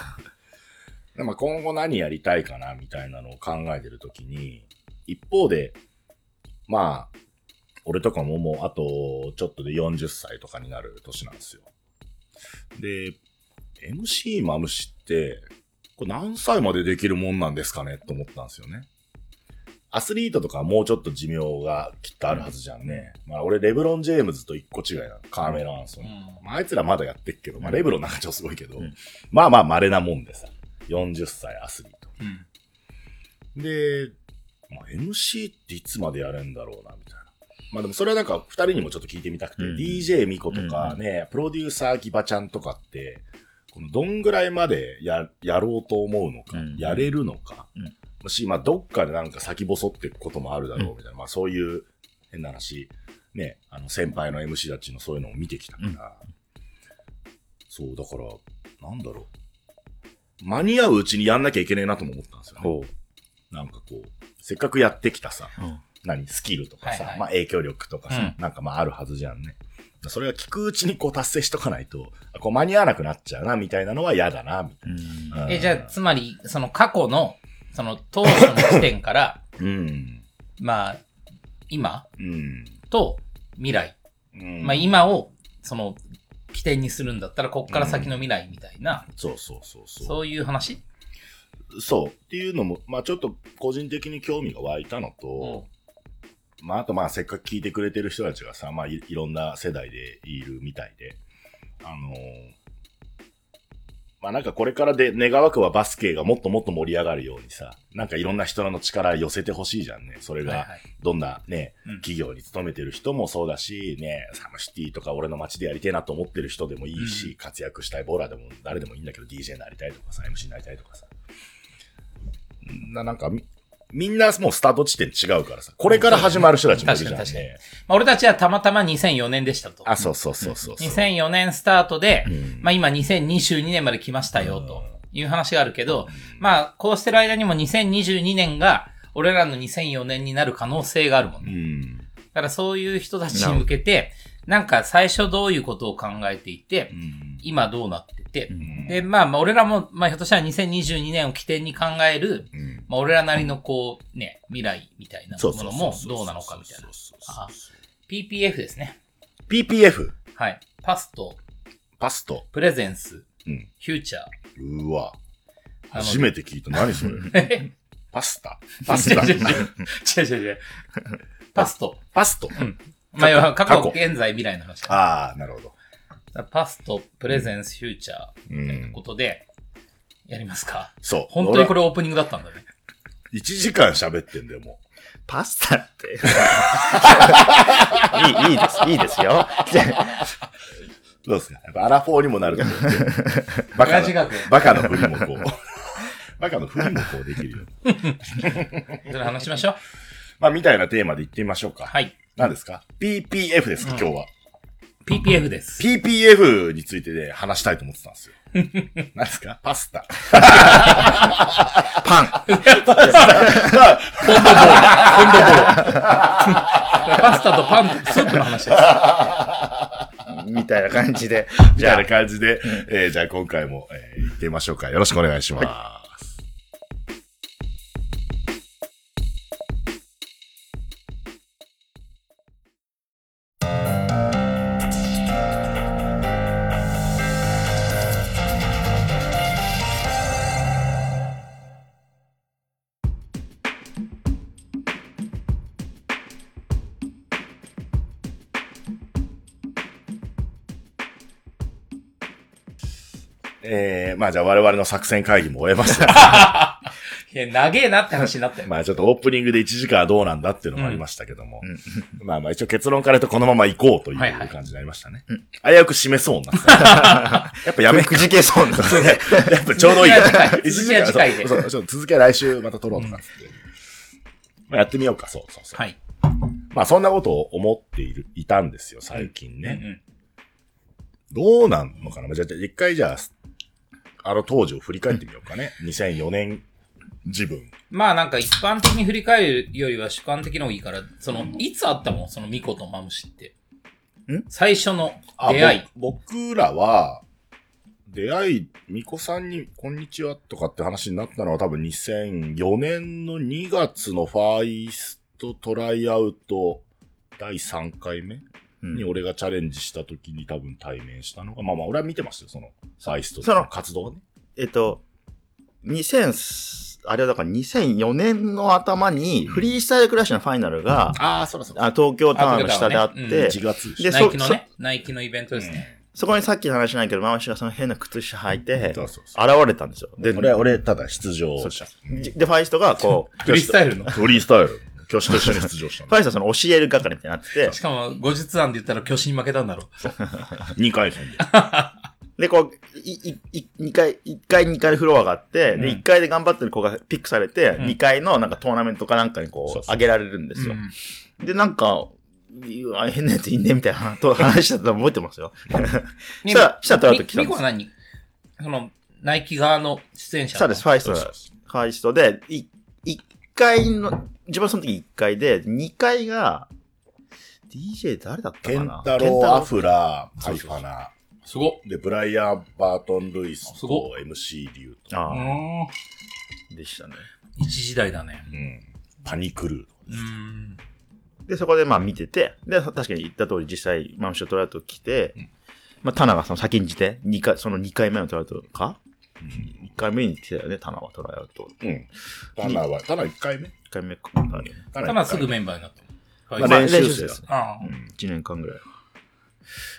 でまあ今後何やりたいかな、みたいなのを考えてるときに、一方で、まあ、俺とかももうあとちょっとで40歳とかになる年なんですよ。で、MC マムシって、これ何歳までできるもんなんですかね？と思ったんですよね。アスリートとかはもうちょっと寿命がきっとあるはずじゃんね。まあ俺レブロン・ジェームズと一個違いなの。カーメラ・アンソン。うんまあ、あいつらまだやってっけど、まあ、うんレブロンなんか超すごいけど、うんまあまあ稀なもんでさ、40歳アスリート。うん。で、まあ、MC っていつまでやれんだろうな、みたいな。まあでもそれはなんか二人にもちょっと聞いてみたくて、うん DJ ミコとかね、プロデューサーギバちゃんとかって、このどんぐらいまでや、やろうと思うのか、うん。やれるのか、うん。もし、まあどっかでなんか先細っていくこともあるだろう、みたいな、まあそういう変な話、ね、あの先輩の MC たちのそういうのを見てきたから、そう、だから、なんだろう。間に合ううちにやんなきゃいけねえなとも思ったんですよね。ほなんかこう、せっかくやってきたさ、う。うん。何、スキルとかさ、はいはい。まあ影響力とかさ、うなんかまああるはずじゃんね。それが聞くうちにこう達成しとかないと、あこう間に合わなくなっちゃうな、みたいなのは嫌だな、みたいうんな。え、じゃあ、つまり、その過去の、その当初の時点から、うん。まあ、今うん。と未来。うん。まあ、今を、その、起点にするんだったら、こっから先の未来みたいな、そうそうそうそう。そういう話？そう。っていうのも、まあちょっと個人的に興味が湧いたのと、まああとまあせっかく聞いてくれてる人たちがさ、まあいいろんな世代でいるみたいで、あのーまあなんかこれからで願わくはバスケがもっともっと盛り上がるようにさ、なんかいろんな人の力寄せてほしいじゃんね。それが。どんなね、うん企業に勤めてる人もそうだし、ね、サムシティとか俺の街でやりたいなと思ってる人でもいいし、うん活躍したいボーラーでも誰でもいいんだけど、DJ になりたいとかさ、MC になりたいとかさ。ななんかみ、みんなもうスタート地点違うからさ、これから始まる人たちもいるじゃん確かにね。まあ、俺たちはたまたま2004年でしたと。あ、そうそうそうそうそう。2004年スタートで、うんまあ今2022年まで来ましたよ、という話があるけど、まあこうしてる間にも2022年が、俺らの2004年になる可能性があるもんうね。ん。だからそういう人たちに向けて、なんか最初どういうことを考えていてう、ん。今どうなってて、うんで、まあまあ俺らも、まあひょっとしたら2022年を起点に考える、うんまあ、俺らなりのこう、ね、未来みたいなものも。どうなのかみたいな。PPF ですね。PPF、はい。パスト、パスト。プレゼンス、うん。フューチャー。うわ。初めて聞いた。何それ？え？パスタパスタ違う違う違う違う違う違う。パスト。パストまあ、要は過去、過去現在、未来の話だ。ああ、なるほど。パスト、プレゼンス、フューチャー。うというんことで、やりますか。そう。本当にこれ。れオープニングだったんだね。1時間喋ってんだよ、もパスタって。いい、いいです、いいですよ。じゃあう。どうですかやっぱアラフォーにもなると思って。バカ。バカのふりもこう。バカのふ りもこうできるよ。それ話しましょう。まあ、みたいなテーマで言ってみましょうか。はい。何ですか ?PPF ですか、うん今日は。PPF です。PPF についてで話したいと思ってたんですよ。何ですか？パスタ。パン。パスタとパン、スープの話です。みたいな感じで。みたいな感じで、えーじゃあ今回も、えー行ってみましょうか。よろしくお願いします。まあじゃあ我々の作戦会議も終えました。いや、長えなって話になったよ。まあちょっとオープニングで1時間はどうなんだっていうのもありましたけども。まあまあ一応結論から言うとこのまま行こうというはいはい感じになりましたね。危うく締めそうになっ。やっぱやめ、くじけそうな。やっぱちょうどいい一時間続きは次回でそうそう続きは来週また撮ろうとかっつって。まあやってみようか、そうそうそう。はい。まあそんなことを思っている、いたんですよ、最近うんうね。ん。どうなんのかな？じゃあ、じゃあ一回じゃあ、あの当時を振り返ってみようかね。2004年自分。まあなんか一般的に振り返るよりは主観的の方がいいから、その、いつあったもん？そのミコとマムシって。ん？最初のあ出会い。ぼ僕らは、出会い、ミコさんに、こんにちはとかって話になったのは多分2004年の2月のファーイーストトライアウト第3回目うんに俺がチャレンジした時に多分対面したのが、まあまあ俺は見てましたよ、その、ファーイーストその活動ね。えっと、2000、あれはだから2004年の頭にフリースタイルクラッシュのファイナルが、ああ、そらそあ東京タワーの下であっあ東京タワーねて、1月でナイキのね、ナイキのイベントですね。そこにさっきの話しないけど、マムシがその変な靴下履いて。現れたんですよ。で、俺、俺、ただ出場者。で、ファイストがこう、フリースタイルの？フリースタイル。教師と一緒に出場したファイストはその教える係みたいになって。てし、かも、後日談で言ったら巨神負けたんだろう。2回戦で。で、こう、い、い、い、二回、一階二階フロアがあって、うん。で、一階で頑張ってる子がピックされて、うん。二階のなんかトーナメントかなんかにこう、上げられるんですよ。う。ん。で、なんか、変なやついんねみたいな と話したの覚えてますよ。ねしたらしたらトラウト来たんです。ミコは何？その、ナイキ側の出演者そうです、ファイストファイストで、い一階の、自分はその時一階で、二階が、DJ 誰だったケンかなタロウ、アフラー、ハイファナ。すごっ。で、ブライアン・バートン・ルイスすごと MC リュウと。ああ、うん。でしたね。一時代だね。うん。パニクルー。うん。で、そこでまあ見てて、で、確かに言った通り実際、マムショトラウト来て、まあ、タナがその先んじて、二回、その2回目のトラウトか、一 ?1 回目に来てたよね、タナはトラウト。うん。タナは、タナ1回目？1回目か。あれタただすぐメンバーになったの。まあまあ練習生だです。ああうん、1年間ぐらい。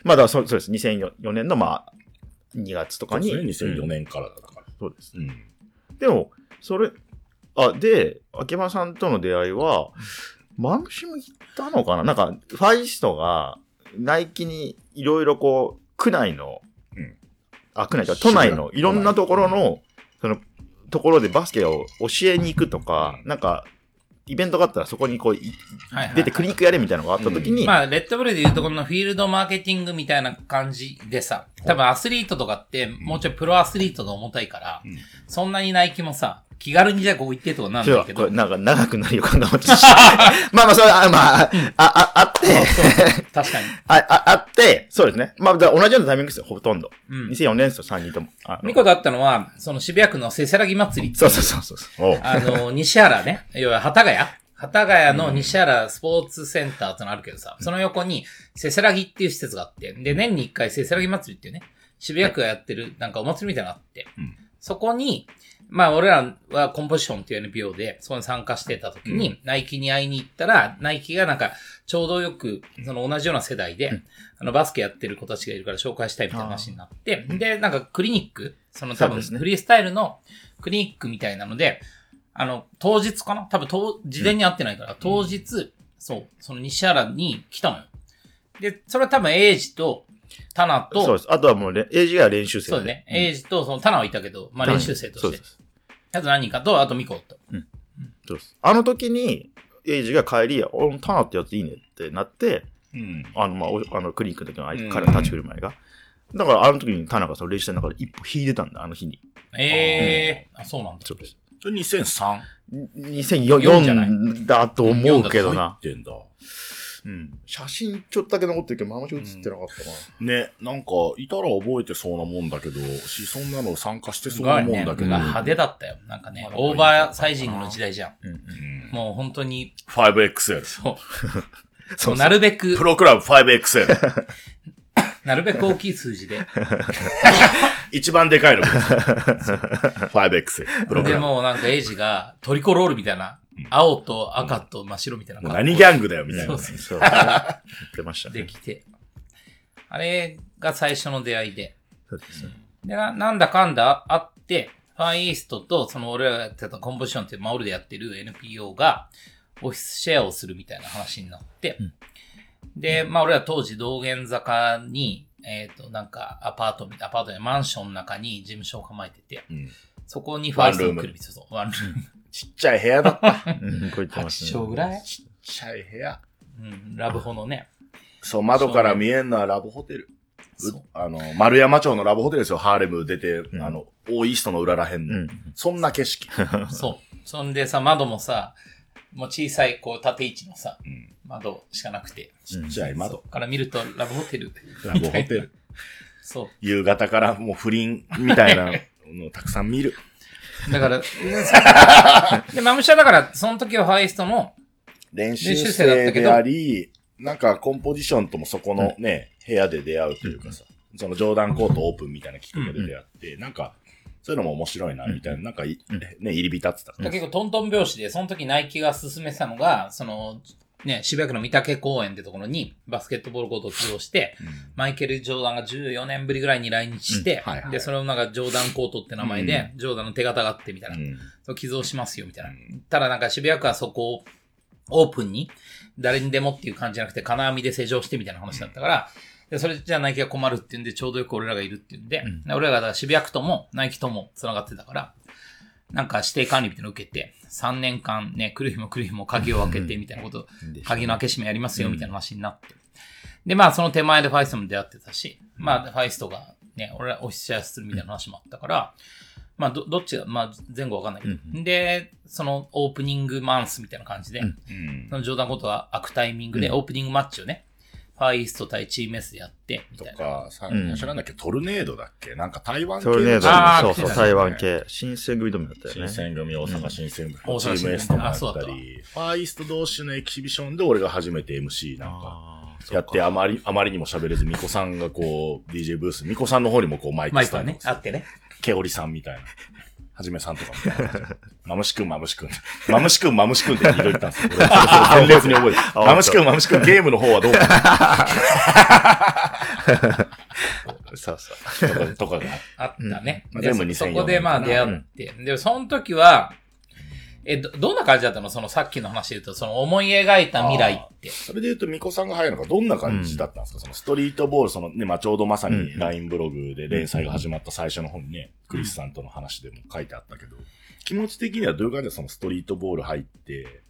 まあ、だそうそうです。2004年のまあ、2月とかに。そうですね、2004うん年からだから。そうです。うん。でも、それ、あ、で、秋葉さんとの出会いは、マムシも行ったのかな？なんか、ファイストが、ナイキにいろいろこう、区内の、うんあ、区内か、都内のいろんなところの、その、ところでバスケを教えに行くとか、なんか、イベントがあったらそこにこう、いはいはい出てクリニックやれみたいなのがあった時に、まあ、レッドブルで言うとこのフィールドマーケティングみたいな感じでさ、多分アスリートとかって、もうちょいプロアスリートが重たいから、ん。そんなにナイキもさ、気軽にじゃあここ行ってとかなんだけど。なんか長くなる予感がま あまあ、それは、まあ、あ、あ、あって、確かに。あ、あ、あって、そうですね。まあ、同じようなタイミングですよ、ほとんど。うん。2004年ですよ、3人とも。ミコだったのは、その渋谷区のせせらぎ祭りそうそうそうそう。あの、西原ね、要は、幡ヶ谷。幡ヶ谷の西原スポーツセンターってのあるけどさ、その横に、せせらぎっていう施設があって、で、年に一回せせらぎ祭りっていうね、渋谷区がやってる、なんかお祭りみたいなのがあって、うん。そこに、まあ、俺らはコンポジションっていう NPO で、そこに参加してた時に、ナイキに会いに行ったら、ナイキがなんか、ちょうどよく、その同じような世代で、あの、バスケやってる子たちがいるから紹介したいみたいな話になって、で、なんかクリニック、その多分、そうですね。フリースタイルのクリニックみたいなので、あの、当日かな？多分、当、事前に会ってないから、当日、そう、その西原に来たのよ。で、それは多分、エイジと、タナと、そうです。あとはもうれ、エイジが練習生そうだね。エイジと、そのタナはいたけど、まあ練習生としてそうで。す。あと何人かと、あとミコと。そうです。あの時に、エイジが帰り、おタナってやついいねってなって、うん。あの、まあ、おあの、クリニックの時の相彼が立ち振る舞いが。だから、あの時にタナがその練習の中で一歩引いてたんだ、あの日に。ええー、あ、そうなんだ。そうです。それ 2003? 四じゃない？2004だと思うけど入なっ。てんだ。うん。写真ちょっとだけ残ってるけど、ままし写ってなかったな。ね、なんか、いたら覚えてそうなもんだけど、し、そんなの参加してそうなすごいね。もんだけど。派手だったよ。なんかねオーバーサイジングの時代じゃん。うんうん。うんもう本当に、5XL。そう。そ そううなるべくプ、ロクラブ 5XL。なるべく大きい数字で。一番でかいの。5XL。プロクでラブ。ももうなんかエイジがトリコロールみたいな、青と赤と真っ白みたいなう格好何ギャングだよ、みたいな。そうそう。言ってましたね。できて。あれが最初の出会いで。そうですね。で、ななんだかんだあって、ファイイーストと、その俺らがやってたコンポジションってマオルでやってる NPO が、オフィスシェアをするみたいな話になって、で、まあ俺ら当時道玄坂に、えっ、と、なんかアパートみたいな、アパートやマンションの中に事務所を構えてて、うんそこにファイストが来るみたいな。ワンルーム。ちっちゃい部屋だった。うん、こう言ってました8ね。畳ぐらいちっちゃい部屋。うん、ラブホのね。そう、窓から見えんのはラブホテル。あの、丸山町のラブホテルですよ、ハーレム出て、んあの、大イーストの裏らへんの。うん。そんな景色。そう。そんでさ、窓もさ、もう小さい、こう、縦位置のさ、うん窓しかなくて。ちっちゃいそ窓。こから見ると、ラブホテル。ラブホテル。そう。夕方からもう不倫みたいなのをたくさん見る。だから、で、マムシャだから、その時はファイストの、練習生だったけど生であり、なんかコンポジションともそこのね、部屋で出会うというかさ、そのジョーダンコートオープンみたいなきっかけで出会って、なんか、そういうのも面白いな、みたいな、なんかい、ね、入り浸ってた。結構トントン拍子で、その時ナイキが進めてたのが、その、ね、渋谷区の三宅公園ってところにバスケットボールコートを起動して、マイケル・ジョーダンが14年ぶりぐらいに来日して、うん。はいはいで、それをなんかジョーダンコートって名前で、ジョーダンの手形があってみたいな、うん。寄贈しますよみたいな。ただなんか渋谷区はそこをオープンに、誰にでもっていう感じじゃなくて、金網で施錠してみたいな話だったから、で、それじゃあナイキが困るっていうんで、ちょうどよく俺らがいるっていうんで、で俺らが渋谷区ともナイキとも繋がってたから、なんか指定管理みたいなのを受けて、3年間ね、来る日も来る日も鍵を開けてみたいなこと、鍵の開け閉めやりますよみたいな話になって。で、まあその手前でファイストも出会ってたし、まあファイストがね、俺らオフィスシェアするみたいな話もあったから、まあど、どっちが、まあ前後わかんないけど、で、そのオープニングマンスみたいな感じで、うん。その冗談ことは開くタイミングでオープニングマッチをね、ファイイースト対チーム S でやって、みとたいな。か、さ、うん。知らんだっけ、トルネードだっけ？なんか台湾系トルネード。そうそう、台湾系。新選組だったよ新ね。選組、大阪新選組、うんチーム S とかやあそうだった。り、ファーイースト同士のエキシビションで俺が初めて MC なんか、やってあまり、あまりにも喋れず、ミコさんがこう、DJ ブース、ミコさんの方にもこうマイクスタンドマイクはね、あってね。ケオリさんみたいな。はじめさんとかみたいな。マムシくん、マムシくん。マムシくん、マムシくんって二度言ったんですよ。鮮烈に覚えてる。マムシくん、マムシくん、ゲームの方はどうか そうそう。とかとかが。あったね。うんで全部2004そそこでまあ出会って。で、その時は、え、ど、どんな感じだったの？そのさっきの話で言うと、その思い描いた未来って。それで言うと、ミコさんが入るのがどんな感じだったんですか、そのストリートボール、そのね、まあ、ちょうどまさにうん。LINE ブログで連載が始まった最初の本にね、クリスさんとの話でも書いてあったけど、気持ち的にはどういう感じでそのストリートボール入って、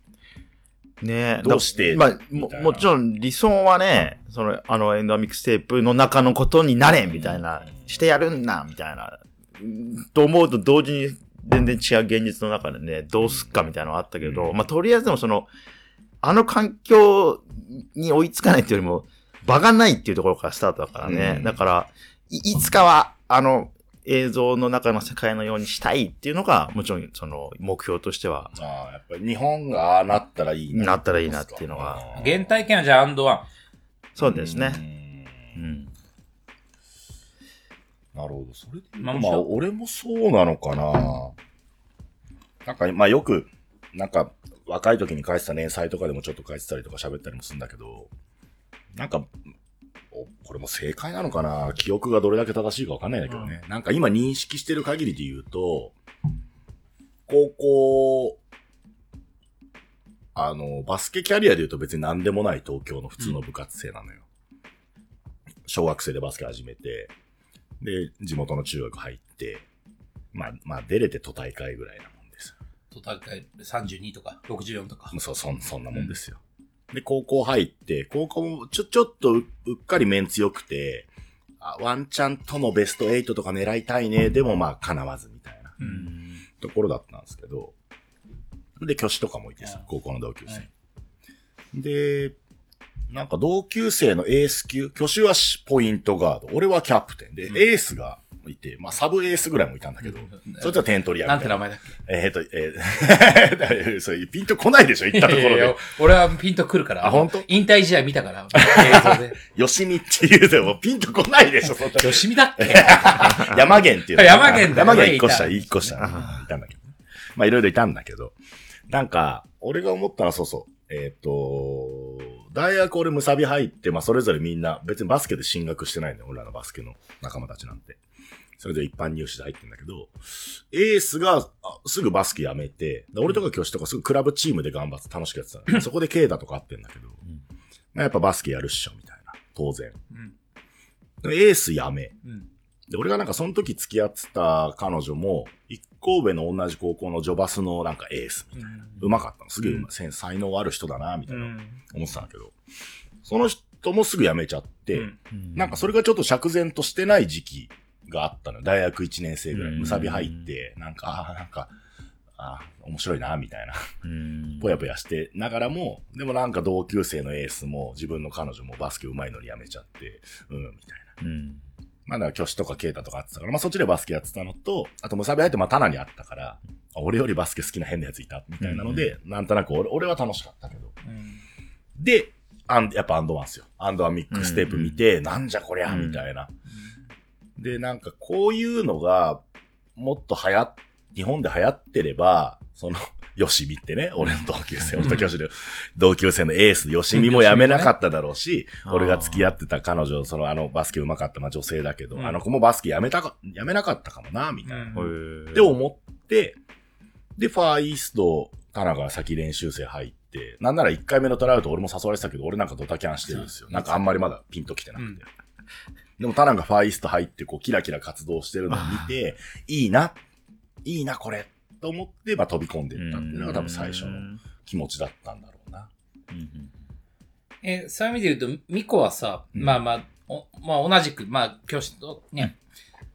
ね。どうして？まあ、ももちろん理想はね、その、あのエンドアミックステープの中のことになれみたいな、してやるんだみたいな、うんと思うと同時に全然違う現実の中でね、どうすっかみたいなのはあったけど、まあ、とりあえずでもその、あの環境に追いつかないっていうよりも、場がないっていうところからスタートだからね。うんだからい、いつかは、あの、映像の中の世界のようにしたいっていうのが、もちろん、その、目標としては、ああ、やっぱり日本がああなったらいいなったらいいなっていうのが原体験はじゃあアンドワン。そうですね。うんうん。なるほど。それで、まあまあ、俺もそうなのかな。なんか、まあよく、なんか、若い時に書いてた連載とかでもちょっと書いてたりとか喋ったりもするんだけど、なんか、おこれも正解なのかな？記憶がどれだけ正しいかわかんないんだけどね。なんか今認識してる限りで言うと、高校、あの、バスケキャリアで言うと別に何でもない東京の普通の部活生なのよ。小学生でバスケ始めて、で、地元の中学入って、まあ、まあ、出れて都大会ぐらいなもんです。トタ会32とか64とか。そう、そん、そんなもんですよ。で、高校入って、高校もちょ、ちょっとううっかり面強くて、あワンチャンとのベスト8とか狙いたいね。でもまあ、叶わずみたいなうん。ところだったんですけど、で、挙手とかもいてさはい、高校の同級生。はいで、なんか同級生のエース級、挙手はしポイントガード、俺はキャプテン。で、うん。エースがいて、まあサブエースぐらいもいたんだけど、そいつは点取り屋な。なんて名前だっえっ、と、えー、それピンとこないでしょ、行ったところいやいやで。俺はピンとくるから。あ本当？引退試合見たから、映像で。よしみっていうでもピンとこないでしょ。よしみだっけ？山源っていうの。山源だ山ね源一個下、い一個下、いたんだけどね。まあいろいろいたんだけど、なんか、俺が思ったのはそうそう。えっ、と、大学俺ムサビ入って、まあそれぞれみんな、別にバスケで進学してないんだよ、俺らのバスケの仲間たちなんて。それぞれ一般入試で入ってんだけど、エースがあすぐバスケやめて、で俺とか教師とかすぐクラブチームで頑張って楽しくやってたのそこでケイダとかあってんだけど、まあやっぱバスケやるっしょ、みたいな。当然。うんでエースやめ。うん。で、俺がなんかその時付き合ってた彼女も、一個上の同じ高校のジョバスのなんかエースみたいな。うまかったの。すげえうまい。センス才能ある人だな、みたいな思ってたんだけど、その人もすぐ辞めちゃって、うんなんかそれがちょっと釈然としてない時期があったのよ。大学1年生ぐらい。うんむさび入って、なんか、ああ、なんか、ああ、面白いな、みたいな。うんぽやぽやしてながらも、でもなんか同級生のエースも自分の彼女もバスケ上手いのに辞めちゃって、うん、みたいな。うん。まあだから、挙手とかケータとかあってたから、まあそっちでバスケやってたのと、あとムサビ入ってまあタナにあったから、あ俺よりバスケ好きな変なやついた、みたいなので、なんとなく俺俺は楽しかったけど。うんで、アンやっぱアンドワンっすよ。アンドワンミックステープ見て、なんじゃこりゃ、うんみたいな。で、なんかこういうのが、もっと流行っ、日本で流行ってれば、その、よしみってね、俺の同級生、俺と教師で、同級生のエース、よしみも辞めなかっただろうし、うん。俺が付き合ってた彼女、そのあのバスケ上手かった、まあ女性だけど、うん。あの子もバスケ辞めたか、辞めなかったかもな、みたいな。うん。って思って、で、ファーイースト、タナが先練習生入って、なんなら1回目のトラウト俺も誘われてたけど、俺なんかドタキャンしてるんですよ。なんかあんまりまだピンときてなくて。でもタナがファーイースト入って、こう、キラキラ活動してるのを見て、いいな、いいな、これ、と思って、まあ飛び込んでいったっていうのが多分最初の気持ちだったんだろうな。え、そういう意味で言うと、ミコはさ、うんまあまあ、おまあ同じく、まあ教師とね、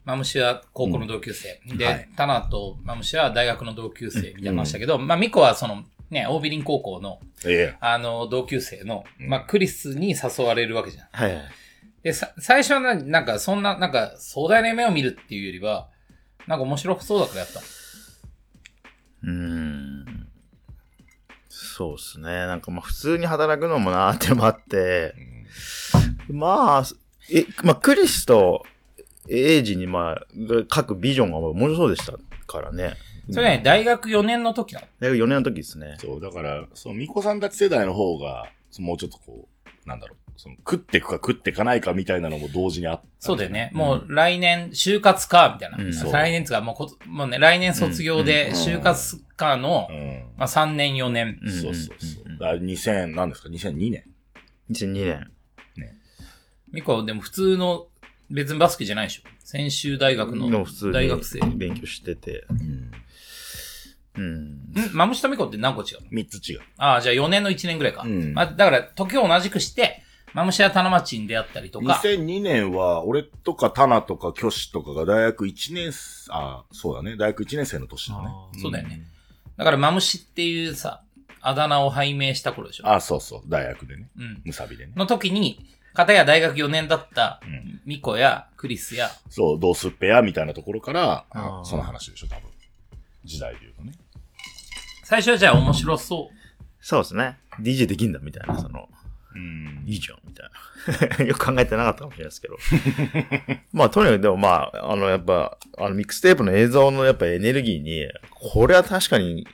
マムシは高校の同級生。で、はいタナとマムシは大学の同級生みたいなましたけど、まあミコはその、ね、オービリン高校の、えあの、同級生の、うんまあクリスに誘われるわけじゃん。はいはい。で、さ、最初はな、なんか、そんな、なんか、壮大な夢を見るっていうよりは、なんか面白そうだからやったの。うーん。そうですね。なんかまあ普通に働くのもなーってのもあって、まあ、え、まあクリスとエイジにまあ、書くビジョンが面白そうでしたからね。それね、大学4年の時なの。大学4年の時ですね。そう、だから、そう、ミコさんたち世代の方が、もうちょっとこう、なんだろう、その食っていくか食っていかないかみたいなのも同時にあったんじゃない。そうだよね。もう来年、就活か、みたいな。うん来年つうか、もうこ、もうね、来年卒業で、うん就活かの、うん。まあ3年、4年。うんそうそうそう。うんだから2000、何ですか ?2002 年。2002年。ミコはでも普通の、別にバスケじゃないでしょ。専修大学の普通に大学生。ん勉強してて。うん。マムシとミコって何個違うの？3つ違う。ああ、じゃあ4年の1年ぐらいか。うんまあ、だから、時を同じくして、マムシやタナマチに出会ったりとか、2002年は、俺とかタナとかキョシとかが大学1年生、あ、そうだね。大学1年生の年だね。そうだよね。だからマムシっていうさ、あだ名を拝命した頃でしょ。あ、そうそう。大学でね。うん。ムサビでね。の時に、片や大学4年だったん、ミコやクリスや、そう、ドースッペアみたいなところからその話でしょ、多分。時代で言うとね。最初はじゃあ面白そう。そうですね。DJ できんだみたいな、その、うん。いいじゃん、みたいな。よく考えてなかったかもしれないですけど。まあ、とにかくでもまあ、あの、やっぱ、あの、ミックステープの映像のやっぱエネルギーに、これは確かに、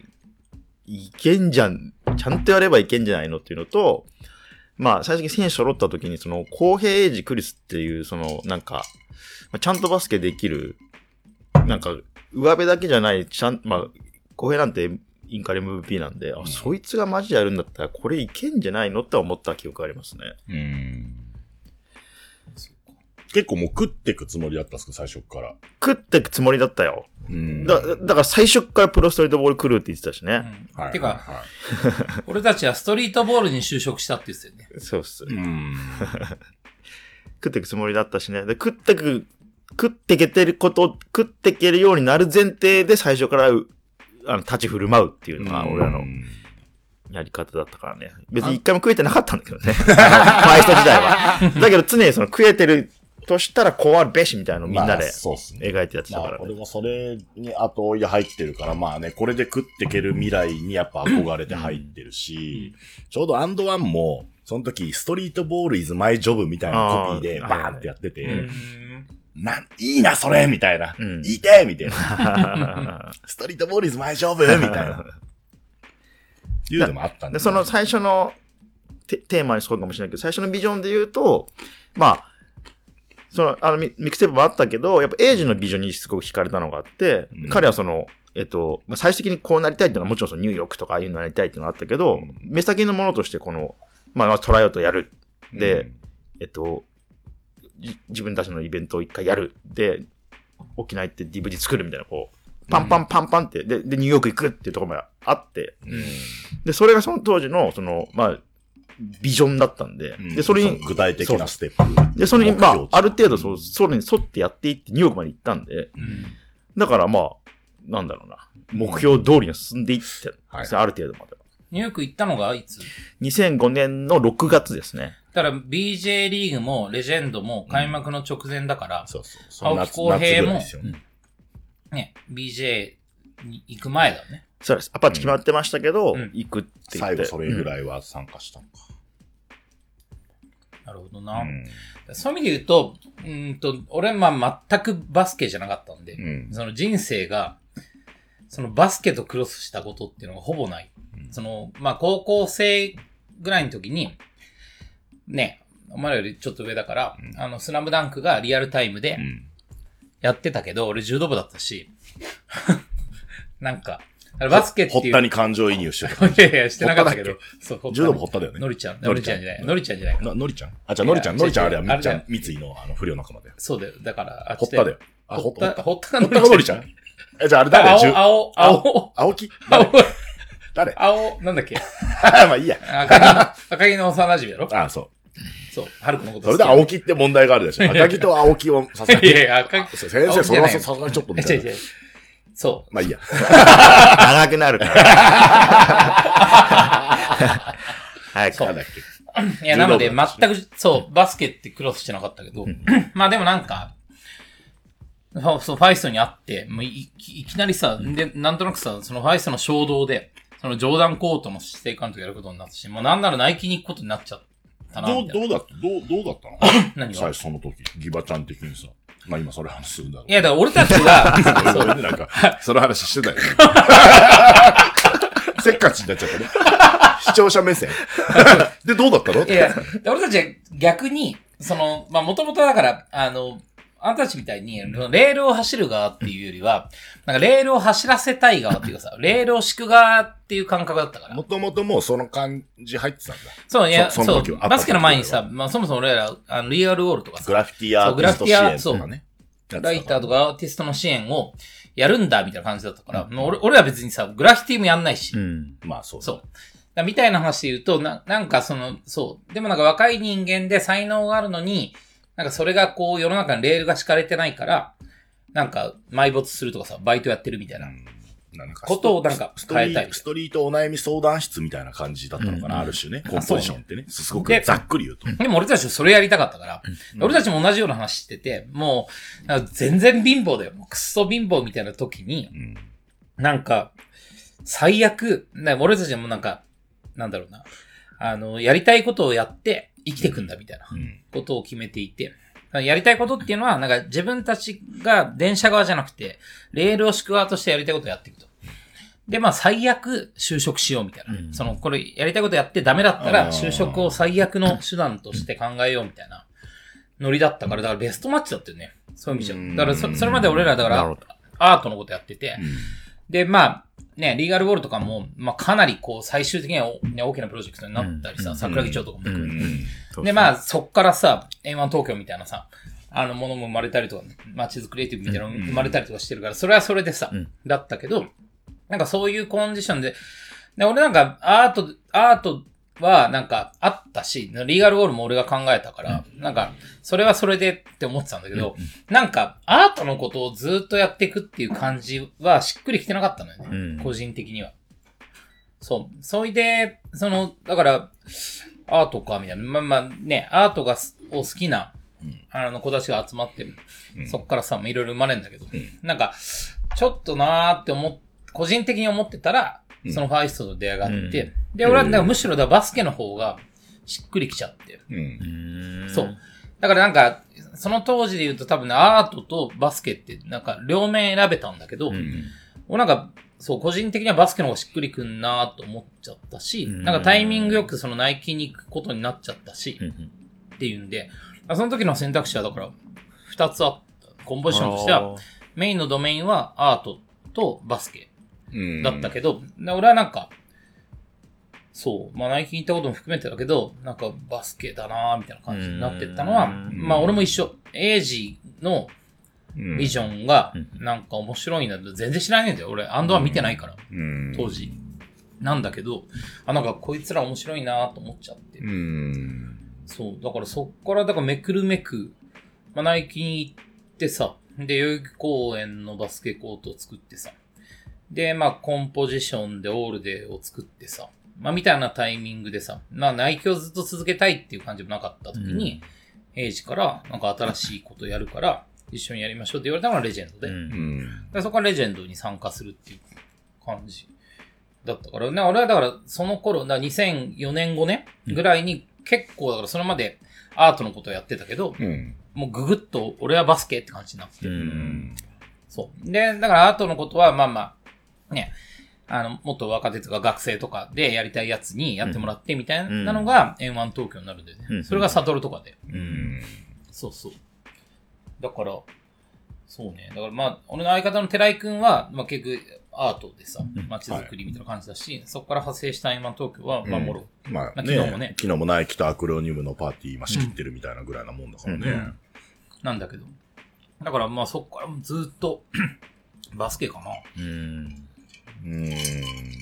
いけんじゃん、ちゃんとやればいけんじゃないのっていうのと、まあ、最初に選手揃った時に、その、公平エイジクリスっていう、その、なんか、ちゃんとバスケできる、なんか、上辺だけじゃない、ちゃん、まあ、公平なんてインカレ MVP なんで、あ、そいつがマジでやるんだったら、これいけんじゃないのって思った記憶がありますね。うん。結構もう食ってくつもりだったんですか、最初から。食ってくつもりだったよ。うんだ、だから最初からプロストリートボール来るって言ってたしうね。んはい。てか、は俺たちはストリートボールに就職したって言ってたよね。そうっす。い、うん。食ってくつもりだったしね。で、食ってく、食ってけてること、食ってけるようになる前提で最初からう、あの、立ち振る舞うっていうのが俺らのやり方だったからね。別に一回も食えてなかったんだけどね。ファイスト時代は。だけど常にその食えてるとしたらこうあるべしみたいなのをみんなまあでそうっすね描いてやってたまあ、からね。俺もそれに後追いで入ってるから、まあね、これで食ってける未来にやっぱ憧れて入ってるし、ちょうどアンドワンも、その時、ストリートボールイズマイジョブみたいなコピーでバーンってやってて、うんなん、いいな、それみたいな。うんいいてみたいな。ストリートボールイズマイジョブみたいな。いうのもあったんで、で。その最初のテテーマにそうかもしれないけど、最初のビジョンで言うと、まあ、その、あのミ、ミックステープもあったけど、やっぱエイジのビジョンにすごく惹かれたのがあって、うん彼はその、えっと、まあ、最終的にこうなりたいっていうのはもちろんそのニューヨークとかああいうのなりたいっていうのがあったけど、うん目先のものとしてこの、まあ、まあトライアウトやる。で、うんえっと、じ自分たちのイベントを一回やる。で、沖縄行って DVD 作るみたいな、こう、パンパンパンパンって、で、で、ニューヨーク行くっていうところまであって、うん。で、それがその当時の、その、まあ、ビジョンだったんで、うん。で、それに、具体的なステップ。で、それに、まあ、ある程度、そそうう、それに沿ってやっていって、ニューヨークまで行ったんで、うん。だからまあ、なんだろうな、目標通りに進んでいって、はい。ある程度までは。ニューヨーク行ったのがいつ？2005年の6月ですね。だから BJ リーグもレジェンドも開幕の直前だから、そうそう。その青木浩平もねね、BJ に行く前だね。そうです。アパッチ決まってましたけど、うん行くって言って。最後それぐい。らいは参加したのか。なるほどな。うんそういう意味で言うと、うーんと、俺はまあ全くバスケじゃなかったんで、うんその人生が、そのバスケとクロスしたことっていうのがほぼない。うんその、まあ高校生ぐらいの時に、ね、お前らよりちょっと上だから、うんあの、スラムダンクがリアルタイムでうんやってたけど、俺柔道部だったし、なんか、バスケっていう。堀田に感情移入してた。いやいや、してなかったけど堀。そう、柔道部堀田だよね。のりちゃん、のりちゃんじゃない。のりちゃんじゃないのりちゃん？あ、じゃあのりちゃん、のりちゃんあれはみっちゃん三井のあの不良仲間だよ。そうだよ。だから、あっちで堀田だよ。あ、堀田、堀田。堀田堀田がのりちゃんえ、じゃああれ誰？青、青、青、青木？青、誰？青、なんだっけ？まあいいや。赤木の、赤木の幼馴染やろ？あ、そう。そう、春子のことそれで青木って問題があるでしょ。赤木と青木をさせいやいや、赤木。先生、それはさすがにちょっとみたいな。そう。まあいいや。長くなるから。早く。そうだっけ。いや、なので、全く、そう、バスケってクロスしてなかったけど、まあでもなんか、そう、ファイストに会って、もういいいきなりさ、で、なんとなくさ、そのファイストの衝動で、そのジョーダンコートの指定監督やることになったし、もうなんならナイキに行くことになっちゃったな、どう。どうだったどう、どうだったの？何が？最初その時、ギバちゃん的にさ。まあ今それ話するんだろうい。や、だから俺たちが、ごめんね、なんか、その話してたよね。せっかちになっちゃったね。視聴者目線。で、どうだったの？いや、俺たちは逆に、その、まあ、もともとだから、あの、あんたたちみたいに、レールを走る側っていうよりは、なんかレールを走らせたい側っていうかさ、レールを敷く側っていう感覚だったからも。ともともうその感じ入ってたんだ。そう、いや、そそうバスケの前にさ、まあ、そもそも俺ら、あの、リアルウォールとかさ、グラフィティアーティスト支援とかね。ライターとかアーティストの支援をやるんだ、みたいな感じだったから、もう俺俺は別にさ、グラフィティもやんないし、うん。まあそうだそう。だみたいな話で言うと、な、なんかその、そう。でもなんか若い人間で才能があるのに、なんかそれがこう世の中にレールが敷かれてないから、なんか埋没するとかさ、バイトやってるみたいな。なんかことをなんか変えたいストリートお悩み相談室みたいな感じだったのかな、うんある種ね。コンポジションってね。すごくでざっくり言うと。でも俺たちそれやりたかったから、俺たちも同じような話してて、もう、全然貧乏だよ。クソ貧乏みたいな時に、うんなんか、最悪、な俺たちもなんか、なんだろうな、あの、やりたいことをやって生きてくんだみたいなうんことを決めていて、やりたいことっていうのは、なんか自分たちが電車側じゃなくて、レールを敷く側としてやりたいことをやっていくと。で、まあ最悪就職しようみたいな。うんその、これやりたいことやってダメだったら就職を最悪の手段として考えようみたいなノリだったから、だからベストマッチだったよね。そういう意味じゃ。うんだからそそれまで俺らだからアートのことやってて、で、まあ、ね、リーガルウォールとかも、まあかなりこう最終的には、ね、大きなプロジェクトになったりさ、うん。桜木町とかも含めて。うん。で、まあ、そっからさ、A1 東京みたいなさ、あの、ものも生まれたりとか、街づクリエイティブみたいなのも生まれたりとかしてるから、それはそれでさ、うん。だったけど、なんかそういうコンディションで、で俺なんか、アート、アートはなんかあったし、リーガルウォールも俺が考えたから、なんか、それはそれでって思ってたんだけど、なんか、アートのことをずっとやっていくっていう感じはしっくりきてなかったのよね、うん。個人的には。そう。それで、その、だから、アートか、みたいな。まあまあね、アートがすを好きな、あの子たちが集まって、そっからさ、まあいろいろ生まれるんだけど、なんか、ちょっとなーって思っ、個人的に思ってたら、そのファイストと出会いがあって、うん。で、俺はだからむしろだバスケの方がしっくりきちゃって。うん。うん。そう。だからなんか、その当時で言うと多分ね、アートとバスケってなんか両面選べたんだけど、うん。俺なんか、そう、個人的にはバスケの方がしっくりくんなと思っちゃったし、うん。なんかタイミングよくそのナイキに行くことになっちゃったし、うん。っていうんで、その時の選択肢はだから、二つあった。コンポジションとしては、メインのドメインはアートとバスケ。うんだったけど、で俺はなんか、そう、まあナイキに行ったことも含めてだけど、なんかバスケだなーみたいな感じになってったのは、うんまあ俺も一緒。エイジのうんビジョンがうんなんか面白いな全然知らないんだよ。俺、アンドは見てないから、うん当時。なんだけど、あ、なんかこいつら面白いなと思っちゃって。うん。そう。だからそっから、だからめくるめく、まあ、ナイキに行ってさ、で、代々木公園のバスケコートを作ってさ、で、まあ、コンポジションでオールデーを作ってさ、まあ、みたいなタイミングでさ、まあ、ナイキをずっと続けたいっていう感じもなかった時に、エイジから、なんか新しいことやるから、一緒にやりましょうって言われたのがレジェンドで、うんうん。でそこからレジェンドに参加するっていう感じだったから、ね、俺はだからその頃、だから2004年5年ぐらいに結構だからそれまでアートのことをやってたけど、うん。もうググッと俺はバスケって感じになって、ううんん。そう。で、だからアートのことはまあまあ、ね、あの、もっと若手とか学生とかでやりたいやつにやってもらってみたいなのが N1 東京になるんだよね。うんそれがサトルとかで。うん。そうそう。だから、そうね。だからまあ、俺の相方の寺井くんは、まあ結局アートでさ、街づくりみたいな感じだし、そこから派生した今東京は、まあもろ。まあまあね、昨日もね昨日もナイキとアクロニウムのパーティー今仕切ってるみたいなぐらいなもんだからね。うんなんだけど。だからまあそこからずっと、バスケかな。うんうん。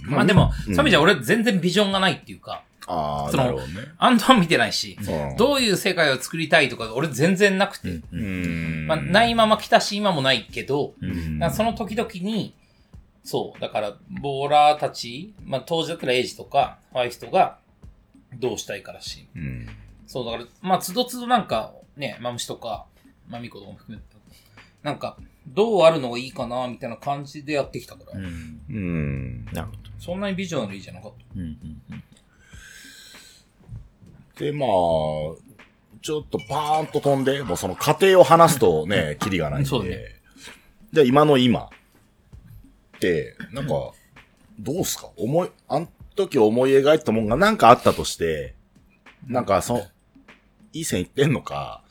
まあでも、うんそういう意味じゃ俺全然ビジョンがないっていうか、ああ、そのなるほどね。アンドは見てないし、うんどういう世界を作りたいとか俺全然なくて、うんうん。まあないまま来たし今もないけど、うん。その時々に、そう、だから、ボーラーたち、まあ当時だったらエイジとか、ファイストが、どうしたいかだし。うん。そう、だから、まあ、つどつどなんか、ね、マムシとか、マミコとかも含めて、なんか、どうあるのがいいかな、みたいな感じでやってきたから、うんうん。なるほど。そんなにビジョナリーじゃなかった。うんうんで、まあ、ちょっとパーンと飛んで、もうその過程を話すとね、キリがないんで。そうねで、今の今って、なんか、どうすか？思い、あん時思い描いたもんがなんかあったとして、なんかその、いい線いってんのか、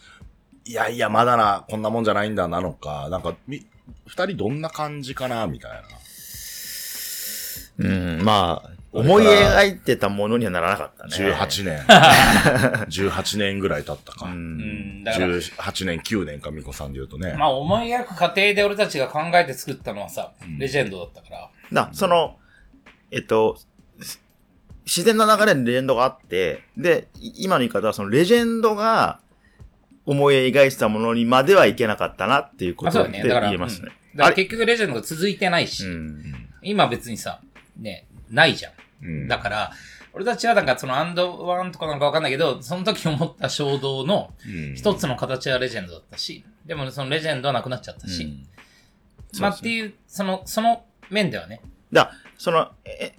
いやいや、まだな、こんなもんじゃないんだなのか、なんか、み、二人どんな感じかな、みたいな。うん、まあ、思い描いてたものにはならなかったね。18年。18年ぐらい経ったか。う。うんん、だから、18年、9年か、ミコさんで言うとね。まあ、思い描く過程で俺たちが考えて作ったのはさ、レジェンドだったから。だ、その、えっと、自然な流れでレジェンドがあって、で、い今の言い方はそのレジェンドが思い描いてたものにまではいけなかったなっていうことで言えますね。うん。だから結局レジェンドが続いてないし、うん。今別にさ、ね、ないじゃん。うん。だから、俺たちはなんかそのアンドワンとかなんかわかんないけど、その時思った衝動のうん。一つの形はレジェンドだったし、でもそのレジェンドはなくなっちゃったし、まあっていう、その、その面ではね、だその、え、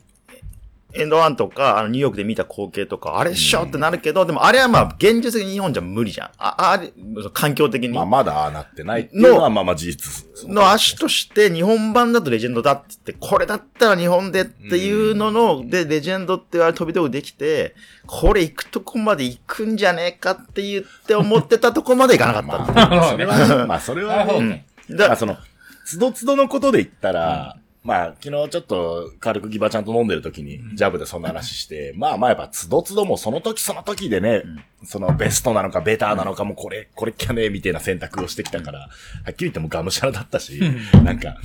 エンドワンとか、あの、ニューヨークで見た光景とか、あれっしょってなるけど、でもあれはまあ、現実的に日本じゃ無理じゃん。あ、あれ、環境的に。まあ、まだああなってないっていうのは、まあまあ事実。の足として日本版だとレジェンドだって言って、これだったら日本でっていうのの、で、レジェンドって言われ飛び道具できて、これ行くとこまで行くんじゃねえかって言って思ってたとこまで行かなかった。まあ、それはね、まあそれはね。だから、その、つどつどのことで言ったら、まあ、昨日ちょっと軽くギバちゃんと飲んでる時に、ジャブでそんな話して、まあまあやっぱつどつどもその時その時でね、そのベストなのかベターなのかもこれ、これっきゃねえみたいな選択をしてきたから、はっきり言ってもがむしゃらだったし、なんか、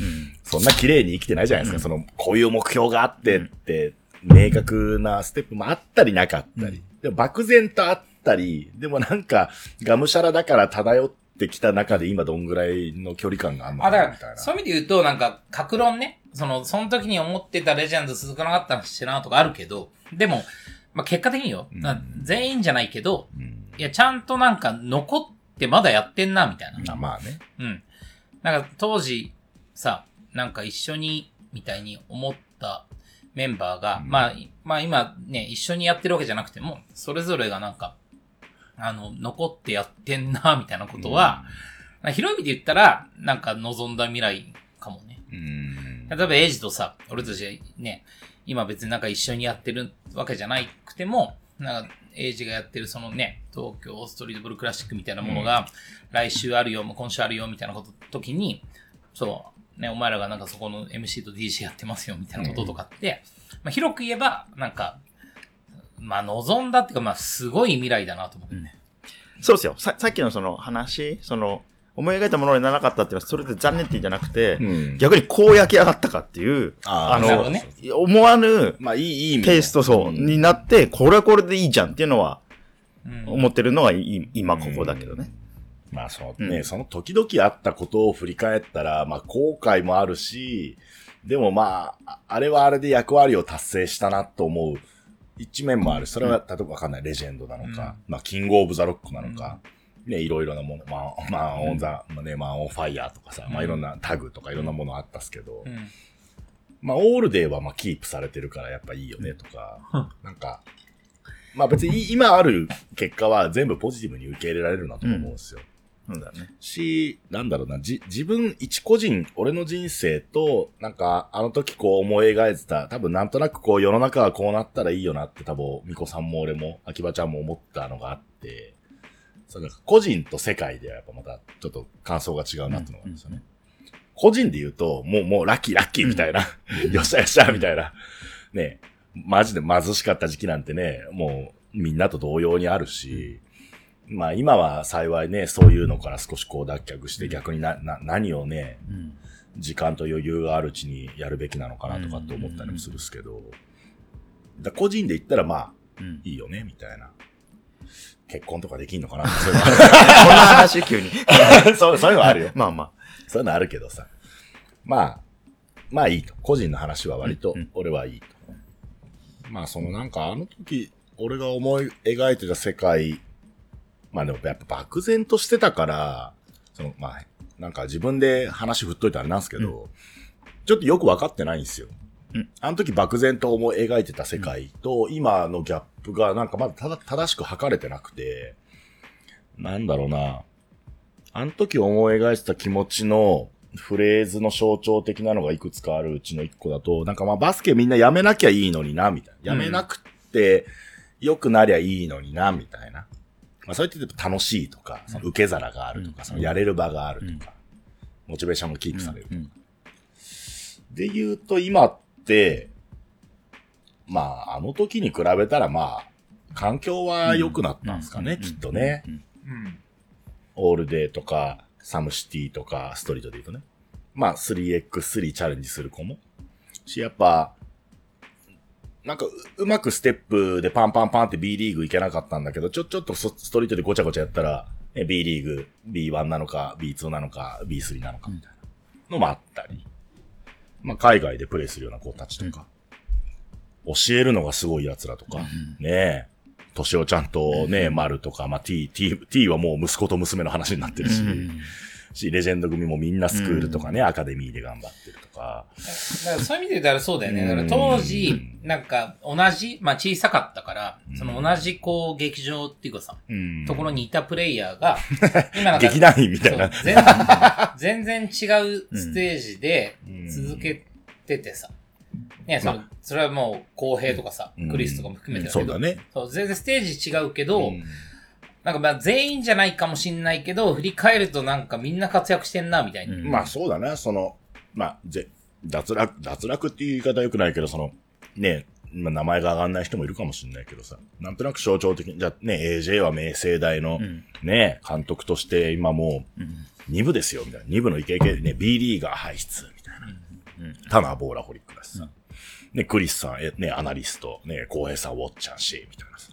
そんな綺麗に生きてないじゃないですか。その、こういう目標があってって、明確なステップもあったりなかったり。でも漠然とあったり、でもなんか、がむしゃらだから漂ってきた中で今どんぐらいの距離感があるのあ、だかかなみたいな。ら、そういう意味で言うと、なんか、格論ね、その、その時に思ってたレジェンド続かなかったのしてなとかあるけど、でも、まあ、結果的によ、な全員じゃないけど、うんいや、ちゃんとなんか残ってまだやってんな、みたいな。あまあね。うん。なんか当時さ、なんか一緒に、みたいに思ったメンバーが、まあ、まあ今ね、一緒にやってるわけじゃなくても、それぞれがなんか、あの、残ってやってんな、みたいなことは、まあ広い意味で言ったら、なんか望んだ未来かもね。うん。例えばエイジとさ、俺たちね、今別になんか一緒にやってるわけじゃなくても、なんか、エイジがやってるそのね、東京ストリートブルークラシックみたいなものが、来週あるよ、もう今週あるよ、みたいなこと、時に、そう、ね、お前らがなんかそこの MC と DJ やってますよ、みたいなこととかって、まあ広く言えば、なんか、まあ望んだっていうか、まあすごい未来だなと思うね。そうですよ。さ、さっきのその話、その、思い描いたものにならなかったっていうのは、それで残念って言うんじゃなくて、うん逆にこう焼き上がったかっていう、あの、ね思わぬまあいい、いい意味でテイストそう、んになって、これはこれでいいじゃんっていうのは、うん。思ってるのがいい今ここだけどね。まあそのね、うんその時々あったことを振り返ったら、まあ後悔もあるし、でもまあ、ああれはあれで役割を達成したなと思う一面もある。それは、例えばわかんない、レジェンドなのか、まあキングオブザロックなのか、ね、いろいろなもの、まあ、まあ、オンザ、まあね、まあ、オンファイヤーとかさ、まあいろんなタグとかいろんなものあったっすけど、うん。まあ、オールデーはまあ、キープされてるからやっぱいいよねとか、なんか、まあ別に今ある結果は全部ポジティブに受け入れられるなと思うんですよ。そうだね。し、なんだろうな、じ、自分一個人、俺の人生と、なんか、あの時こう思い描いてた、多分なんとなくこう世の中はこうなったらいいよなって多分、ミコさんも俺も、秋葉ちゃんも思ったのがあって、そうなんか個人と世界ではやっぱまたちょっと感想が違うなってのがあるんですよね。個人で言うと、もう、もうラッキーラッキーみたいな、よっしゃよっしゃみたいな、ね、マジで貧しかった時期なんてね、もうみんなと同様にあるし、まあ今は幸いね、そういうのから少しこう脱却して逆にな、な、何をね、うん。時間と余裕があるうちにやるべきなのかなとかって思ったりもするんですけど、だ個人で言ったらまあ、うん。いいよね、みたいな。結婚とかできんのかな？そういうこんな話急に。の そうそういうのはあるよ。まあまそういうのあるけどさ。まあ、まあいいと。個人の話は割とうんうん、俺はいいと。まあそのなんかあの時、俺が思い描いてた世界、まあでもやっぱ漠然としてたから、そのまあ、なんか自分で話振っといたらあれなんですけど、ちょっとよくわかってないんですよ。うんあの時漠然と思い描いてた世界と、今のギャップがなんかまだただ正しく測れてなくて、なんだろうな。あの時思い描いてた気持ちのフレーズの象徴的なのがいくつかあるうちの一個だと、なんかまあバスケみんなやめなきゃいいのにな、みたいな。やめなくって良くなりゃいいのにな、みたいな。まあそう言ってて楽しいとか、その受け皿があるとか、そのやれる場があるとか、モチベーションがキープされるあ。うん。で言うと今って、まああの時に比べたらまあ、環境は良くなったんですかね、きっとね。オールデーとか、サムシティとか、ストリートで言うとね。まあ、3x3 チャレンジする子も。し、やっぱ、なんかう、うまくステップでパンパンパンって B リーグ行けなかったんだけど、ちょ、ちょっとスストリートでごちゃごちゃやったら、ね B リーグ B1 なのか、B2 なのか、B3 なのかみたいなのもあったり。まあ、海外でプレイするような子たちとか、教えるのがすごい奴らとか、ねえ、年をちゃんとね、丸とか、まあ T、T、T はもう息子と娘の話になってるし、し、レジェンド組もみんなスクールとかね、アカデミーで頑張ってるとか、だからそういう意味で言ったらそうだよね。だから当時、なんか同じ、まあ小さかったから、その同じこう劇場っていうかさ、うん。ところにいたプレイヤーが、今なんか、劇団員みたいな。全全然違うステージで続けててさ。ね、その、それはもう、公平とかさ、うん。クリスとかも含めてだけど、そうだね。そう、全然ステージ違うけど、うんなんかまあ全員じゃないかもしんないけど、振り返るとなんかみんな活躍してんな、みたいな。うんまあそうだね、その、まあ、ぜ、脱落、脱落っていう言い方は良くないけど、その、ね、まあ名前が上がんない人もいるかもしれないけどさ、なんとなく象徴的に、じゃあね、AJ は明星大の、んね、監督として今もう、2部ですよ、みたいな。2部のイケイケ、ね、B リーガー輩出、みたいな。タナーボーラホリックだしさ。ね、クリスさん、え、ね、アナリスト、ね、浩平さん、ウォッチャンし、みたいなさ。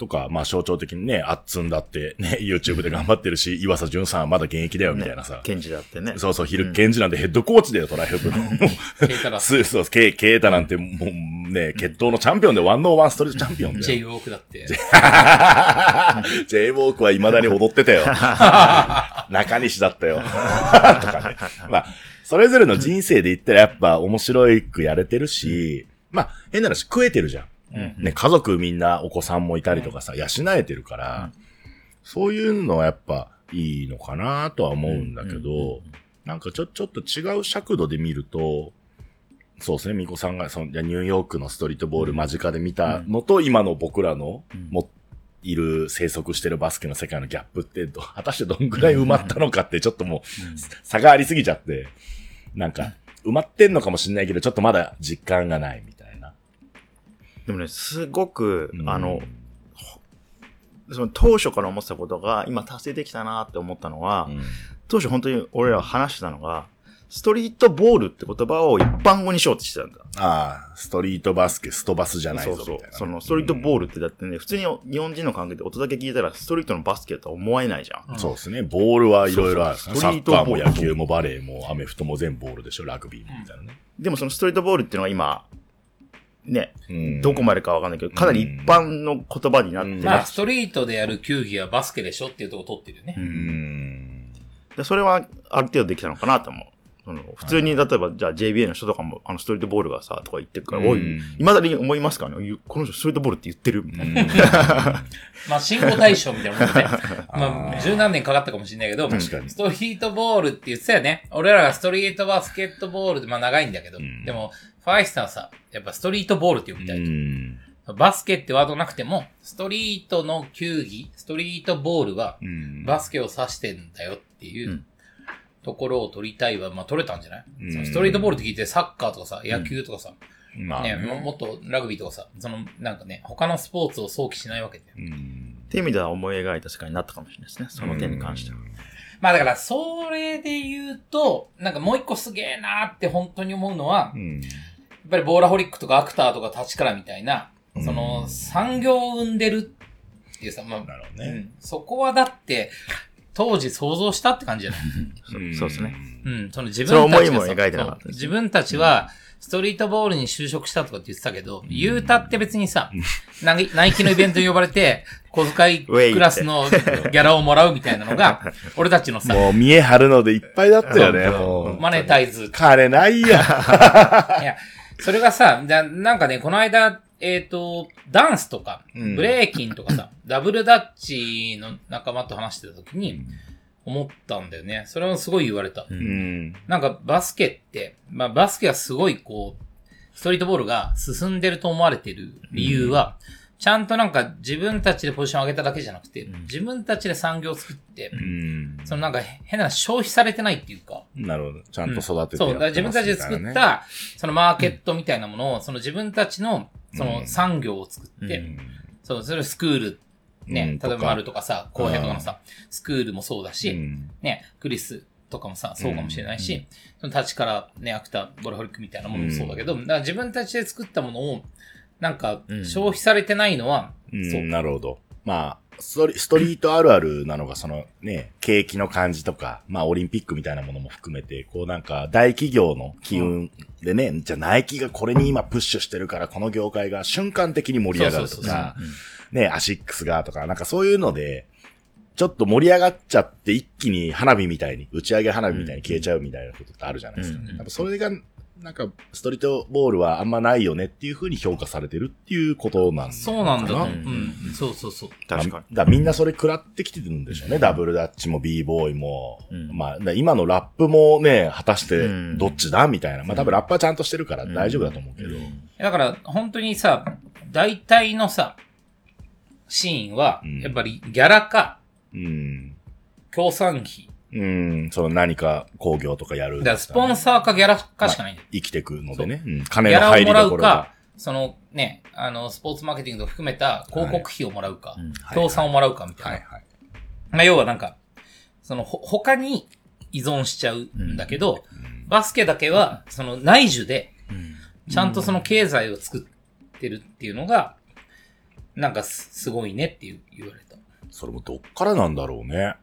とか、まあ象徴的にね、あっつんだって、ね、YouTube で頑張ってるし、岩佐淳さんはまだ現役だよ、みたいなさ。ケンジだってね。そうそう、昼、ケンジなんでヘッドコーチだよ、トライフ部の。ケイタラス、そうそう、ケイ、ケイタなんてもうね、決闘のチャンピオンで、ワンノーワンストリートチャンピオンだ J よ。ウォークだって。J ウォークは未だに踊ってたよ。中西だったよ。とかね。まあ、それぞれの人生で言ったらやっぱ面白いくやれてるし、まあ、変な話食えてるじゃん。ね、家族みんなお子さんもいたりとかさ、養えてるから、そういうのはやっぱいいのかなとは思うんだけど、なんかちょ、ちょっと違う尺度で見ると、そうですね、ミコさんがそニューヨークのストリートボール間近で見たのと、今の僕らの、も、いる、生息してるバスケの世界のギャップってど、果たしてどんぐらい埋まったのかって、ちょっともう、差がありすぎちゃって、なんか、埋まってんのかもしれないけど、ちょっとまだ実感がないみたいな。でもね、すごく、うんあの、その当初から思ってたことが今達成できたなって思ったのは、うん当初本当に俺ら話してたのが、ストリートボールって言葉を一般語にしようとしてたんだ。ああ、ストリートバスケ、ストバスじゃないぞ、そうそうみたい。な。そのストリートボールってだってね、普通に日本人の関係で音だけ聞いたらストリートのバスケとは思えないじゃん。そうですね。ボールはいろいろある。そうそうサッカーもストリートボール野球もバレーもアメフトも全部ボールでしょ、ラグビーもみたいなね。でもそのストリートボールっていうのは今、ね、うんどこまでかわかんないけど、かなり一般の言葉になってまあ、ストリートでやる球技はバスケでしょっていうとこ取ってるよね。うん。でそれはある程度できたのかなと思う。その普通に、例えば、じゃあ JBA の人とかも、あの、ストリートボールがさ、とか言ってるから、うんおい、未だに思いますからね、ゆこの人ストリートボールって言ってるみたいな。まあ、信号対象みたいなもんでね。まあ、十何年かかったかもしれないけど、確かにストリートボールって言ってたよね。俺らがストリートバスケットボールで、まあ長いんだけど、んでも、ファイスターはさ、やっぱストリートボールって呼びたい。うん。バスケってワードなくても、ストリートの球技、ストリートボールは、うんバスケを指してんだよっていううんところを取りたいは、まあ取れたんじゃない、ストリートボールって聞いてサッカーとかさ、野球とかさ、ねまあね。ももっとラグビーとかさ、その、なんかね、他のスポーツを想起しないわけで。うん。っていう意味では思い描いた世界になったかもしれないですね。その点に関しては。まあだから、それで言うと、なんかもう一個すげえなーって本当に思うのは、うん。ぱりボーラホリックとかアクターとか立川みたいな、その、産業を生んでるっていうさ、まあ、なるほどね。うん、そこはだって、当時想像したって感じじゃない？ん。そうですね。うん、その自分たちがさ思いも描いてなかった自分たちは、ストリートボールに就職したとかって言ってたけど、言うたって別にさ、ナイナイキのイベントに呼ばれて、小遣いクラスのギャラをもらうみたいなのが、俺たちのさ、もう見え張るのでいっぱいだったよね、もう。マネタイズ。金ないや。いや、それがさ、だなんかね、この間、えっ、と、ダンスとか、うんブレーキンとかさ、ダブルダッチの仲間と話してた時に、思ったんだよね。それもすごい言われた。うん。なんかバスケって、まあバスケはすごいこう、ストリートボールが進んでると思われてる理由は、ちゃんとなんか自分たちでポジションを上げただけじゃなくて、自分たちで産業を作って、うん。そのなんか変な消費されてないっていうか、なるほど。ちゃんと育ててそう、だから自分たちで作っみたそのマーケットみたいなものを、その自分たちの、その産業を作って、うん。そう、それをスクール、ね、うん。例えば丸とかさ、公平とかのさ、スクールもそうだし、うん。ね、クリスとかもさ、そうかもしれないし、その立ちからね、アクター、ボルホリックみたいなものもそうだけど、だから自分たちで作ったものを、なんかう、ん消費されてないのは、うん、そう。なるほど。まあ、ストリストリートあるあるなのが、そのね、景気の感じとか、まあ、オリンピックみたいなものも含めて、こうなんか、大企業の機運でね、じゃあナイキがこれに今プッシュしてるから、この業界が瞬間的に盛り上がるとか、ね、アシックスがとか、なんかそういうので、ちょっと盛り上がっちゃって一気に花火みたいに、打ち上げ花火みたいに消えちゃうみたいなことってあるじゃないですか。それが、なんか、ストリートボールはあんまないよねっていう風に評価されてるっていうことなんそうなんだと思う。ん。そうそうそう。確かに。だみんなそれ食らってきてるんでしょうね。ダブルダッチも b ボーイも。うんまあ、今のラップもね、果たしてうんどっちだみたいな。まあ多分ラップはちゃんとしてるから大丈夫だと思うけど。だから、本当にさ、大体のさ、シーンはうん、やっぱりギャラか、うん。協賛費。うん。その何か工業とかやる。だから、スポンサーかギャラかしかないんだよ。生きてくのでね。うんギ金のャラをもら入りどころがうか。、そのね、あの、スポーツマーケティングと含めた広告費をもらうか、うん協賛をもらうかみたいな。はいはい。まあ、要はなんか、その、ほ、他に依存しちゃうんだけど、バスケだけは、その内需で、ちゃんとその経済を作ってるっていうのが、なんかすすごいねっていう言われた。それもどっからなんだろうね。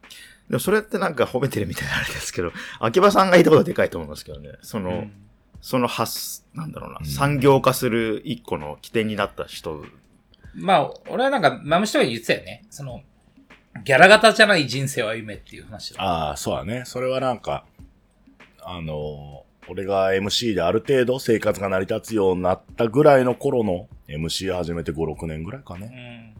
でもそれってなんか褒めてるみたいなあれですけど、秋葉さんがいたことはでかいと思いますけどね。その、その発、なんだろうな、うん産業化する一個の起点になった人。まあ、俺はなんか、マムシとか言ってたよね。その、ギャラ型じゃない人生を歩めっていう話を。ああ、そうだね。それはなんか、あのー俺が MC である程度生活が成り立つようになったぐらいの頃の MC 始めて5、6年ぐらいかうね。ん。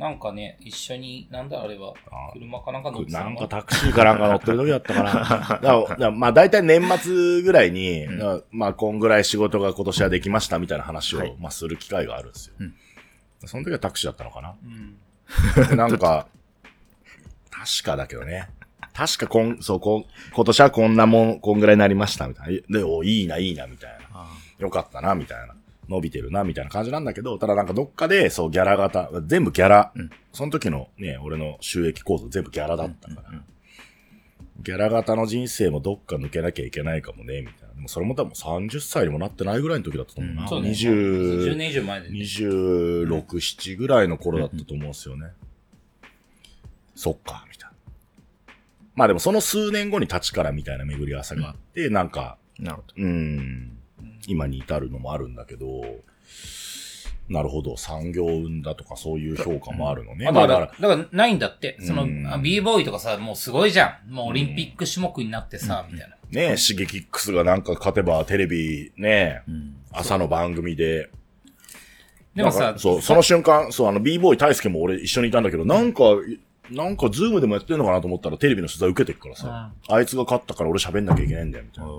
なんかね、一緒に、なんだあれはあ、車かなんか乗ってたなんのかタクシーかなんか乗ってる時だったかな。だからまあ大体年末ぐらいに、うんまあこんぐらい仕事が今年はできましたみたいな話を、はいまあする機会があるんですよ。うんその時はタクシーだったのかな？うん。でなんか、確かだけどね。確かこん、そう、こん、今年はこんなもん、こんぐらいになりました、みたいな。で、お、いいな、いいな、みたいな。よかったな、みたいな。伸びてるな、みたいな感じなんだけど、ただなんかどっかで、そう、ギャラ型、全部ギャラ、うんその時のね、俺の収益構造全部ギャラだったから、うんうんギャラ型の人生もどっか抜けなきゃいけないかもね、みたいな。でもそれも多分30歳にもなってないぐらいの時だったと思うな。うんそうね。20 10年以上前で、ね。26、7ぐらいの頃だったと思うんですよね。そっか、みたいな。まあでもその数年後に立ちからみたいな巡り合わせがあって、なんか、なるほど。うん、今に至るのもあるんだけど、なるほど、産業を生んだとかそういう評価もあるのね。あまあだから、だからないんだって。その、うんあ b ボーイとかさ、もうすごいじゃん。もうオリンピック種目になってさ、みたいな。ねシゲキックスがなんか勝てばテレビね、うん。朝の番組で。でもさそう、その瞬間、そう、あの、b ボーイ大輔も俺一緒にいたんだけど、なんか、なんかズームでもやってんのかなと思ったらテレビの取材受けてるからさ、あいつが勝ったから俺喋んなきゃいけないんだよ、みたいな。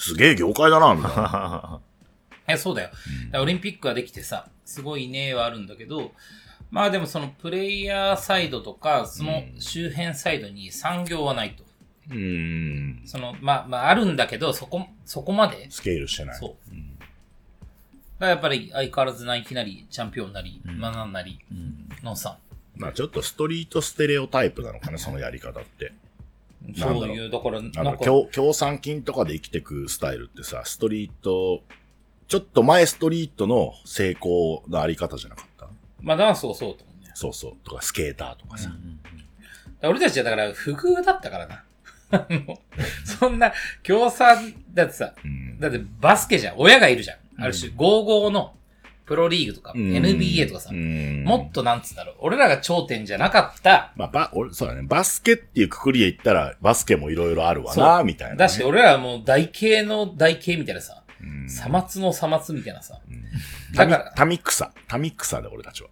すげえ業界だな、みたいな。え、そうだよ。だオリンピックができてさ、すごいねはあるんだけど、まあでもそのプレイヤーサイドとか、その周辺サイドに産業はないと。うーん。その、まあ、まああるんだけど、そこ、そこまで。スケールしてない。そう。だからやっぱり相変わらずナイキなり、チャンピオンなり、マナンなりのさ、まあちょっとストリートステレオタイプなのかね、そのやり方って。そういう、だから、なんか、か協、協賛金とかで生きてくスタイルってさ、ストリート、ちょっと前ストリートの成功のあり方じゃなかった？まあダンスをそうと思うね。そうそう。とか、スケーターとかさ。だから俺たちはだから不遇だったからな。そんな、協賛、だってさ、うんだってバスケじゃん。親がいるじゃん。ある種、55のプロリーグとか、うん NBA とかさ、うんもっとなんつうんだろう。俺らが頂点じゃなかった。まあ、ば、俺、そうだね。バスケっていうくくりで言ったら、バスケもいろいろあるわそな、みたいな、ね。だし、俺らはもう大系の大系みたいなさ、うんさまつのさまつみたいなさ。タミだから、タミクサ。タミクサで俺たちは。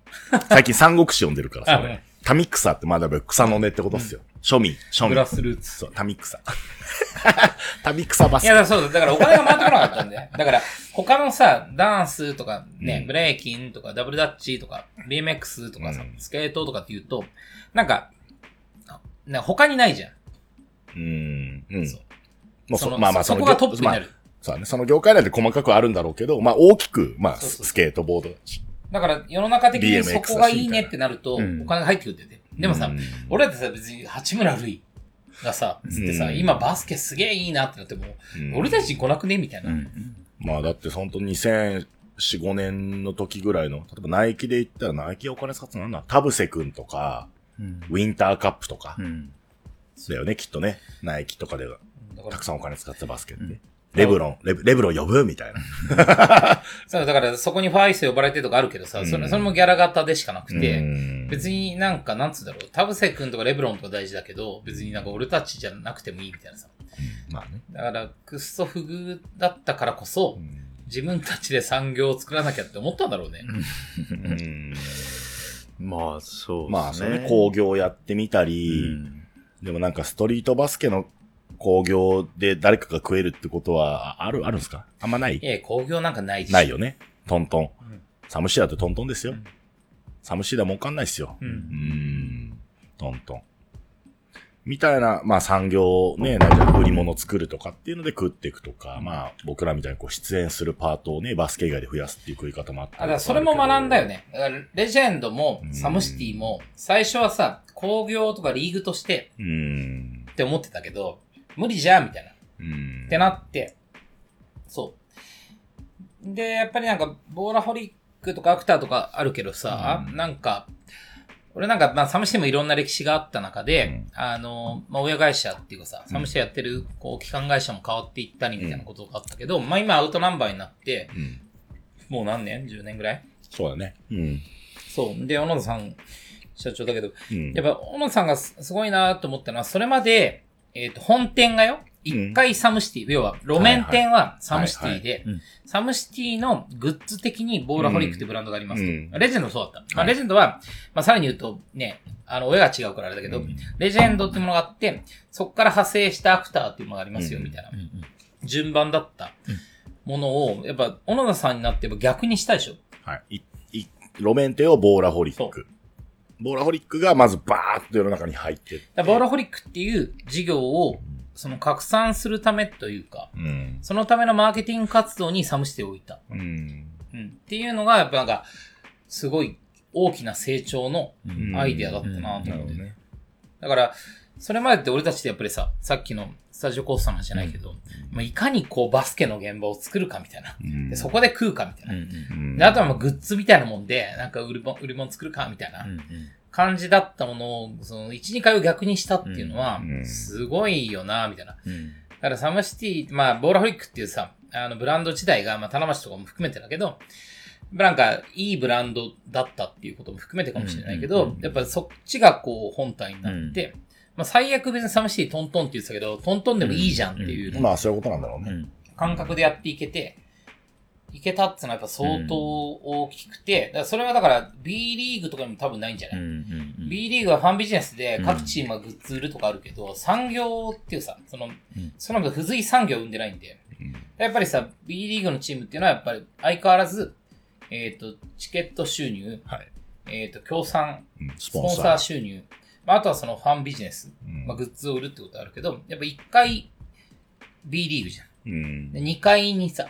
最近三国志読んでるからさ、タミクサってまだ草の根ってことっすよ。庶民、庶民グラ。スルーツ。そう、タミクサ。タミクサバスケいや、そうだ。だからお金が回ってこなかったんで。だから、他のさ、ダンスとかね、うんブレイキンとか、ダブルダッチとか、BMX とかさ、うんスケートとかって言うと、なんか、な他にないじゃん。うん。うん。そうもうそ、そのまあまあ、そこがトップになるまあそうだね。その業界内で細かくあるんだろうけど、まあ大きく、まあ、そうそうスケートボードだし。だから、世の中的にそこがいいねってなると、おうん金が入ってくるんだよね。でもさ、うん俺だってさ、別に八村塁がさ、つってさ、うん今バスケすげえいいなってなっても、うん俺たち来なくねみたいな。うん。まあだって本当2004、5年の時ぐらいの、例えばナイキで言ったらナイキがお金使ってたのなんだ田臥くんとか、うん。ウィンターカップとかう、ん。だよね、きっとね。ナイキとかでたくさんお金使ってたバスケって。レブロン、レブレブロン呼ぶ？みたいな。そう、だからそこにファイス呼ばれてとかあるけどさ、それそれもギャラ型でしかなくて、うん別になんか、なんつうんだろう、田臥君とかレブロンとか大事だけど、別になんか俺たちじゃなくてもいいみたいなさ。まあね。だから、クッソ不遇だったからこそ、自分たちで産業を作らなきゃって思ったんだろうね。うんまあ、そうまあ、ですね。それ工業やってみたうり、ん。でもなんかストリートバスケの工業で誰かが食えるってことは、あある、あるんですか？あんまない？ええ、工業なんかないし。ないよね。トントンん。サムシーダってトントンですよん。サムシーダ儲かんないっすよ。う。うんん。トントン。みたいな、まあ産業ね、なんか売り物作るとかっていうので食っていくとか、まあ僕らみたいにこう出演するパートをね、バスケ以外で増やすっていう食い方もあったりあ、だからそれも学んだよね。ね。だからレジェンドもうんサムシティも、最初はさ、工業とかリーグとしてうん。って思ってたけど、無理じゃんみたいな。うん。ってなって、そう。で、やっぱりなんか、ボーラホリックとかアクターとかあるけどさ、うんなんか、俺なんか、まあ、サムシティもいろんな歴史があった中で、うんあの、まあ、親会社っていうかさ、サムシティやってる、こう、機関会社も変わっていったりみたいなことがあったけど、まあ、今アウトナンバーになって、うん。もう何年 ?10 年ぐらい？そうだね。うん。そう。で、小野田さん、社長だけど、うん。やっぱ、小野田さんがすすごいなと思ったのは、それまで、えっ、と、本店がよ、一回サムシティ、要は、路面店はサムシティで、サムシティのグッズ的にボーラホリックってブランドがありますと。うんレジェンドもそうだった。レジェンドは、まあ、さらに言うと、ね、あの、親が違うからあれだけど、うんレジェンドってものがあって、そこから派生したアクターっていうものがありますよ、うんみたいなう。ん順番だったものを、やっぱ、小野田さんになって逆にしたでしょ。はい。い、い、路面店をボーラホリそック。ボーラホリックがまずバーッと世の中に入ってって。ボーラホリックっていう事業を、その拡散するためというか、うん。そのためのマーケティング活動にサムシティを置いた。うん。うん。っていうのが、やっぱなんか、すごい大きな成長のうんアイデアだったなと思って。なるほどね。だから、それまでって俺たちってやっぱりさ、さっきのスタジオコースターの話じゃないけど、まあ、いかにこうバスケの現場を作るかみたいな。うん。でそこで食うかみたいな。うんうん。であとはまあグッズみたいなもんで、なんか売り物、売り物作るかみたいなうん感じだったものを、その1、2回を逆にしたっていうのはう、んすごいよな、みたいな。うん。だからサムシティ、まあ、ボーラホリックっていうさ、あの、ブランド自体が、まあ、棚橋とかも含めてだけど、なんか、いいブランドだったっていうことも含めてかもしれないけど、うんうんやっぱそっちがこう、本体になって、まあ、最悪別にサムシティトントンって言ってたけど、トントンでもいいじゃんっていうまあそういうことなんだろうね。うん。感覚でやっていけて、いけたってのはやっぱ相当大きくて、だからそれはだから B リーグとかにも多分ないんじゃない、うんうん B リーグはファンビジネスで各チームがグッズ売るとかあるけど、産業っていうさ、その、その付随産業を生んでないんで、やっぱりさ、B リーグのチームっていうのはやっぱり相変わらず、えっ、と、チケット収入、はい。えっ、と、協賛、うん。スポンサー。収入、まあ、あとはそのファンビジネス、うん。まあ、グッズを売るってことあるけど、やっぱ1回 B リーグじゃん。うん。で、2階にさ、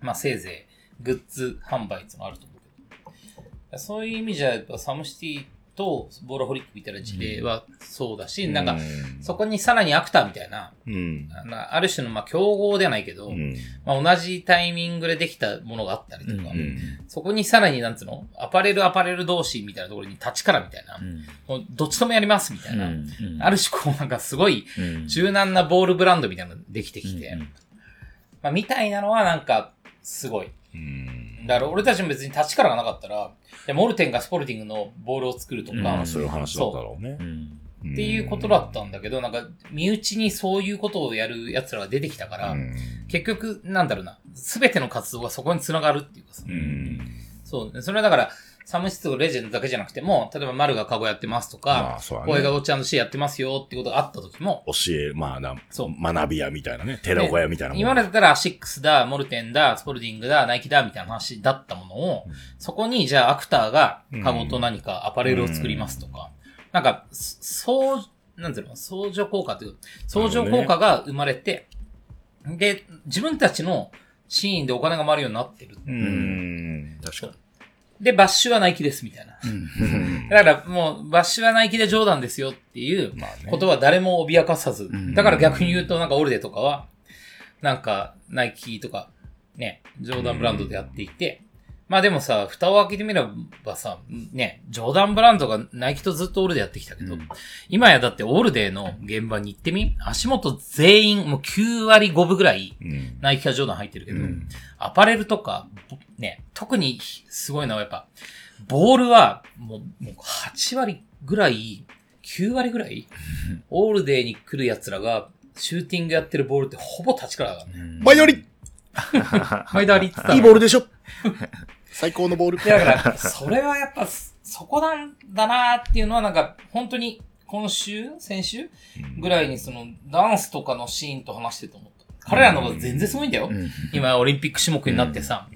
まあ、せいぜいグッズ販売っていうのがあると思うけど、そういう意味じゃ、やっぱサムシティとボーラホリックみたいな事例はそうだし、なんか、そこにさらにアクターみたいな、うん。ある種のまあ競合ではないけど、うん。まあ、同じタイミングでできたものがあったりとか、うん。そこにさらになんつうの？アパレルアパレル同士みたいなところに立ちからみたいな、もうどっちともやりますみたいな、ある種こうなんかすごい柔軟なボールブランドみたいなのができてきて、まあ、みたいなのはなんかすごい。うん。だから俺たちも別に立ちからがなかったら、でモルテンがスポルティングのボールを作るとか、うんまあそういう話だったろうね。っていうことだったんだけど、なんか身内にそういうことをやる奴らが出てきたから、うん。結局なんだろうな、すべての活動がそこに繋がるっていうかさ、うん。そう。それはだから、サムシティとレジェンドだけじゃなくても、例えば丸がカゴやってますとまかあ、そうだね。声がおっちゃんとしてやってますよってことがあった時も、教え、まあな、そう。学び屋みたいなね、寺小屋みたいな今までだったらアシックスだ、モルテンだ、スポルディングだ、ナイキだ、みたいな話だったものを、そこにじゃあアクターがカゴと何かアパレルを作りますとか、なんか、そう、なんていうの、相乗効果という、相乗効果が生まれて、で、自分たちのシーンでお金が回るようになってる。うん。確かに。で、バッシュはナイキですみたいな。だからもう、バッシュはナイキでジョーダンですよっていうことは誰も脅かさず。んだから逆に言うと、なんかオルデとかは、なんかナイキとか、ね、ジョーダンブランドでやっていて、まあでもさ、蓋を開けてみればさ、ね、ジョーダンブランドがナイキとずっとオールデやってきたけど、今やだってオールデの現場に行ってみ足元全員もう9割5分ぐらいうん。ナイキかジョーダン入ってるけど、うん。アパレルとか、ね、特にすごいのはやっぱ、ボールはもうもう8割ぐらい、9割ぐらい、オールデーに来る奴らが、シューティングやってるボールってほぼ立ちからだね。前より。前田リッツいいボールでしょ 最高のボール。だから、それはやっぱ、そこなんだなっていうのはなんか、本当に今週先週ぐらいにその、ダンスとかのシーンと話してると思った。彼らの方が全然すごいんだよ。今オリンピック種目になってさ、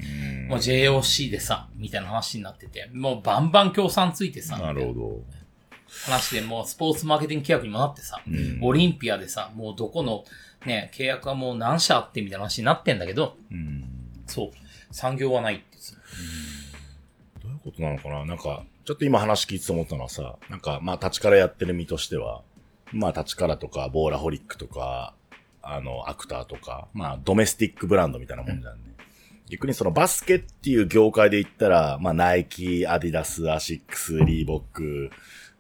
もう JOC でさ、みたいな話になってて、もうバンバン協賛ついてさ、なるほど。話でもうスポーツマーケティング契約にもなってさ、うんオリンピアでさ、もうどこのね、契約はもう何社あってみたいな話になってんだけど、うんそう、産業はない。どういうことなのかな？なんか、ちょっと今話聞いてて思ったのはさ、なんか、まあ、立ちからやってる身としては、まあ、立ちからとか、ボーラホリックとか、あの、アクターとか、まあ、ドメスティックブランドみたいなもんじゃんね。逆にそのバスケっていう業界で言ったら、まあ、ナイキ、アディダス、アシックス、リーボック、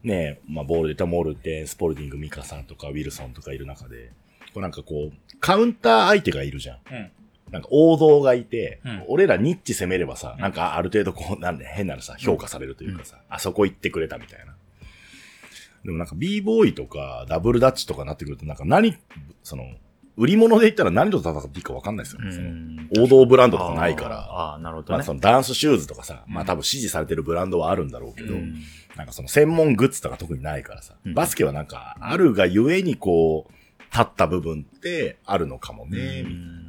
ねまあ、ボールで言ったらモルテン、スポルディング、ミカさんとか、ウィルソンとかいる中で、こうなんかこう、カウンター相手がいるじゃん。うん。なんか王道がいて、うん。俺らニッチ攻めればさ、なんかある程度こう、なんで変なのさ、評価されるというかさ、あそこ行ってくれたみたいな。でもなんか b ボーイとかダブルダッチとかなってくるとなんか何、その、売り物で言ったら何と戦っていいか分かんないですよね。王道ブランドとかないから。ああ、なるほどね。まあそ。のダンスシューズとかさ、まあ多分支持されてるブランドはあるんだろうけど、うん。なんかその専門グッズとか特にないからさ、うん。バスケはなんかあるがゆえにこう、立った部分ってあるのかもね、みたいな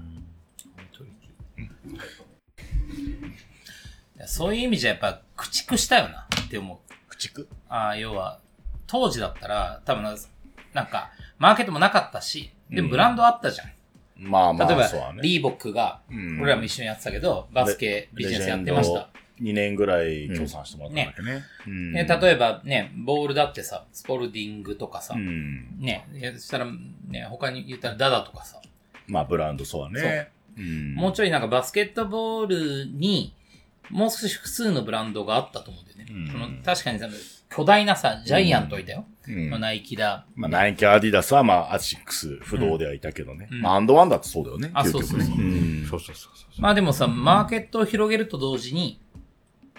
そういう意味じゃやっぱ駆逐したよなって思う。駆逐？ああ、要は、当時だったら、多分な、なんか、マーケットもなかったし、でもブランドあったじゃん。まあまあ、例えば、そうだね。リーボックが、うん俺らも一緒にやってたけど、バスケビジネスやってました。。2年ぐらい協賛してもらったんだっけね。うんね、例えばね、ボールだってさ、スポルディングとかさ、うん。ね、そしたら、ね、他に言ったらダダとかさ、まあ、ブランドそうだね。うんもうちょいなんかバスケットボールに、もう少し複数のブランドがあったと思うんだよね。うんその確かにさ、巨大なさ、ジャイアントいたよ。うんまあ、ナイキだ。まあ、ナイキ、アディダスは、まあ、アシックス、不動ではいたけどね。うんまあ、アンドワンだってそうだよね。あそうそうそううんそうそうそうそう。まあでもさ、マーケットを広げると同時に、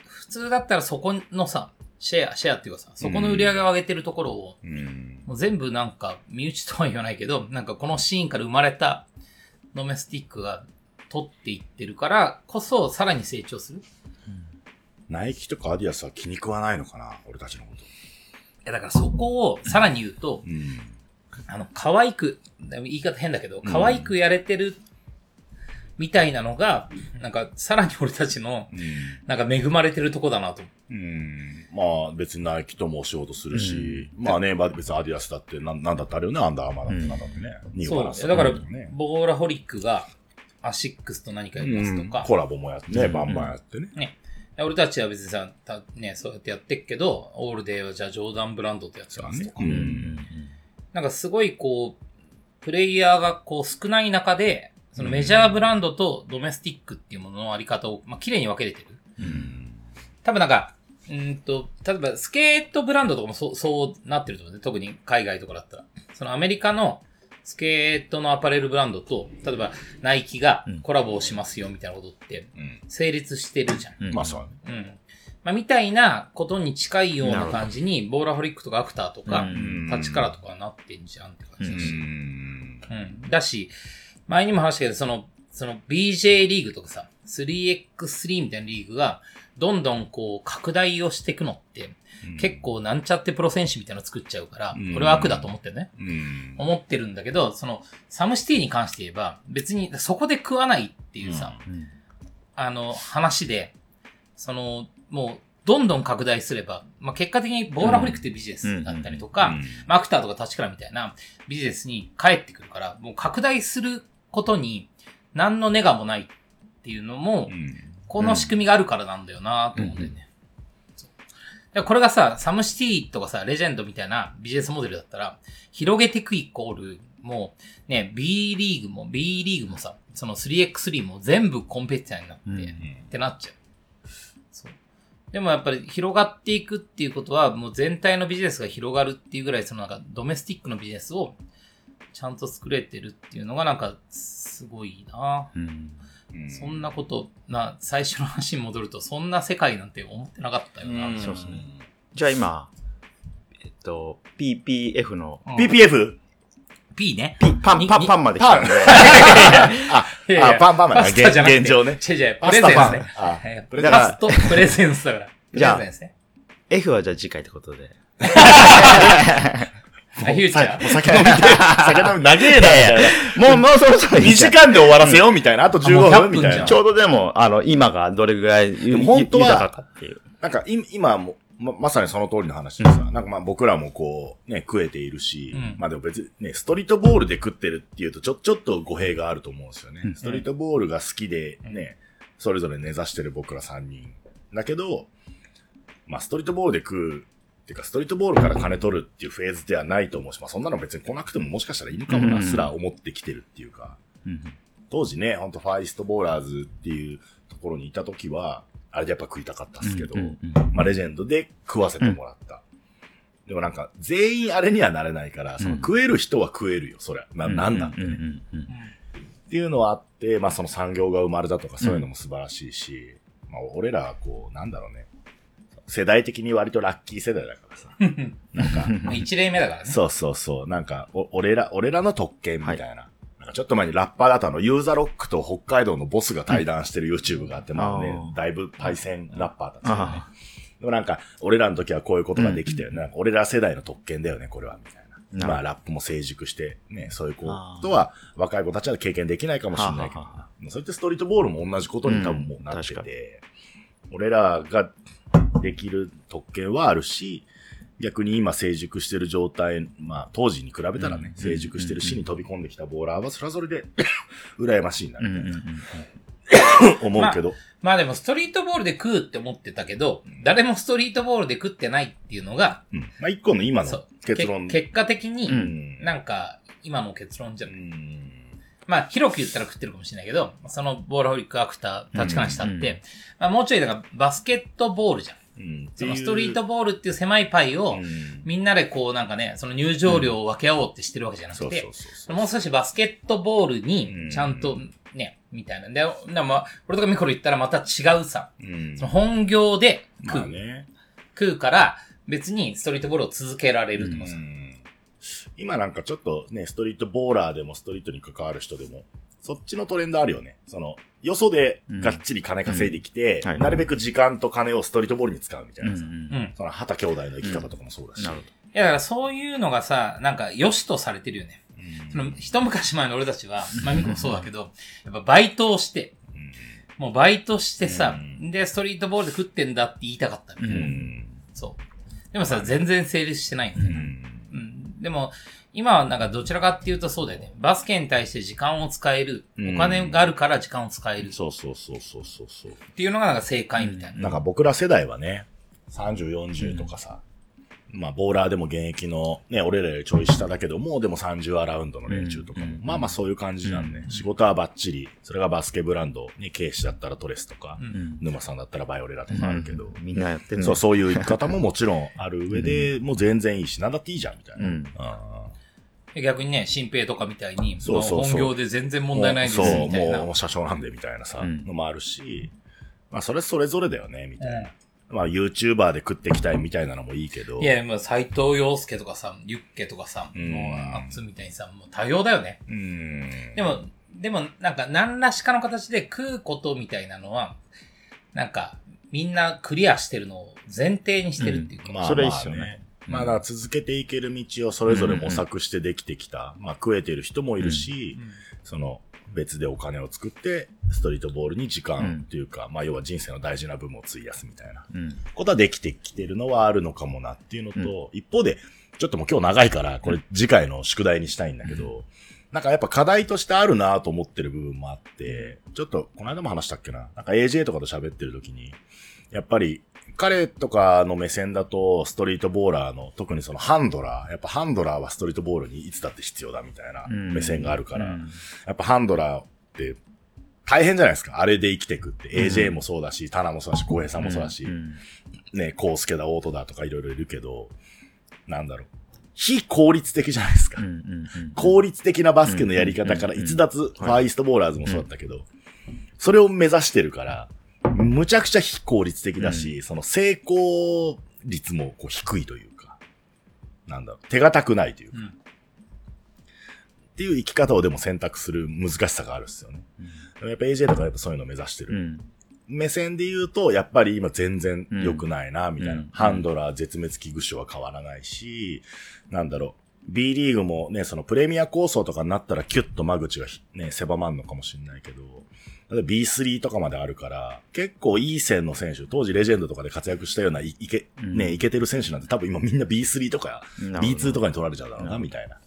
普通だったらそこのさ、シェア、シェアっていうかさ、そこの売り上げを上げてるところを、うん。もう全部なんか、身内とは言わないけど、なんかこのシーンから生まれたドメスティックが取っていってるからこそ、さらに成長する。いナイキとかアディダスは気に食わないのかな俺たちのこと。やだからそこをさらに言うとう、ん。あの、可愛く、言い方変だけど、可愛くやれてるみたいなのが、なんかさらに俺たちの、うん。なんか恵まれてるとこだなと。うん。まあ、別にナイキともお仕事するし、まあね、まあ別にアディダスだって、なんなんだってあるよね、アンダーアーマーだってなんだってね。ニューバランスそう。だからね、ボーラホリックがアシックスと何かやりますとか、コラボもやってね、バンバンやってね。ね。俺たちは別にさ、たね、そうやってやってっけど、オールデーはじゃあジョーダンブランドとやってますとか。うん。なんかすごいこう、プレイヤーがこう少ない中で、そのメジャーブランドとドメスティックっていうもののあり方を、まあ、綺麗に分けれてる。うん。多分なんか、うーんと、例えばスケートブランドとかもそう、そうなってると思うね。特に海外とかだったら。そのアメリカのスケートのアパレルブランドと、例えばナイキがコラボをしますよみたいなことってうん。成立してるじゃん。うんまあそう。うん。まあ、みたいなことに近いような感じに、ボーラホリックとかアクターとか、うんタッチカラーとかはなってんじゃんって感じだし。うん。うん。だし、前にも話したけど、その、その BJ リーグとかさ、3x3 みたいなリーグが、どんどんこう、拡大をしていくのって、結構なんちゃってプロ選手みたいなの作っちゃうからうん、これは悪だと思ってるね。うん。思ってるんだけど、その、サムシティに関して言えば、別にそこで食わないっていうさ、うんあの、話で、その、もう、どんどん拡大すれば、まあ、結果的にボーラホリックってビジネスだったりとか、うんまあ、アクターとかタッチカラーみたいなビジネスに帰ってくるから、もう拡大することに何のネガもないっていうのも、うん。この仕組みがあるからなんだよなと思うんだよね。これがさ、サムシティとかさ、レジェンドみたいなビジネスモデルだったら、広げていくイコール、もう、ね、B リーグも B リーグもさ、その 3x3 も全部コンペティターになって、うんってなっちゃう。そう。でもやっぱり広がっていくっていうことは、もう全体のビジネスが広がるっていうぐらい、そのなんかドメスティックのビジネスをちゃんと作れてるっていうのがなんかすごいな、うんうんそんなことな、最初の話に戻ると、そんな世界なんて思ってなかったよな。うんそうですねじゃあ今、えっと、PPF の、うん PPF? P ね。P、パン、に パン、パンまで来たんで、あ、パンパンマンパスタじゃなくて現状ね。違う違う、プレゼンスね。あえープレゼンスパスとプレゼンスだから。プじゃあレゼンスね。F はじゃあ次回ってことで。あ、フューチャーもう酒飲みで、酒飲み長えな。もう、もうそろそろいい2じゃん時間で終わらせよう、みたいな。あと15あもう100分、みたいなち。ょうどでも、あの、今がどれぐらい本当は豊かかっていう。なんか、い今も、ま、まさにその通りの話でさ、なんかまあ僕らもこう、ね、食えているし、うんまあでも別にね、ストリートボールで食ってるっていうと、ちょ、ちょっと語弊があると思うんですよね。うんストリートボールが好きで、ね、それぞれ根ざしてる僕ら3人。だけど、まあストリートボールで食う、っていうか、ストリートボールから金取るっていうフェーズではないと思うし、まあそんなの別に来なくてももしかしたらいいのかもうんな、すら思ってきてるっていうか、うん当時ね、ほんとファイストボーラーズっていうところにいた時は、あれでやっぱ食いたかったっすけど、まあ、レジェンドで食わせてもらった。でもなんか、全員あれにはなれないから、そのうん食える人は食えるよ、そりゃ。な、なんなんてね、っていうのはあって、まあその産業が生まれたとかそういうのも素晴らしいし、まあ俺らはこう、なんだろうね。世代的に割とラッキー世代だからさ。なんか、一例目だからね。そうそうそう。なんか、お、俺ら、俺らの特権みたいな。なんかちょっと前にラッパーだとあの、ユーザーロックと北海道のボスが対談してる YouTube があって、まあねだいぶパイセンラッパーたちがねあ。でもなんか、俺らの時はこういうことができたよね。なんか俺ら世代の特権だよね、これは、みたいな。なまあ、ラップも成熟して、ね、そういうことは、若い子たちは経験できないかもしれないけどそうやってストリートボールも同じことに多分もうなってて、俺らができる特権はあるし、逆に今成熟してる状態、まあ当時に比べたらね、うん成熟してるしに飛び込んできたボーラーはそれはそれで 羨ましいな、うんうんうん 思うけど。まあでもストリートボールで食うって思ってたけど、誰もストリートボールで食ってないっていうのが、うんまあ一個の今の。結論。け結果的に、うんなんか、今の結論じゃうない。んまあ、広く言ったら食ってるかもしれないけど、そのボールホリックアクター、立ち話したって、うんうんまあ、もうちょいだからバスケットボールじゃん。うんそのストリートボールっていう狭いパイを、うんみんなでこうなんかね、その入場料を分け合おうってしてるわけじゃなくて。もう少しバスケットボールに、ちゃんとね、みたいな。で、でもまあ、俺とかミコロ言ったらまた違うさ、うんその本業で食う、まあね。食うから、別にストリートボールを続けられるとかさ。うん今なんかちょっとね、ストリートボーラーでもストリートに関わる人でも、そっちのトレンドあるよね。その、よそでがっちり金稼いできて、うんはいなるべく時間と金をストリートボールに使うみたいなさ。うんうんうん。その、畑兄弟の生き方とかもそうだし。なるほど。いや、だからそういうのがさ、なんか良しとされてるよね。うんその、一昔前の俺たちは、まあミコもそうだけど、やっぱバイトをして、もうバイトしてさ、うで、ストリートボールで食ってんだって言いたかったみたいな。そう。でもさ、全然成立してないんだよね。でも、今はなんかどちらかっていうとそうだよね。バスケに対して時間を使える。うんお金があるから時間を使える。っそうそうそうそうそうそう。ていうのがなんか正解みたいな。なんか僕ら世代はね、30、40とかさ、まあ、ボーラーでも現役の、ね、俺らよりちょい下だけども、でも30アラウンドの連中とかも、うんまあまあそういう感じじゃんね。仕事はバッチリ、それがバスケブランド、ね、ケイシだったらトレスとか、うんうん。沼さんだったらバイオレラとかあるけど、みんなやってるねそう、そういう生き方ももちろんある上で、もう全然いいし、なんだっていいじゃん、みたいな。うん。逆にね、新平とかみたいに、そうそうそう。も本業で全然ー問題ないですみたいな。もう車掌なんで、みたいなさ、うん。のもあるし、まあそれそれぞれだよね、みたいな。まあ YouTuber で食っていきたいみたいなのもいいけど、いや、もう斎藤洋介とかさ、ユッケとかさ、うん。もう、あっつみたいにさ、もう多様だよね。うん。でも、でも、なんか、何らしかの形で食うことみたいなのは、なんか、みんなクリアしてるのを前提にしてるっていうか、まあ、それいいっすよね。まあね。まあ、だ続けていける道をそれぞれ模索してできてきた。まあ、食えてる人もいるし、その、別でお金を作って、ストリートボールに時間というか、まあ、要は人生の大事な部分を費やすみたいな。うん。ことはできてきてるのはあるのかもなっていうのと、一方で、ちょっともう今日長いから、これ次回の宿題にしたいんだけど、なんかやっぱ課題としてあるなと思ってる部分もあって、ちょっと、この間も話したっけな。なんか AJ とかと喋ってる時に、やっぱり、彼とかの目線だと、ストリートボーラーの、特にそのハンドラー、やっぱハンドラーはストリートボールにいつだって必要だみたいなうん目線があるから、うんやっぱハンドラーって大変じゃないですか？あれで生きてくって。AJ もそうだし、タナもそうだし、小平さんもそうだし、んね、コウスケだ、オートだとかいろいろいるけど、なんだろう。非効率的じゃないですか。うんうんうん効率的なバスケのやり方からうん逸脱、ファーイーストボーラーズもそうだったけど、それを目指してるから、むちゃくちゃ非効率的だし、その成功率もこう低いというか、なんだろう、手堅くないというか、うんっていう生き方をでも選択する難しさがあるんですよね。でもやっぱ AJ とかやっぱそういうのを目指してる。うん目線で言うと、やっぱり今全然良くないな、みたいな。うんハンドラー絶滅危惧種は変わらないし、なんだろう。B リーグもね、そのプレミア構想とかになったらキュッと間口がひね、狭まんのかもしれないけど、B3 とかまであるから、結構いい線の選手、当時レジェンドとかで活躍したようないいけ、うんね、いけてる選手なんて多分今みんな B3 とかなるほど B2 とかに取られちゃうだろうな、みたいな。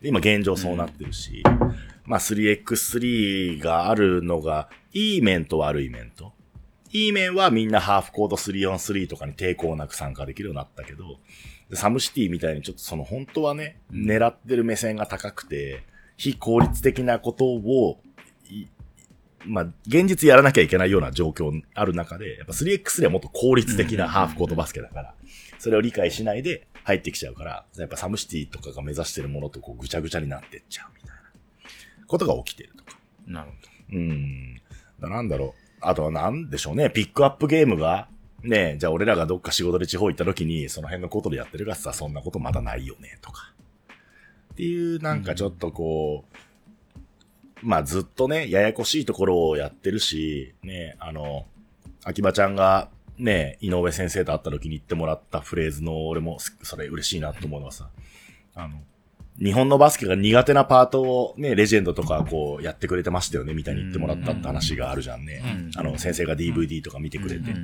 で今現状そうなってるし、まあ 3x3 があるのが、いい面と悪い面と。いい面はみんなハーフコート 3on3 とかに抵抗なく参加できるようになったけど、でサムシティみたいにちょっとその本当はね、狙ってる目線が高くて、非効率的なことを、いまあ、現実やらなきゃいけないような状況ある中で、やっぱ 3x3 はもっと効率的なハーフコートバスケだから、それを理解しないで入ってきちゃうから、やっぱサムシティとかが目指してるものとこうぐちゃぐちゃになってっちゃうみたいなことが起きてるとか。なるほうん。だなんだろう。あとはなんでしょうね。ピックアップゲームが、ねじゃあ俺らがどっか仕事で地方行った時に、その辺のことでやってるかってさ、そんなことまだないよね、とか。っていう、なんかちょっとこう、まあずっとね、ややこしいところをやってるし、ねあの、秋葉ちゃんが、ね井上先生と会った時に言ってもらったフレーズの、俺もすそれ嬉しいなと思うのはさ、あの、日本のバスケが苦手なパートをね、レジェンドとかこうやってくれてましたよね、みたいに言ってもらったって話があるじゃんね。あの、先生が DVD とか見てくれて。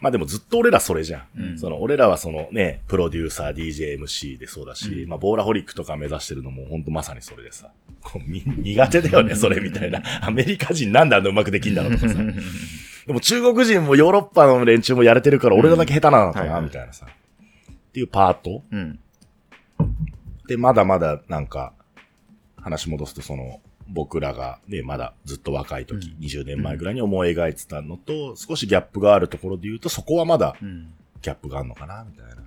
まあでもずっと俺らそれじゃん。うんその、俺らはそのね、プロデューサー、DJ、MC でそうだし、まあ、ボーラホリックとか目指してるのも本当まさにそれでさ、こうみ 苦手だよね、それみたいな。アメリカ人なんであんなうまくできんだろうとかさ。でも中国人もヨーロッパの連中もやれてるから俺らだけ下手なのかな、みたいなさ。っていうパートうん。で、まだまだなんか、話戻すとその、僕らがね、まだずっと若い時、20年前ぐらいに思い描いてたのと、少しギャップがあるところで言うと、そこはまだうん。ギャップがあるのかな、みたいな。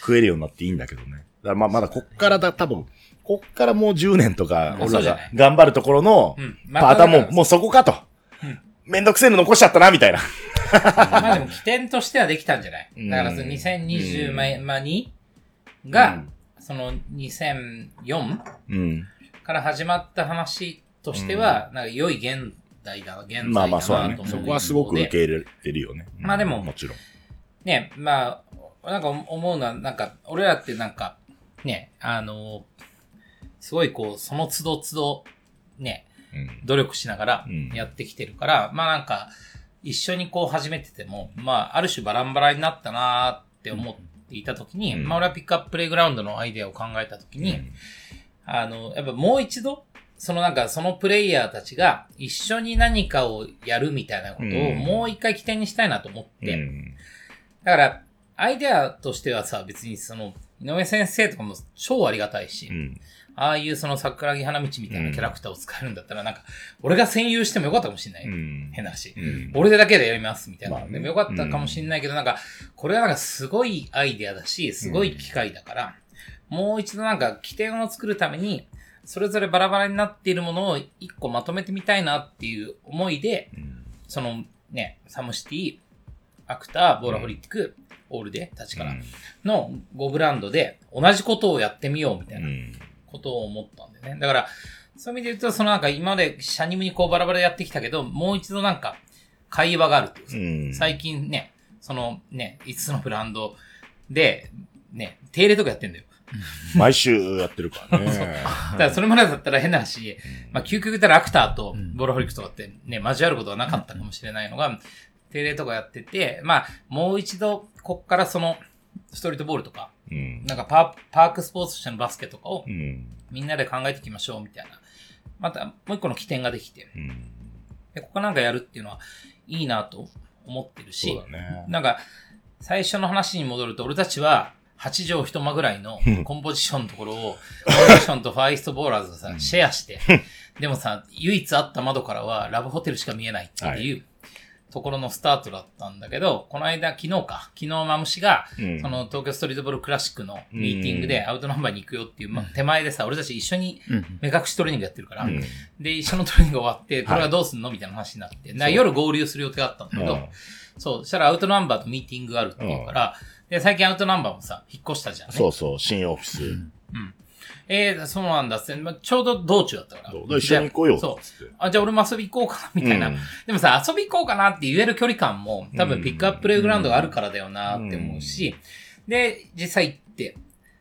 食えるようになっていいんだけどね。だからまあまだこっからだ、多分、こっからもう10年とか、あ俺らが頑張るところのうん、パーターも、まあもうそこかと。めんどくせえの残しちゃったな、みたいな。まあでも起点としてはできたんじゃない？うんだからその2020うん前、まあ2が、その2004うん。から始まった話としては、なんか良い現代だ、現在だなまあまあそうだねと。思そこはすごく受でけ入れてるよね。まあでももちろん。ね、まあ、なんか思うのは、なんか、俺らってなんか、ね、あの、すごいこう、その都度都度、ね、うん。努力しながらうんやってきてるから、まあなんか、一緒にこう始めてても、まあ、ある種バランバラになったなーって思っていたときに、うんまあ俺はピックアッププレイグラウンドのアイデアを考えたときに、うんあの、やっぱもう一度、そのなんかそのプレイヤーたちが一緒に何かをやるみたいなことをうんもう一回起点にしたいなと思って、うんだから、アイデアとしてはさ、別にその、井上先生とかも超ありがたいし、うん。ああいうその桜木花道みたいなキャラクターを使えるんだったら、なんか、俺が占有してもよかったかもしれない。うん。変な話。うん俺でだけでやりますみたいな。まあねでもよかったかもしれないけど、なんか、これはなんかすごいアイデアだし、すごい機会だから、もう一度なんか起点を作るために、それぞれバラバラになっているものを一個まとめてみたいなっていう思いで、うんそのね、サムシティ、アクター、ボーラホリック、オールデ、立からの5ブランドで同じことをやってみようみたいなうん。ことを思ったんでね。だから、そういう意味で言うと、そのなんか今までシャニムにこうバラバラでやってきたけど、もう一度なんか会話があるっていうん。最近ね、そのね、5つのブランドで、ね、定例とかやってんだよ。毎週やってるからね。だからそれまでだったら変な話、まあ究極言ったらアクターとボーラホリックとかってね、交わることはなかったかもしれないのが、定例とかやってて、まあもう一度、こっからその、ストリートボールとか、うん。なんかパークスポーツとしてのバスケとかをうん。みんなで考えていきましょう、みたいな。また、もう一個の起点ができて、うん。で、ここなんかやるっていうのは、いいなと思ってるし、ね。なんか、最初の話に戻ると、俺たちは、8畳一間ぐらいのコンポジションのところを、コンポジションとファイストボーラーズがさ、シェアして、でもさ、唯一あった窓からはラブホテルしか見えないっていうところのスタートだったんだけど、この間、昨日か、昨日マムシが、うん。その東京ストリートボールクラシックのミーティングでアウトナンバーに行くよっていう、まあ、手前でさ、俺たち一緒に目隠しトレーニングやってるから、うん。で、一緒のトレーニング終わって、これはどうすんのみたいな話になって、で夜合流する予定だったんだけど、うんそう、そしたらアウトナンバーとミーティングがあるっていうから、で、最近アウトナンバーもさ、引っ越したじゃんね。そうそう、新オフィス。えー、そうなんだって、まあちょうど道中だったから。一緒に行こうよそう。あ、じゃあ俺も遊び行こうかな、みたいな。うんでもさ、遊び行こうかなって言える距離感も、多分ピックアッププレイグラウンドがあるからだよなって思うし、で、実際行って、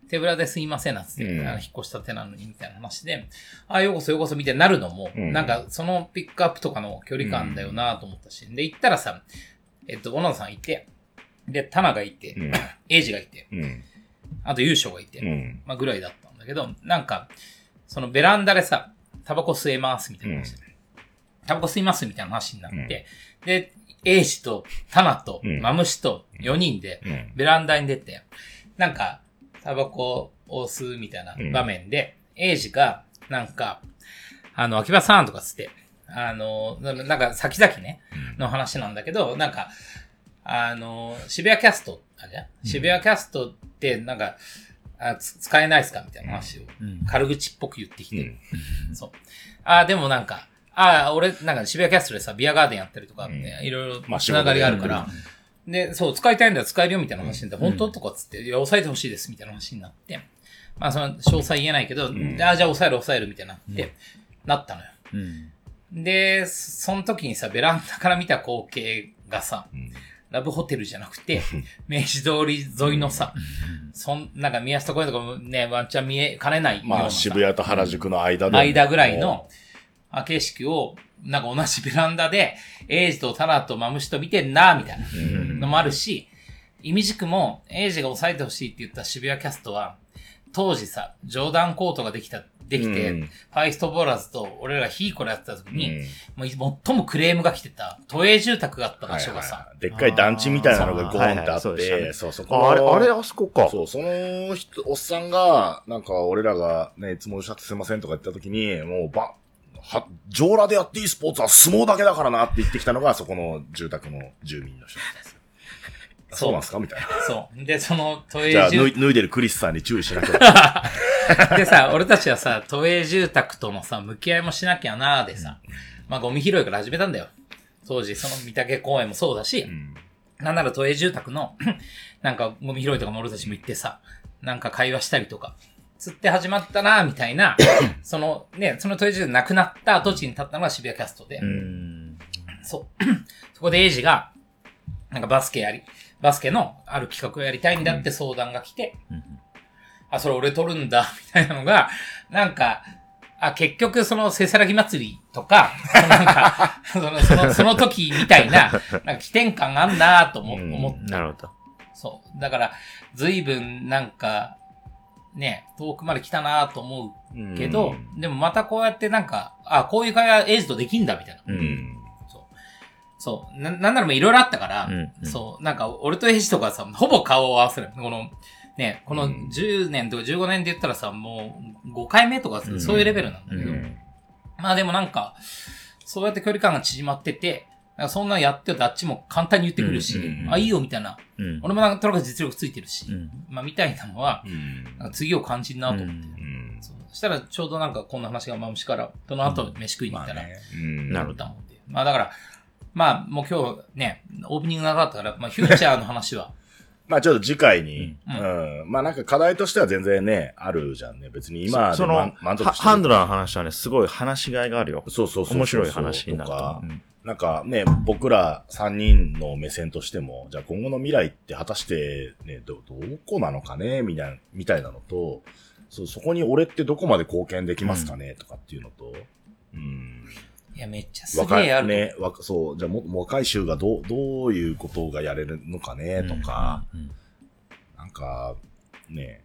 手ぶらですいませんなっつって、うん引っ越したてなのにみたいな話で、あ、ようこそようこそみたいになるのも、うんなんかそのピックアップとかの距離感だよなと思ったし、で、行ったらさ、えっと、小野田さんいて、で、タナがいて、うん。エイジがいて、うん。あと優勝がいて、うん。まあぐらいだったんだけど、なんか、そのベランダでさ、タバコ吸えますみたいな話で、タバコ吸いますみたいな話になって、で、エイジとタナとうん。マムシと4人でうん。ベランダに出て、なんか、タバコを吸うみたいな場面で、エイジが、なんか、あの、秋葉さんとかつって、あの、ななんか先々ね、の話なんだけど、なんか、あの、渋谷キャスト、あれ？渋谷キャストって、なんか、あつ使えないですか？みたいな話を軽口っぽく言ってきて、そう。あ、でもなんか、あ、俺、なんか渋谷キャストでさ、ビアガーデンやったりとか、ねいろいろまあつながりがあるから、で、そう、使いたいんだよ、使えるよ、みたいな話になって、本当とかっつって、いや、抑えてほしいです、みたいな話になって、まあ、その、詳細言えないけど、あ、じゃあ抑える、抑える、みたいになって、なったのよ。うん。で、その時にさ、ベランダから見た光景がさ、ラブホテルじゃなくて、明治通り沿いのさ、そん、なんか宮下公園とかもね、ワンチャン見えかねないまあ、渋谷と原宿の間で。間ぐらいの、あ景色を、なんか同じベランダで、エイジとタナとマムシと見てんな、みたいなのもあるし、イミジクも、エイジが抑えてほしいって言った渋谷キャストは、当時さ、ジョーダンコートができた、できて、うんファイストボーラーズと俺らヒーコラやってた時に、うんもう最もクレームが来てた、都営住宅があった場はいはい所がさ、はいでっかい団地みたいなのがゴーンってあはいはいって、そうそう、そこのあれ、あれ、あそこか。そう、その人、おっさんが、なんか俺らがね、いつもおっしゃってすいませんとか言った時に、もうば、は、上裸でやっていいスポーツは相撲だけだからなって言ってきたのが、そこの住宅の住民の人なんですよ。そうなんですか？みたいな。そう。で、その都営じゃあ、住脱い脱いでるクリスさんに注意しなきゃ。でさ、俺たちはさ、都営住宅とのさ、向き合いもしなきゃなーでさ、まあゴミ拾いから始めたんだよ。当時、その三宅公園もそうだし、なんなら都営住宅の、なんかゴミ拾いとかも俺たちも行ってさ、なんか会話したりとか、つって始まったなーみたいな、そのね、その都営住宅なくなった跡地に立ったのが渋谷キャストで、うん。そう。そこでエイジが、なんかバスケやり、バスケのある企画をやりたいんだって相談が来て、あ、それ俺撮るんだ、みたいなのが、なんか、あ、結局そのせさらぎ祭りとか、そのなんか、その、その、その時みたいな、なんか起点感あんなと思、うん思っなるほど。そう。だから、随分なんか、ね、遠くまで来たなと思うけど、でもまたこうやってなんか、あ、こういう会話エイジとできんだ、みたいな。う。ん。そう。そう。な、なんならもいろいろあったから、うんうんそう。なんか、俺とエイジとかさ、ほぼ顔を合わせる。この、ね、このうん10年とか15年で言ったらさ、もう5回目とかそういうレベルなんだけど、うんまあでもなんか、そうやって距離感が縮まってて、そんなんやってよってあっちも簡単に言ってくるし、うんうんあ、いいよみたいな。うん。俺もなんとなく実力ついてるし、うんまあみたいなのは、うん。次を感じるなと思って。うん。そしたらちょうどなんかこんな話がマムシから、その後飯食いに行ったら、うん。なるほと思って。まあだから、まあもう今日ね、オープニング長かったから、まあフューチャーの話は、まあちょっと次回に、ううんん。まあなんか課題としては全然ね、あるじゃんね。別に今でその、満満足はしてるハンドラーの話はね、すごい話しがいがあるよ。そうそうそう。面白い話になるととかなんかね、僕ら3人の目線としても、じゃあ今後の未来って果たしてね、ど、どこなのかねみたいな、みたいなのと、そう、そこに俺ってどこまで貢献できますかね、とかっていうのと、うん。いやめっちゃす若げえある。い、ね、若そう、じゃあも、若い衆がどう、どういうことがやれるのかね、とか、うんなんか、ね、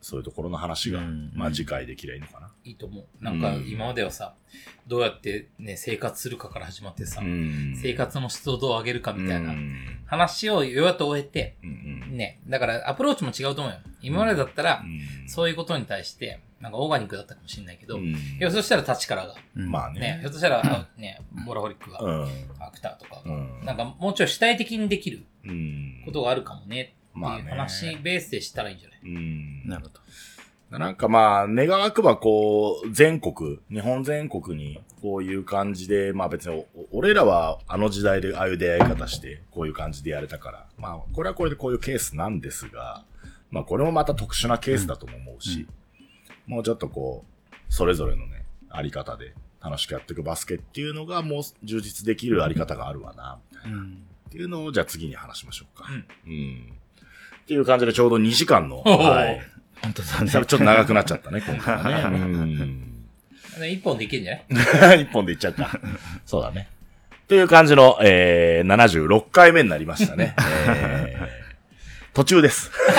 そういうところの話が、うんまあ次回できりゃいいのかな。いいと思う。なんかうん。今まではさ、どうやってね、生活するかから始まってさ、うん。生活の質をどう上げるかみたいなうん。話をようやっと終えて、うん。うん。ね、だからアプローチも違うと思うよ。今までだったら、うん。そういうことに対して、なんかオーガニックだったかもしれないけど、うん。いや、そしたら立ちからが、うん。まあね、ねひょ。っとしたら、あね、ボラホリックが、うん。アクターとかが、うん。なんかもうちょい主体的にできるうん。ことがあるかもね、っていうまあね話ベースでしたらいいんじゃない？うん。なるほど。なんかまあ、願わくばこう、全国、日本全国にこういう感じで、まあ別にお、俺らはあの時代でああいう出会い方して、こういう感じでやれたから、まあ、これはこれでこういうケースなんですが、まあこれもまた特殊なケースだとも思うし、もうちょっとこう、それぞれのね、あり方で楽しくやっていくバスケっていうのがもう充実できるあり方があるわな、みたいな。うんっていうのを、じゃあ次に話しましょうか。うんうん。っていう感じでちょうど2時間の、はい。本当だね。ちょっと長くなっちゃったね、今回はね。うん。で一本でいけんじゃない？一本でいっちゃうか。そうだね。という感じの、えー、76回目になりましたね。えー途中です。ま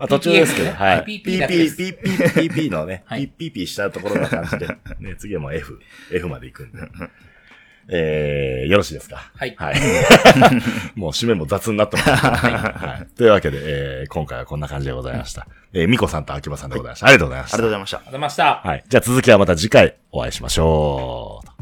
あ途中ですけど、はい。PP だけです PP、PP、PP のね、はい PP したところな感じで、ね、次はもう F、F まで行くんで。えー、よろしいですか？はいはい。もう締めも雑になってます。はい。というわけで、えー、今回はこんな感じでございました。えー、ミコさんと秋葉さんでございました。ありがとうございましたありがとうご。ざいましたありがとうございました。はい。じゃあ続きはまた次回お会いしましょう。